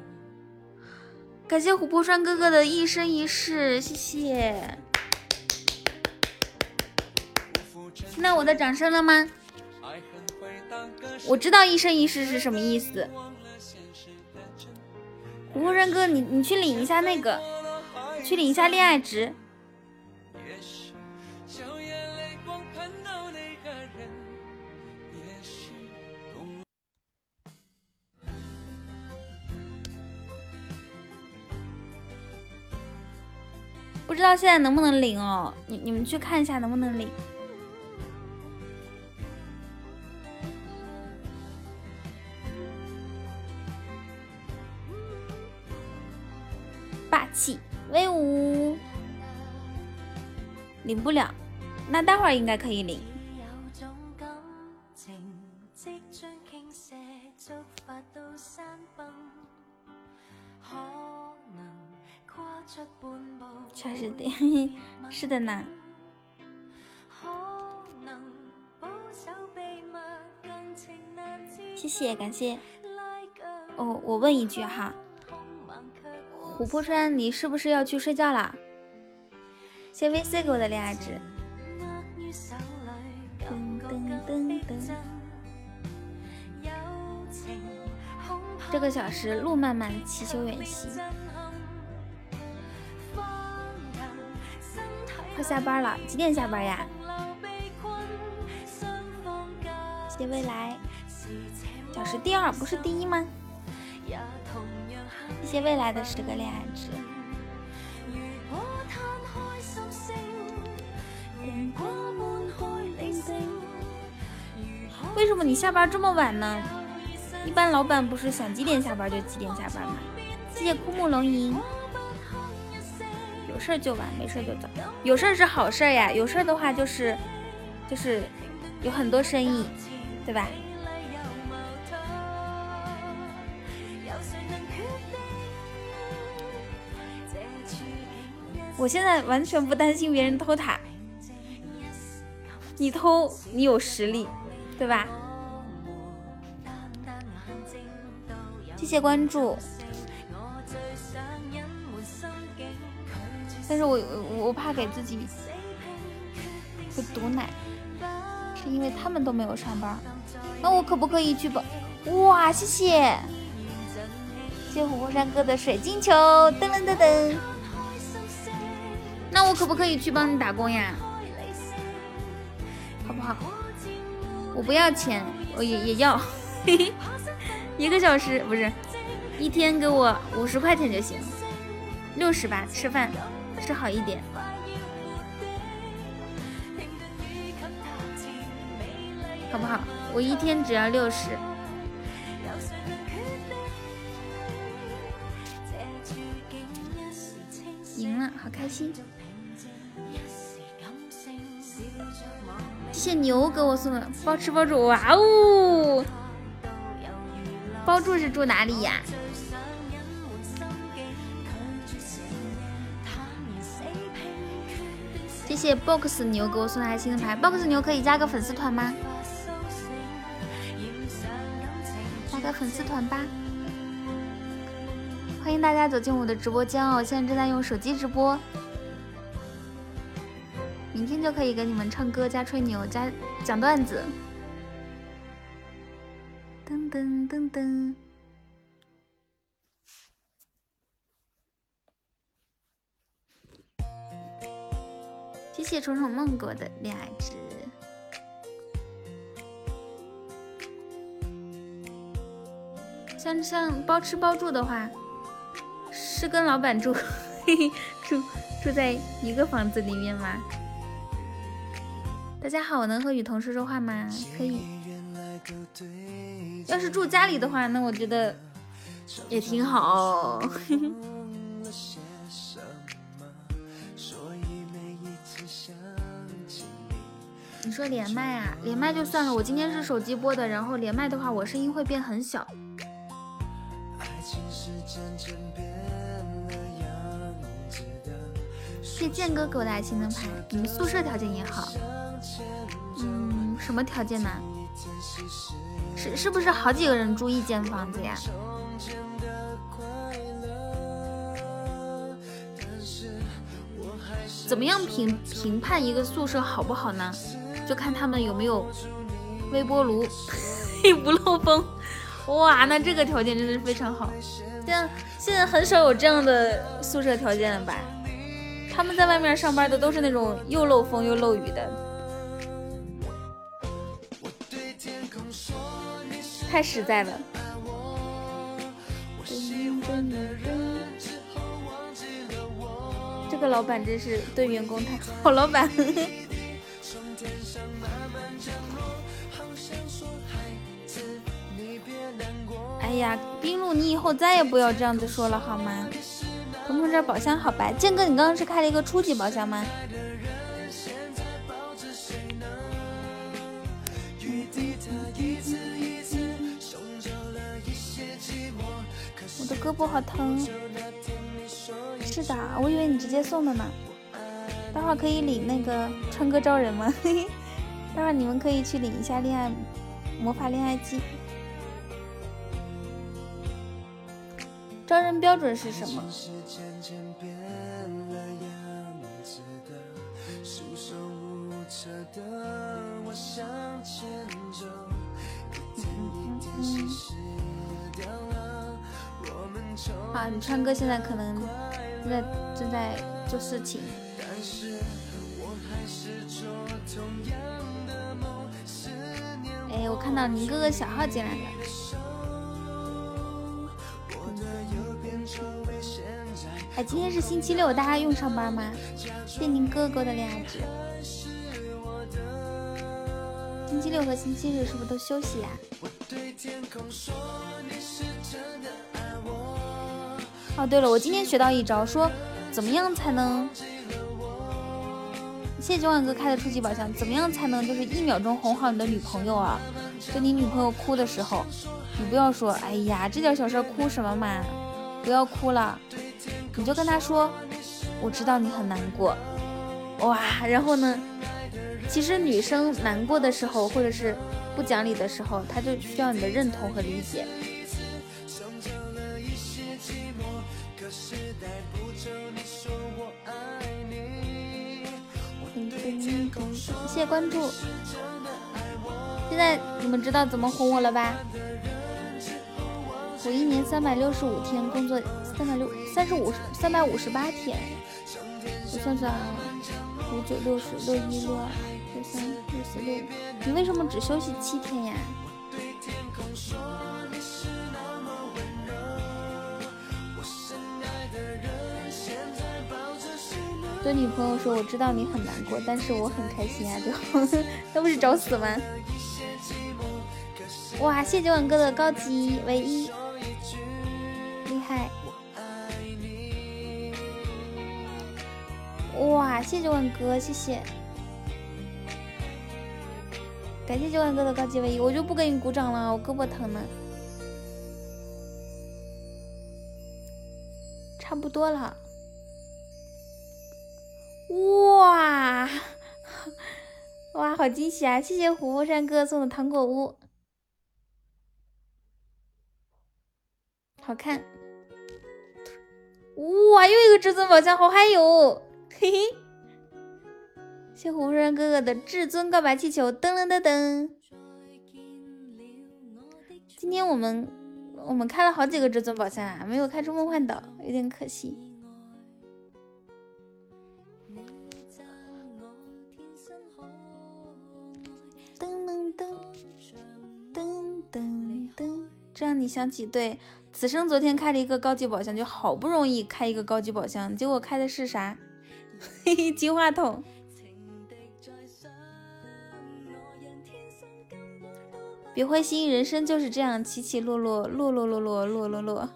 感谢琥珀川哥哥的一生一世，谢谢。听到我的掌声了吗？我知道一生一世是什么意思。琥珀川哥，你你去领一下那个，去领一下恋爱值。不知道现在能不能领哦？你你们去看一下能不能领。霸气威武，领不了，那待会儿应该可以领。确实的，是的呢。谢谢，感谢。哦，我问一句哈，琥珀川，你是不是要去睡觉啦？谢 VC 给我的恋爱值。噔噔噔噔。这个小时路漫漫其修远兮。快下班了，几点下班呀？谢未来，小时第二不是第一吗？谢谢未来的十个恋爱值。为什么你下班这么晚呢？一般老板不是想几点下班就几点下班吗？谢谢枯木龙吟。有事就晚，没事就早。有事是好事呀，有事的话就是就是有很多生意，对吧？我现在完全不担心别人偷塔，你偷你有实力，对吧？谢谢关注。但是我我怕给自己会毒奶，是因为他们都没有上班，那我可不可以去帮？哇，谢谢，谢谢琥珀山哥的水晶球，噔噔噔噔。那我可不可以去帮你打工呀？好不好？我不要钱，我也也要，嘿嘿，一个小时不是，一天给我五十块钱就行，六十吧，吃饭。吃好一点，好不好？我一天只要六十，赢了，好开心！谢谢牛给我送的包吃包住，哇哦！包住是住哪里呀？谢谢 box 牛给我送来新的牌，box 牛可以加个粉丝团吗？加个粉丝团吧！欢迎大家走进我的直播间哦，我现在正在用手机直播，明天就可以给你们唱歌加吹牛加讲段子。噔噔噔噔。谢谢虫虫梦果的恋爱值。像像包吃包住的话，是跟老板住 嘿嘿住住在一个房子里面吗？大家好，我能和雨桐说说话吗？可以。要是住家里的话，那我觉得也挺好。你说连麦啊？连麦就算了，我今天是手机播的，然后连麦的话，我声音会变很小。谢剑哥给我的爱情灯牌，你们宿舍条件也好。嗯，什么条件呢？是是不是好几个人住一间房子呀？怎么样评评判一个宿舍好不好呢？就看他们有没有微波炉，不漏风。哇，那这个条件真的是非常好。现在现在很少有这样的宿舍条件了吧？他们在外面上班的都是那种又漏风又漏雨的，太实在了。这个老板真是对员工太好，老板。哎呀，冰露，你以后再也不要这样子说了好吗？彤彤这宝箱好白，剑哥，你刚刚是开了一个初级宝箱吗？我的胳膊好疼。是的，我以为你直接送的呢。待会可以领那个川哥招人吗？待会你们可以去领一下恋爱魔法恋爱机。招人标准是什么？啊，你川哥现在可能正在正在做事情。哎，我看到你哥哥小号进来了。哎，今天是星期六，大家用上班吗？谢宁哥哥的恋爱值。星期六和星期日是不是都休息呀？哦，对了，我今天学到一招，说怎么样才能？谢谢九万哥开的初级宝箱，怎么样才能就是一秒钟哄好你的女朋友啊？就你女朋友哭的时候，你不要说，哎呀，这点小事哭什么嘛？不要哭了。你就跟他说，我知道你很难过，哇，然后呢？其实女生难过的时候，或者是不讲理的时候，她就需要你的认同和理解。谢谢关注。现在你们知道怎么哄我了吧？我一年三百六十五天工作。三百六三十五三百五十八天，我算算啊，五九六十六一六二六三六四六五，你为什么只休息七天呀？对女朋友说，我知道你很难过，但是我很开心啊，就那不是找死吗？哇，谢九万哥的高级唯一，厉害！哇，谢谢万哥，谢谢，感谢九万哥的高级唯一，我就不给你鼓掌了，我胳膊疼呢。差不多了。哇，哇，好惊喜啊！谢谢虎虎山哥送的糖果屋，好看。哇，又一个至尊宝箱，好嗨哟！嘿嘿，谢红人哥哥的至尊告白气球，噔噔噔噔。今天我们我们开了好几个至尊宝箱啊，没有开出梦幻岛，有点可惜。噔噔噔噔噔噔，这让你想起，对，此生昨天开了一个高级宝箱，就好不容易开一个高级宝箱，结果开的是啥？嘿嘿，金话筒。别灰心，人生就是这样起起落落，落落落落落落落。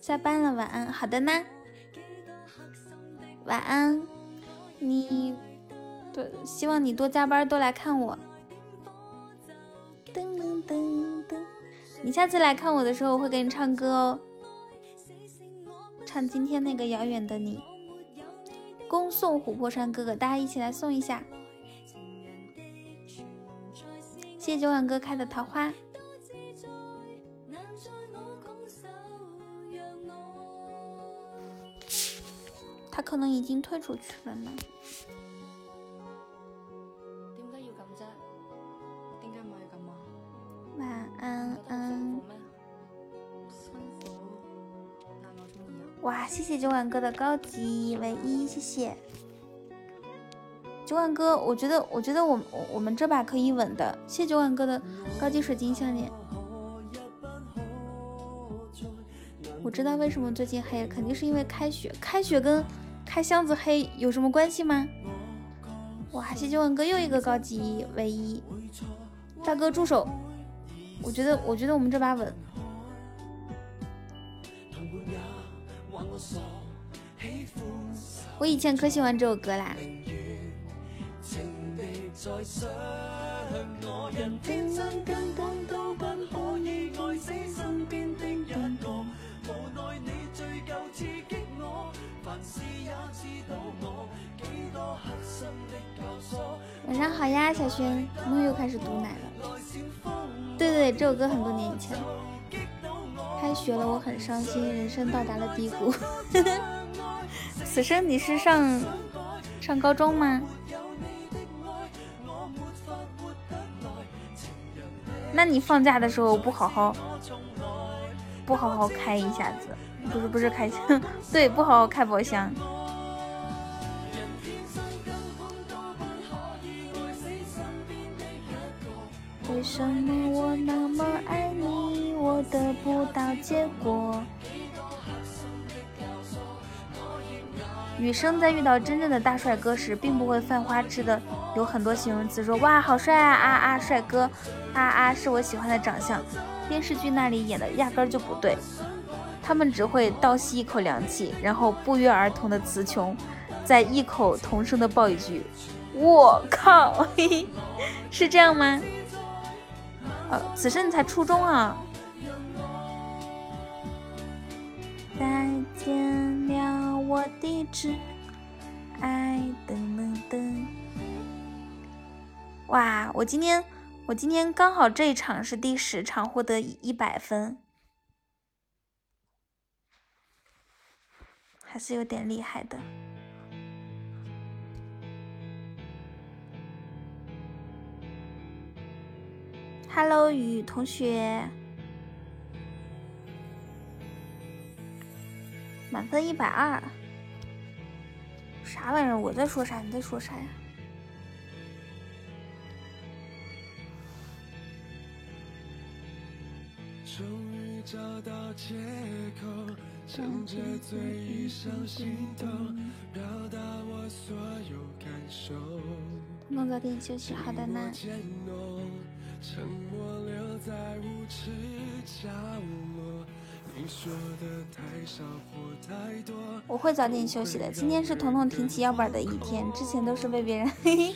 下班了，晚安。好的呢，晚安。你多希望你多加班，多来看我。你下次来看我的时候，我会给你唱歌哦，唱今天那个遥远的你。恭送琥珀山哥哥，大家一起来送一下。谢谢九晚哥开的桃花。他可能已经退出去了呢。安安。哇，谢谢九晚哥的高级唯一，谢谢。九万哥，我觉得，我觉得我我我们这把可以稳的。谢谢九万哥的高级水晶项链。我知道为什么最近黑，肯定是因为开学。开学跟开箱子黑有什么关系吗？哇，谢谢九万哥又一个高级唯一。大哥住手！我觉得，我觉得我们这把稳。我以前可喜欢这首歌啦。晚上好呀，小轩，又开始毒奶了？对对，这首歌很多年以前。开学了，我很伤心，人生到达了低谷。此生你是上上高中吗？那你放假的时候不好好不好好开一下子，不是不是开箱，对，不好好开宝箱。为什么我那么爱你，我得不到结果？女生在遇到真正的大帅哥时，并不会犯花痴的，有很多形容词说哇好帅啊啊啊帅哥，啊啊是我喜欢的长相。电视剧那里演的压根就不对，他们只会倒吸一口凉气，然后不约而同的词穷，再异口同声的爆一句我靠，嘿嘿，是这样吗？呃，此生你才初中啊。再见了，我的挚爱。噔噔噔！哇，我今天我今天刚好这一场是第十场，获得一百分，还是有点厉害的。Hello，雨同学。满分一百二，啥玩意儿？我在说啥？你在说啥呀？终于找到借口，趁着醉意上心头，表达我所有感受。能早点休息，好的呢。沉默留在无耻角落。我会早点休息的。今天是彤彤挺起腰板的一天，之前都是被别人嘿嘿。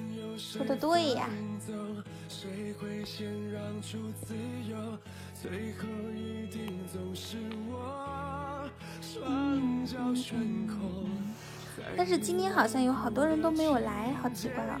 说的对呀。但是今天好像有好多人都没有来，好奇怪啊。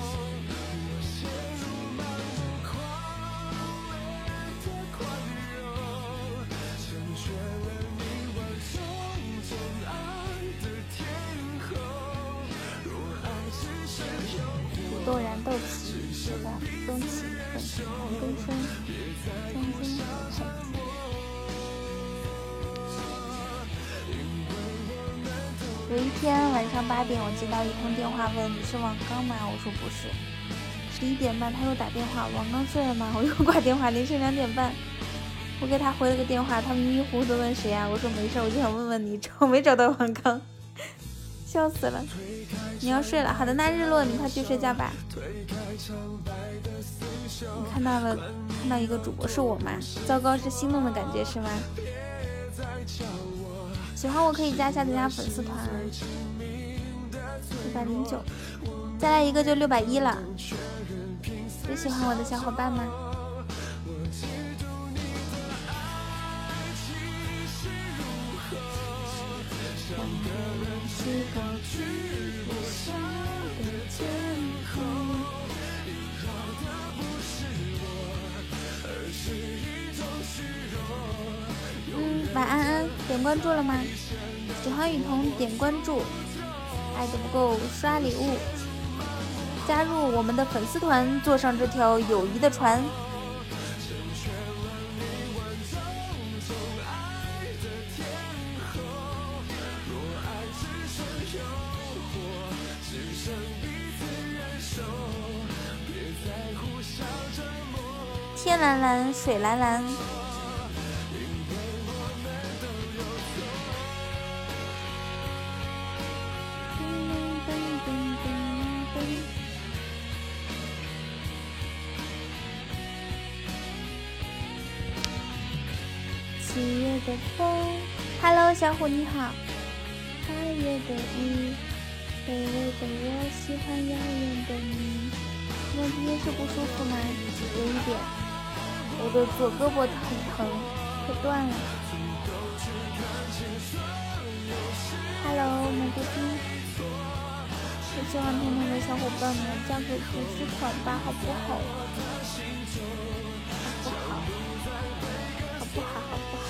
豆燃豆萁，雪白冬起，粉红根生，将军海有一天晚上八点，我接到一通电话，问你是王刚吗？我说不是。十一点半他又打电话，王刚睡了吗？我又挂电话，凌晨两点半，我给他回了个电话，他迷迷糊糊的问谁啊？我说没事，我就想问问你，找没找到王刚？笑死了！你要睡了，好的，那日落你快去睡觉吧。你看到了，看到一个主播是我吗？糟糕，是心动的感觉是吗？喜欢我可以加一下咱家粉丝团，六百零九，再来一个就六百一了。有喜欢我的小伙伴吗？嗯，晚安安，点关注了吗？喜欢雨桐点关注，爱的不够刷礼物，加入我们的粉丝团，坐上这条友谊的船。天蓝蓝，水蓝蓝。七月的风，Hello，小虎你好。八月的雨，卑微的我喜欢遥远的你。那今天是不舒服吗？有一点，我的左胳膊很疼，快断了。Hello，蘑菇精，我希望彤彤的小伙伴们加个粉丝团吧，好不好？好不好？好不好？好不好？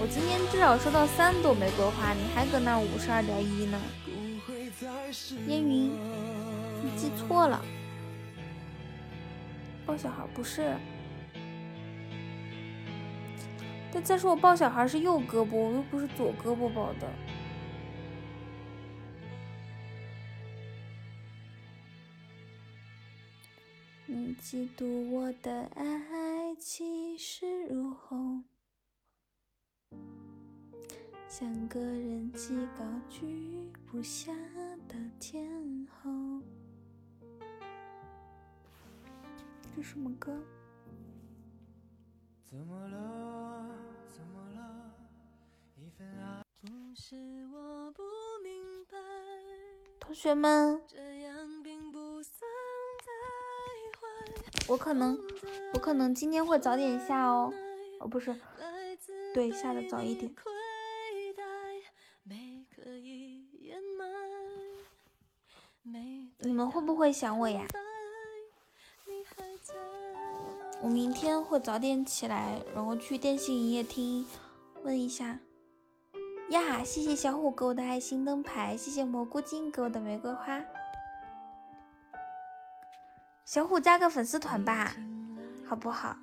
我今天至少收到三朵玫瑰花，你还搁那五十二点一呢？烟云，你记错了，抱小孩不是。但再说我抱小孩是右胳膊，我又不是左胳膊抱的。你嫉妒我的爱气势如虹。像个人气高居不下的天后。这什么歌？怎么了？怎么了？一份爱不是我不明白，同学们，这样并不算太坏。我可能，我可能今天会早点下哦。哦，不是，对，下的早一点。你们会不会想我呀？我明天会早点起来，然后去电信营业厅问一下。呀，谢谢小虎给我的爱心灯牌，谢谢蘑菇精给我的玫瑰花。小虎加个粉丝团吧，好不好？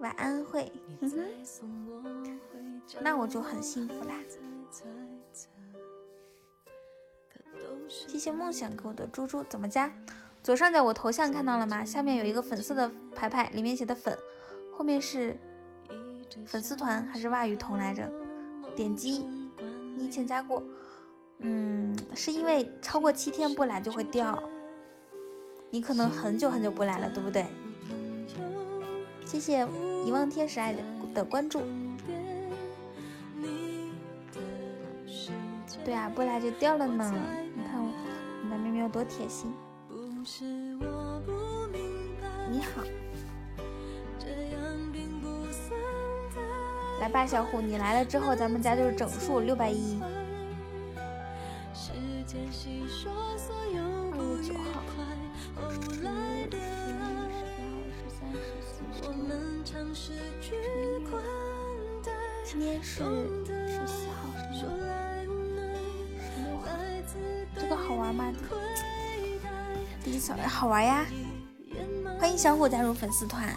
晚安会，那我就很幸福啦。谢谢梦想给我的猪猪，怎么加？左上角我头像看到了吗？下面有一个粉色的牌牌，里面写的粉，后面是粉丝团还是袜雨桐来着？点击，你以前加过，嗯，是因为超过七天不来就会掉，你可能很久很久不来了，对不对？谢谢遗忘天使爱的的关注。对啊，不来就掉了呢。你看我，你的妹妹有多贴心。你好，来吧，小虎，你来了之后，咱们家就是整数六百一。二月九号，十、十一、十二、十三、十四、十五、十六。今天是十四号，十六十六号。这个好玩吗？第一次好玩呀！欢迎小虎加入粉丝团。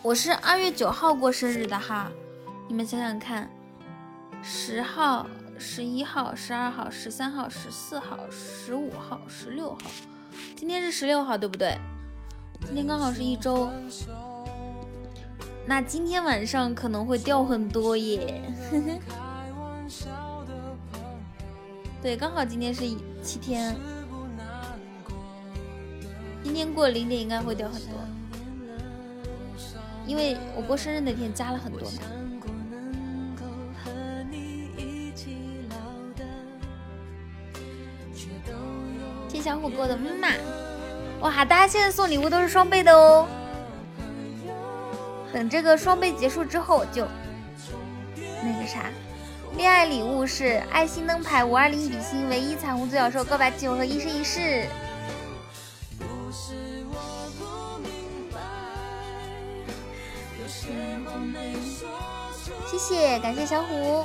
我是二月九号过生日的哈，你们想想看，十号、十一号、十二号、十三号、十四号、十五号、十六号，今天是十六号，对不对？今天刚好是一周，那今天晚上可能会掉很多耶。对，刚好今天是七天，今天过零点应该会掉很多，因为我过生日那天加了很多嘛。谢小虎哥的木马，哇！大家现在送礼物都是双倍的哦，等这个双倍结束之后就那个啥。恋爱礼物是爱心灯牌五二零比心，唯一彩虹独角兽告白气球和一生一世。谢谢，感谢小虎。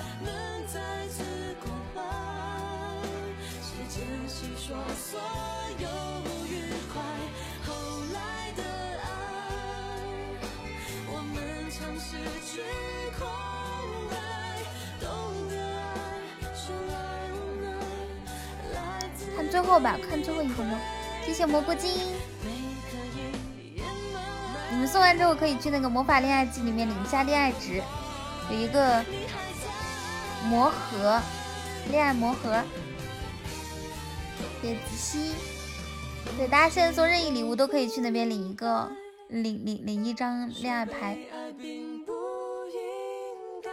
最后吧，看最后一个吗。谢谢蘑菇精。你们送完之后可以去那个魔法恋爱季里面领一下恋爱值，有一个魔盒，恋爱魔盒。谢谢子熙。对，大家现在送任意礼物都可以去那边领一个，领领领一张恋爱牌。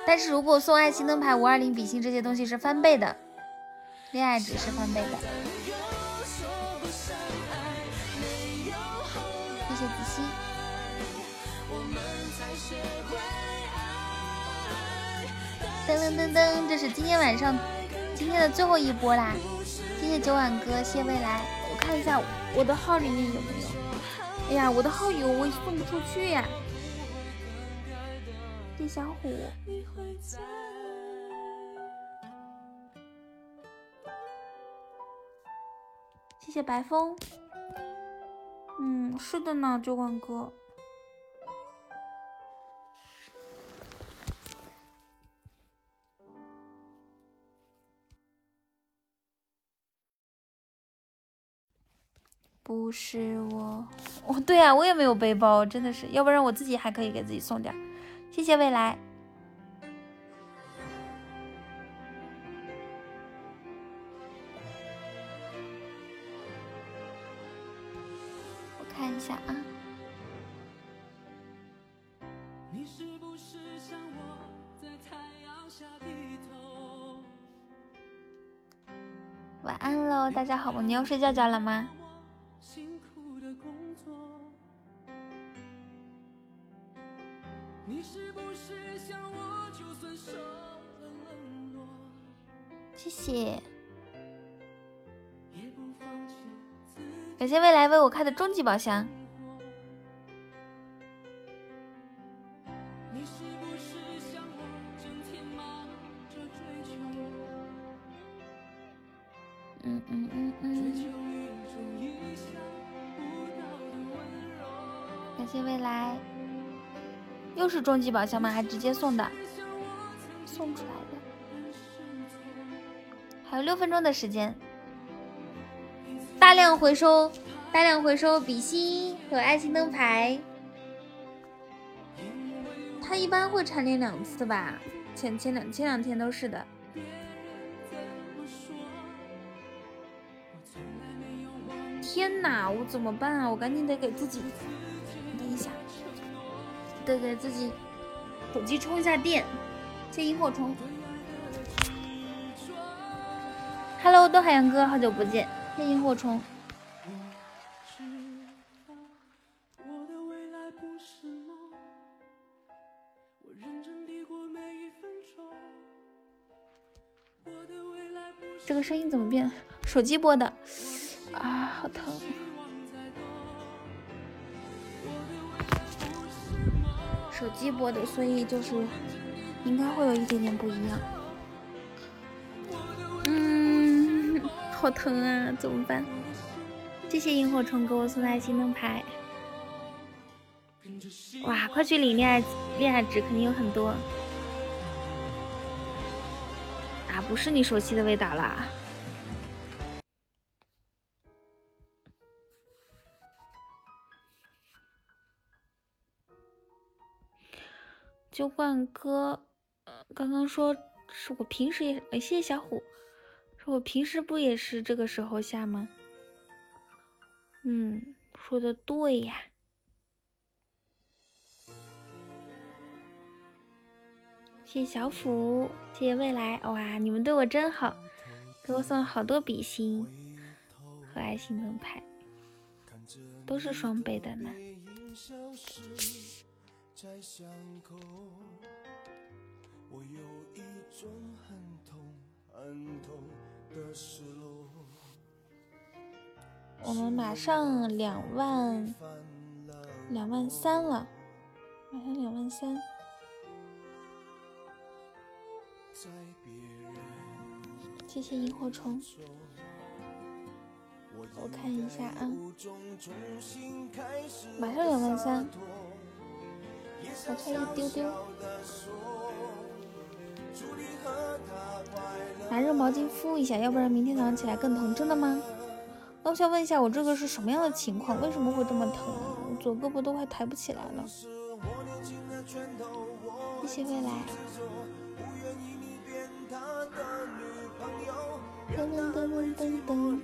但是如果送爱心灯牌、五二零比心这些东西是翻倍的，恋爱值是翻倍的。谢子熙。噔噔噔噔，这是今天晚上今天的最后一波啦！谢谢九晚哥，谢未来。我看一下我的号里面有没有。哎呀，我的号有，我送不出去呀。谢小虎。谢谢白风。嗯，是的呢，酒馆哥。不是我，哦，对呀、我也没有背包，真的是，要不然我自己还可以给自己送点。谢谢未来。看一下啊，你是不是像我在太阳下低头？晚安喽，大家好吗？你要睡觉觉了吗？辛苦的工作。你是不是像我，就算受了冷落，谢谢，也不放弃感谢未来为我开的终极宝箱。嗯嗯嗯追嗯？感谢未来，又是终极宝箱吗？还直接送的，送出来的。还有六分钟的时间，大量回收，大量回收比心和爱心灯牌。它一般会蝉联两次吧？前前两前两天都是的。天哪，我怎么办啊？我赶紧得给自己，等一下，得给自己手机充一下电。先萤火虫。Hello，东海洋哥，好久不见。谢萤火虫。这个声音怎么变？手机播的啊，好疼。手机播的，所以就是应该会有一点点不一样。好疼啊，怎么办？谢谢萤火虫给我送来心灯牌。哇，快去领恋爱恋爱值，肯定有很多。啊，不是你熟悉的味道啦。酒馆哥，呃，刚刚说是我平时也，谢谢小虎，我平时不也是这个时候下吗？嗯，说的对呀。谢谢小虎，谢谢未来，哇，你们对我真好，给我送了好多比心和爱心灯牌，都是双倍的呢。我有一种很痛很痛。我们马上两万两万三了，马上两万三。谢谢萤火虫，我看一下啊，马上两万三，还差一丢丢。拿热毛巾敷一下，要不然明天早上起来更疼。真的吗？那我想问一下，我这个是什么样的情况？为什么会这么疼？我左胳膊都快抬不起来了。谢谢未来。噔噔噔噔噔噔，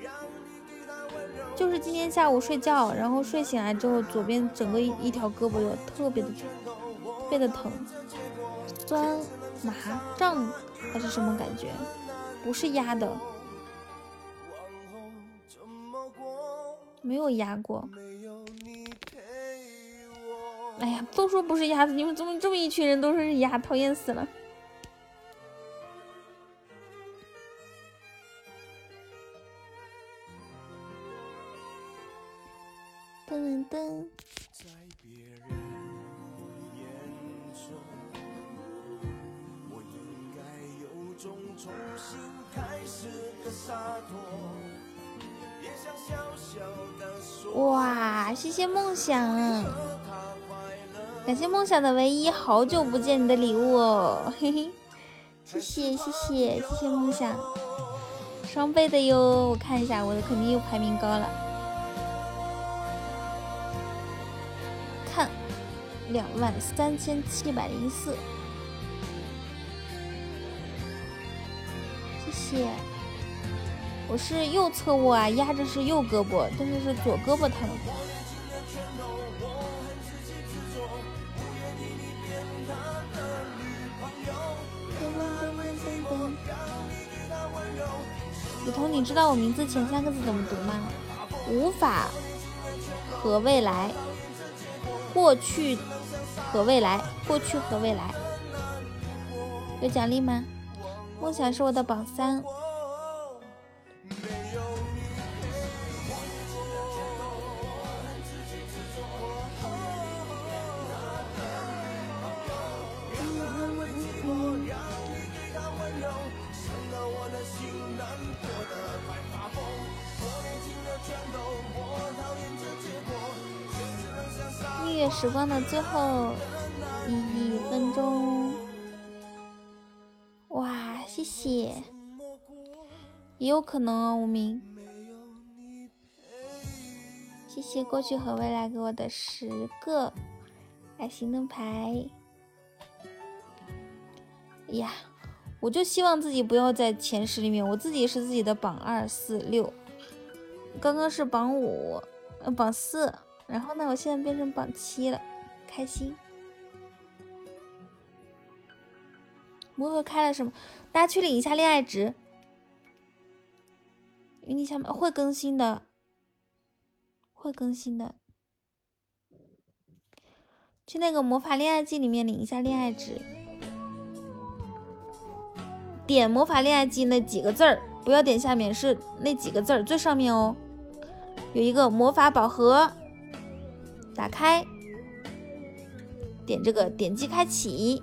就是今天下午睡觉，然后睡醒来之后，左边整个一一条胳膊有特别的特别的疼，酸麻胀还是什么感觉？不是压的，没有压过。哎呀，都说不是鸭子，你们怎么这么一群人都说是鸭？讨厌死了！噔噔噔，重新开始的洒脱，也想小小的说。哇，谢谢梦想，感谢梦想的唯一，好久不见你的礼物哦，嘿嘿，谢谢谢谢谢谢梦想，双倍的哟，我看一下我的肯定又排名高了，看两万三千七百零四，谢。我是右侧卧啊，压着是右胳膊，但是是左胳膊疼。雨桐，你知道我名字前三个字怎么读吗？无法和未来，过去和未来，过去和未来。有奖励吗？梦想是我的榜三。蜜月时光的最后一分钟，谢谢！也有可能哦，无名。谢谢过去和未来给我的十个爱心灯牌。呀，我就希望自己不要在前十里面，我自己是自己的榜二四六，刚刚是榜五，呃，榜四，然后呢，我现在变成榜七了，开心。魔盒开了什么？大家去领一下恋爱值。云你下面会更新的，会更新的。去那个魔法恋爱季里面领一下恋爱值。点魔法恋爱季那几个字儿，不要点下面，是那几个字儿最上面哦。有一个魔法宝盒，打开，点这个，点击开启。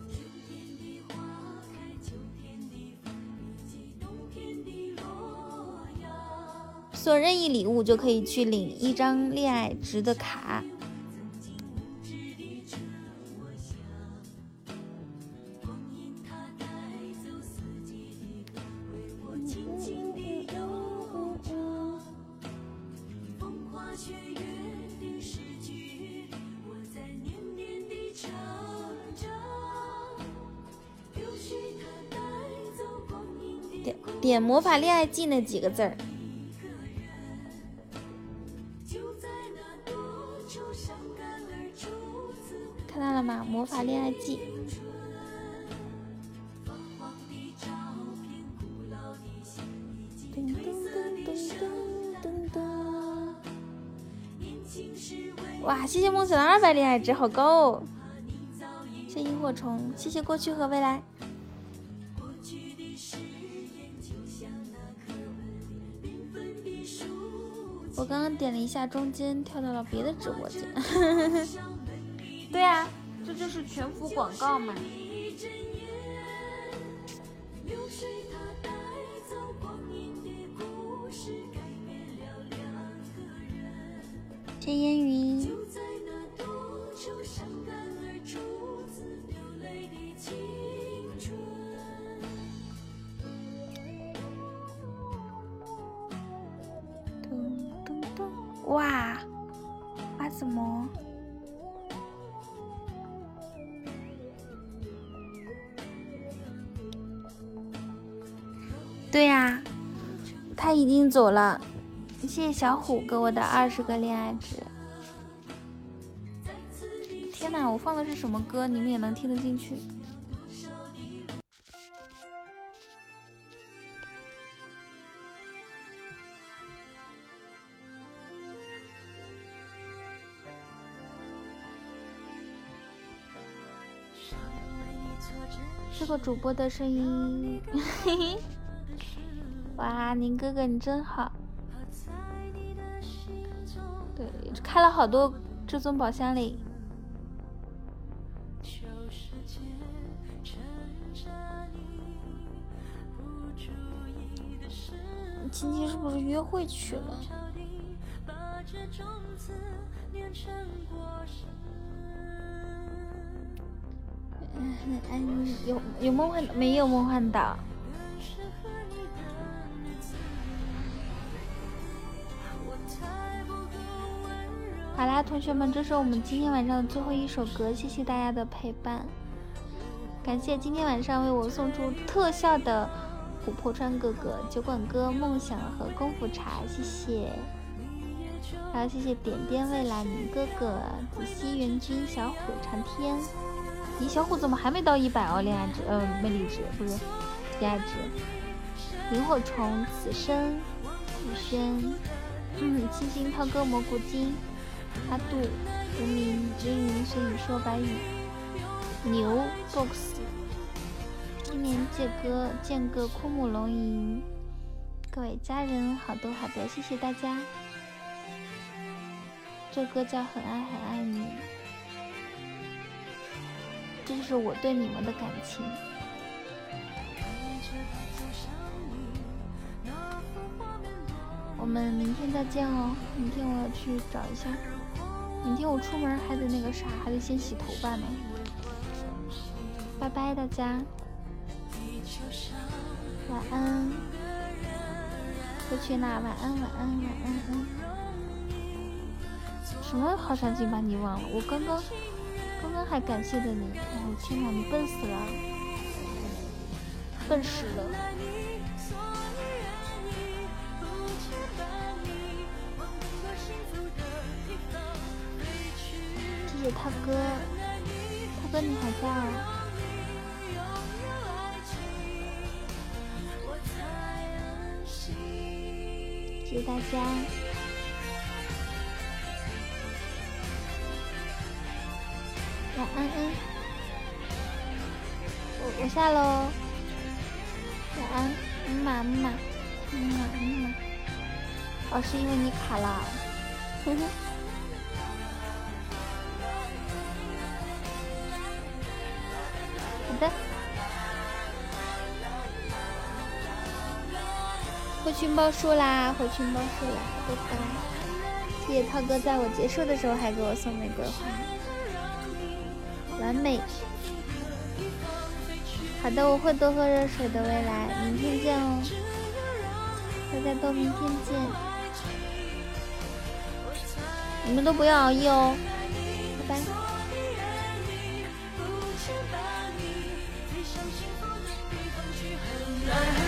送任意礼物就可以去领一张恋爱值的卡。点点魔法恋爱季那几个字儿。看了吗？魔法恋爱记。噔噔噔噔噔噔噔。哇！谢谢梦想的二百恋爱值，好高哦！谢谢萤火虫，谢谢过去和未来。我刚刚点了一下，中间跳到了别的直播间。对啊，全服广告嘛。了。谢谢小虎给我的二十个恋爱值。天哪，我放的是什么歌？你们也能听得进去？这个主播的声音。哇，宁哥哥你真好。对，开了好多至尊宝箱嘞。今天是不是约会去了？嗯，嗯，有有梦幻没有梦幻岛？好啦，同学们，这是我们今天晚上的最后一首歌，谢谢大家的陪伴，感谢今天晚上为我送出特效的琥珀川哥哥、酒馆哥、梦想和功夫茶，谢谢，还有谢谢点点未来明哥哥、子熙元君、小虎长天，咦，小虎怎么还没到一百哦？恋爱值，呃，魅力值不是？恋爱值，萤火虫、此生、雨轩，嗯，七星涛哥、蘑菇精。阿杜、无名、真云、随雨说白语、牛、box、今年借歌、剑哥、枯木龙吟，各位家人好多好多，谢谢大家。这歌叫《很爱很爱你》，这就是我对你们的感情。我们明天再见哦！明天我要去找一下。明天我出门还得那个啥，还得先洗头发呢。拜拜，大家，晚安。过去啦，晚安，晚安，晚安，嗯。什么好伤心把你忘了？我刚刚刚刚还感谢着你，哦天哪，你笨死了，笨死了。记他哥，他哥你好像。谢谢大家。晚安安，我我下喽。晚安，嗯嘛嗯嘛，嗯嘛嗯嘛。哦，是因为你卡了，呵呵。的。回群报数啦，回群报数啦，拜拜！谢谢涛哥在我结束的时候还给我送玫瑰花，完美。好的，我会多喝热水的，未来，明天见哦，大家都明天见，你们都不要熬夜哦，拜拜。 날